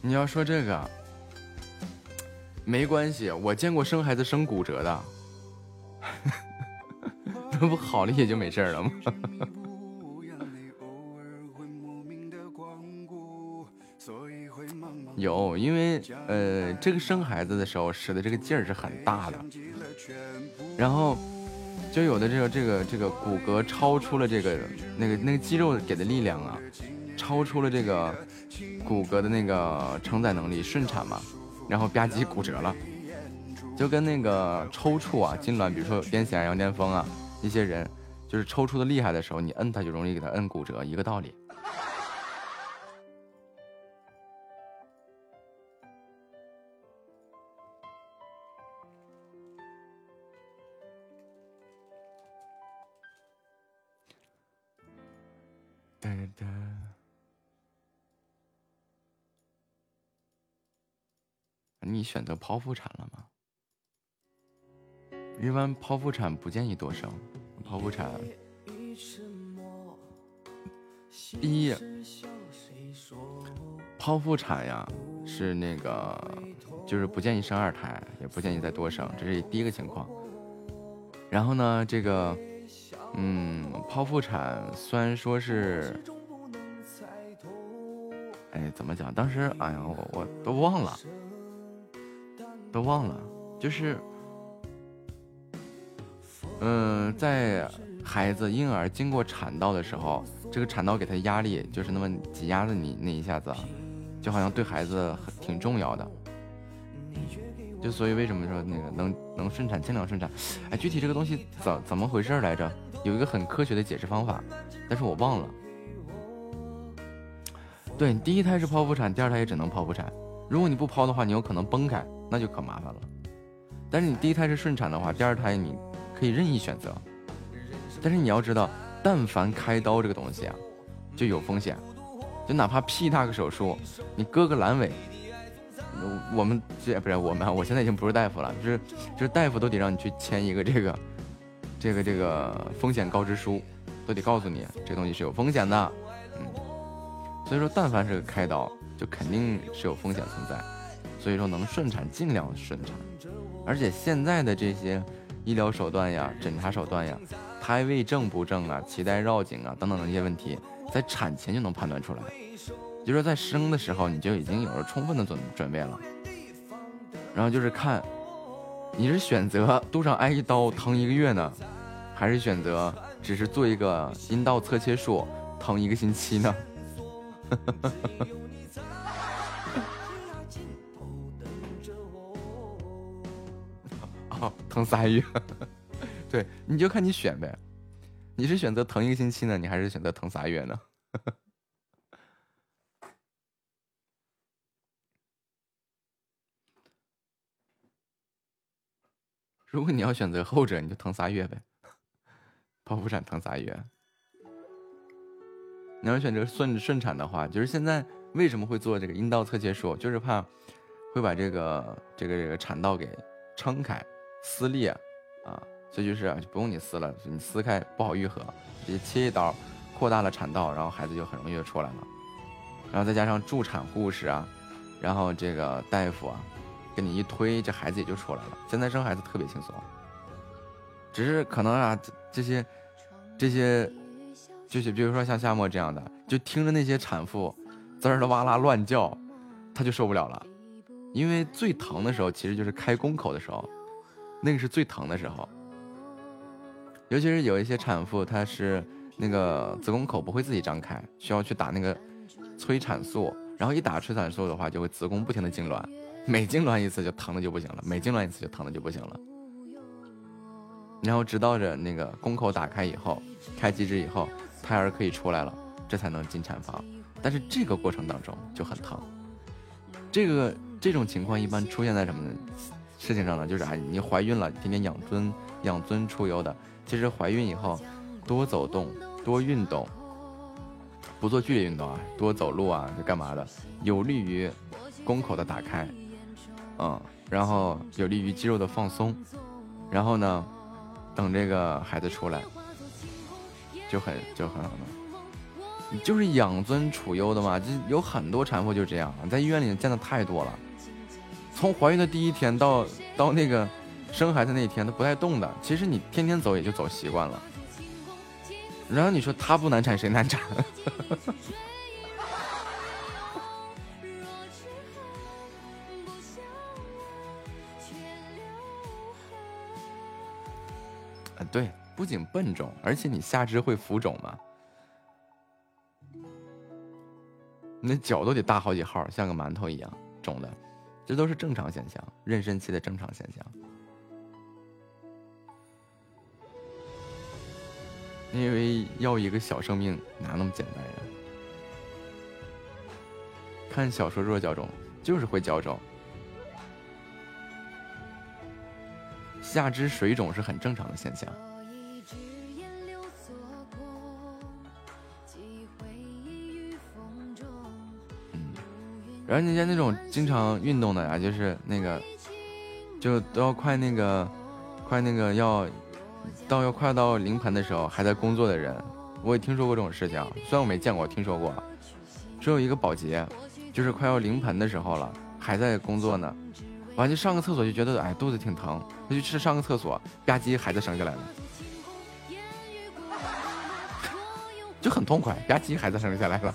你要说这个，没关系，我见过生孩子生骨折的。那不好了也就没事了吗？有，因为呃，这个生孩子的时候使的这个劲儿是很大的，然后就有的这个这个这个骨骼超出了这个那个那个肌肉给的力量啊，超出了这个骨骼的那个承载能力，顺产嘛，然后吧唧骨折了。就跟那个抽搐啊、痉挛，比如说癫痫、羊癫疯啊，一些人就是抽搐的厉害的时候，你摁他就容易给他摁骨折，一个道理。哒哒，你选择剖腹产了吗？一般剖腹产不建议多生，剖腹产，第一，剖腹产呀是那个，就是不建议生二胎，也不建议再多生，这是第一个情况。然后呢，这个，嗯，剖腹产虽然说是，哎，怎么讲？当时，哎呀，我我都忘了，都忘了，就是。嗯，在孩子婴儿经过产道的时候，这个产道给他压力就是那么挤压的你那一下子，就好像对孩子很挺重要的。就所以为什么说那个能能顺产尽量顺产？哎，具体这个东西怎怎么回事来着？有一个很科学的解释方法，但是我忘了。对，第一胎是剖腹产，第二胎也只能剖腹产。如果你不剖的话，你有可能崩开，那就可麻烦了。但是你第一胎是顺产的话，第二胎你。可以任意选择，但是你要知道，但凡开刀这个东西啊，就有风险，就哪怕屁大个手术，你割个阑尾，我们这不是我们，我现在已经不是大夫了，就是就是大夫都得让你去签一个这个这个这个风险告知书，都得告诉你这东西是有风险的，嗯，所以说但凡是个开刀，就肯定是有风险存在，所以说能顺产尽量顺产，而且现在的这些。医疗手段呀，诊查手段呀，胎位正不正啊，脐带绕颈啊，等等的一些问题，在产前就能判断出来。就是在生的时候，你就已经有了充分的准准备了。然后就是看，你是选择肚上挨一刀疼一个月呢，还是选择只是做一个阴道侧切术疼一个星期呢？疼仨月，对，你就看你选呗。你是选择疼一个星期呢，你还是选择疼仨月呢？如果你要选择后者，你就疼仨月呗。剖腹产疼仨月。你要选择顺顺产的话，就是现在为什么会做这个阴道侧切术？就是怕会把这个这个这个产道给撑开、撕裂啊，所以就是不用你撕了，你撕开不好愈合，直接切一刀，扩大了产道，然后孩子就很容易就出来了。然后再加上助产护士啊，然后这个大夫啊，给你一推，这孩子也就出来了。现在生孩子特别轻松，只是可能啊，这些这些就是比如说像夏沫这样的，就听着那些产妇滋儿的哇啦乱叫，他就受不了了。因为最疼的时候其实就是开宫口的时候，那个是最疼的时候。尤其是有一些产妇，她是那个子宫口不会自己张开，需要去打那个。催产素，然后一打催产素的话，就会子宫不停的痉挛，每痉挛一次就疼的就不行了，每痉挛一次就疼的就不行了。然后直到着那个宫口打开以后，开机制以后，胎儿可以出来了，这才能进产房。但是这个过程当中就很疼。这个这种情况一般出现在什么呢事情上呢？就是啊，你怀孕了，天天养尊养尊处优的，其实怀孕以后多走动，多运动。不做剧烈运动啊，多走路啊，就干嘛的，有利于宫口的打开，嗯，然后有利于肌肉的放松，然后呢，等这个孩子出来，就很就很好了，就是养尊处优的嘛，就有很多产妇就这样，在医院里见的太多了，从怀孕的第一天到到那个生孩子那一天，都不带动的，其实你天天走也就走习惯了。然后你说他不难产谁难产？啊，对，不仅笨重，而且你下肢会浮肿嘛，那脚都得大好几号，像个馒头一样肿的，这都是正常现象，妊娠期的正常现象。因为要一个小生命哪那么简单呀？看小说弱脚肿，就是会脚肿，下肢水肿是很正常的现象。然后人家那种经常运动的呀，就是那个，就都要快那个，快那个要。到要快到临盆的时候，还在工作的人，我也听说过这种事情。虽然我没见过，听说过。只有一个保洁，就是快要临盆的时候了，还在工作呢。完就上个厕所就觉得哎肚子挺疼，他就去上个厕所，吧唧孩子生下来了，就很痛快，吧唧孩子生下来了。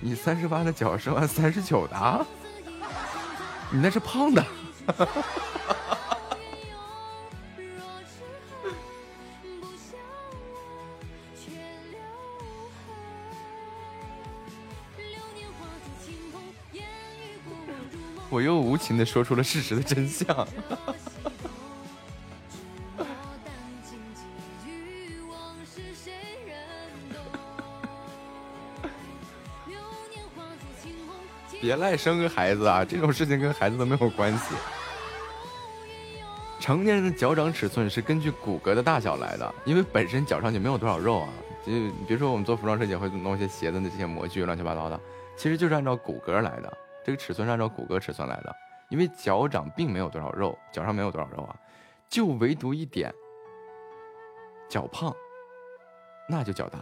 你三十八的脚生完三十九的，你那是胖的。我又无情的说出了事实的真相。别赖生个孩子啊！这种事情跟孩子都没有关系。成年人的脚掌尺寸是根据骨骼的大小来的，因为本身脚上就没有多少肉啊。就比如说我们做服装设计会弄一些鞋子的这些模具，乱七八糟的，其实就是按照骨骼来的。这个尺寸是按照骨骼尺寸来的，因为脚掌并没有多少肉，脚上没有多少肉啊，就唯独一点，脚胖，那就脚大。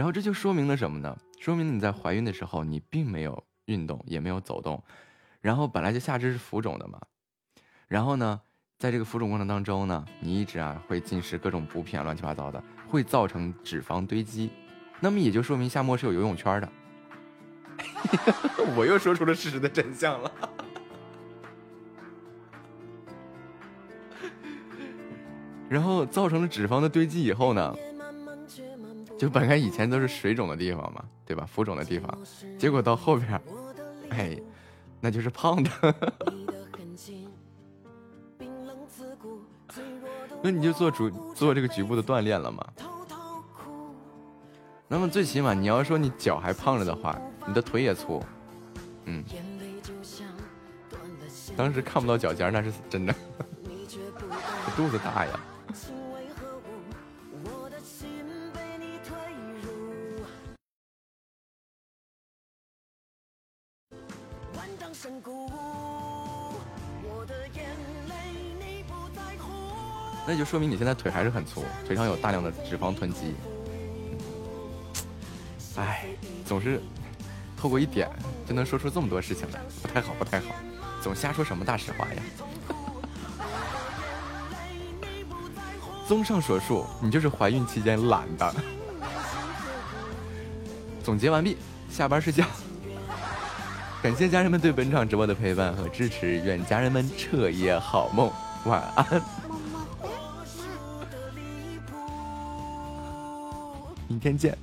然后这就说明了什么呢？说明你在怀孕的时候，你并没有运动，也没有走动，然后本来就下肢是浮肿的嘛。然后呢，在这个浮肿过程当中呢，你一直啊会进食各种补品，乱七八糟的，会造成脂肪堆积。那么也就说明夏沫是有游泳圈的。我又说出了事实的真相了。然后造成了脂肪的堆积以后呢？就本来以前都是水肿的地方嘛，对吧？浮肿的地方，结果到后边，哎，那就是胖的。那你就做主做这个局部的锻炼了嘛。那么最起码你要说你脚还胖着的话，你的腿也粗，嗯。当时看不到脚尖，那是真的。肚子大呀。那就说明你现在腿还是很粗，腿上有大量的脂肪囤积。哎，总是透过一点就能说出这么多事情来，不太好，不太好，总瞎说什么大实话呀？综上所述，你就是怀孕期间懒的。总结完毕，下班睡觉。感谢家人们对本场直播的陪伴和支持，愿家人们彻夜好梦，晚安。天见。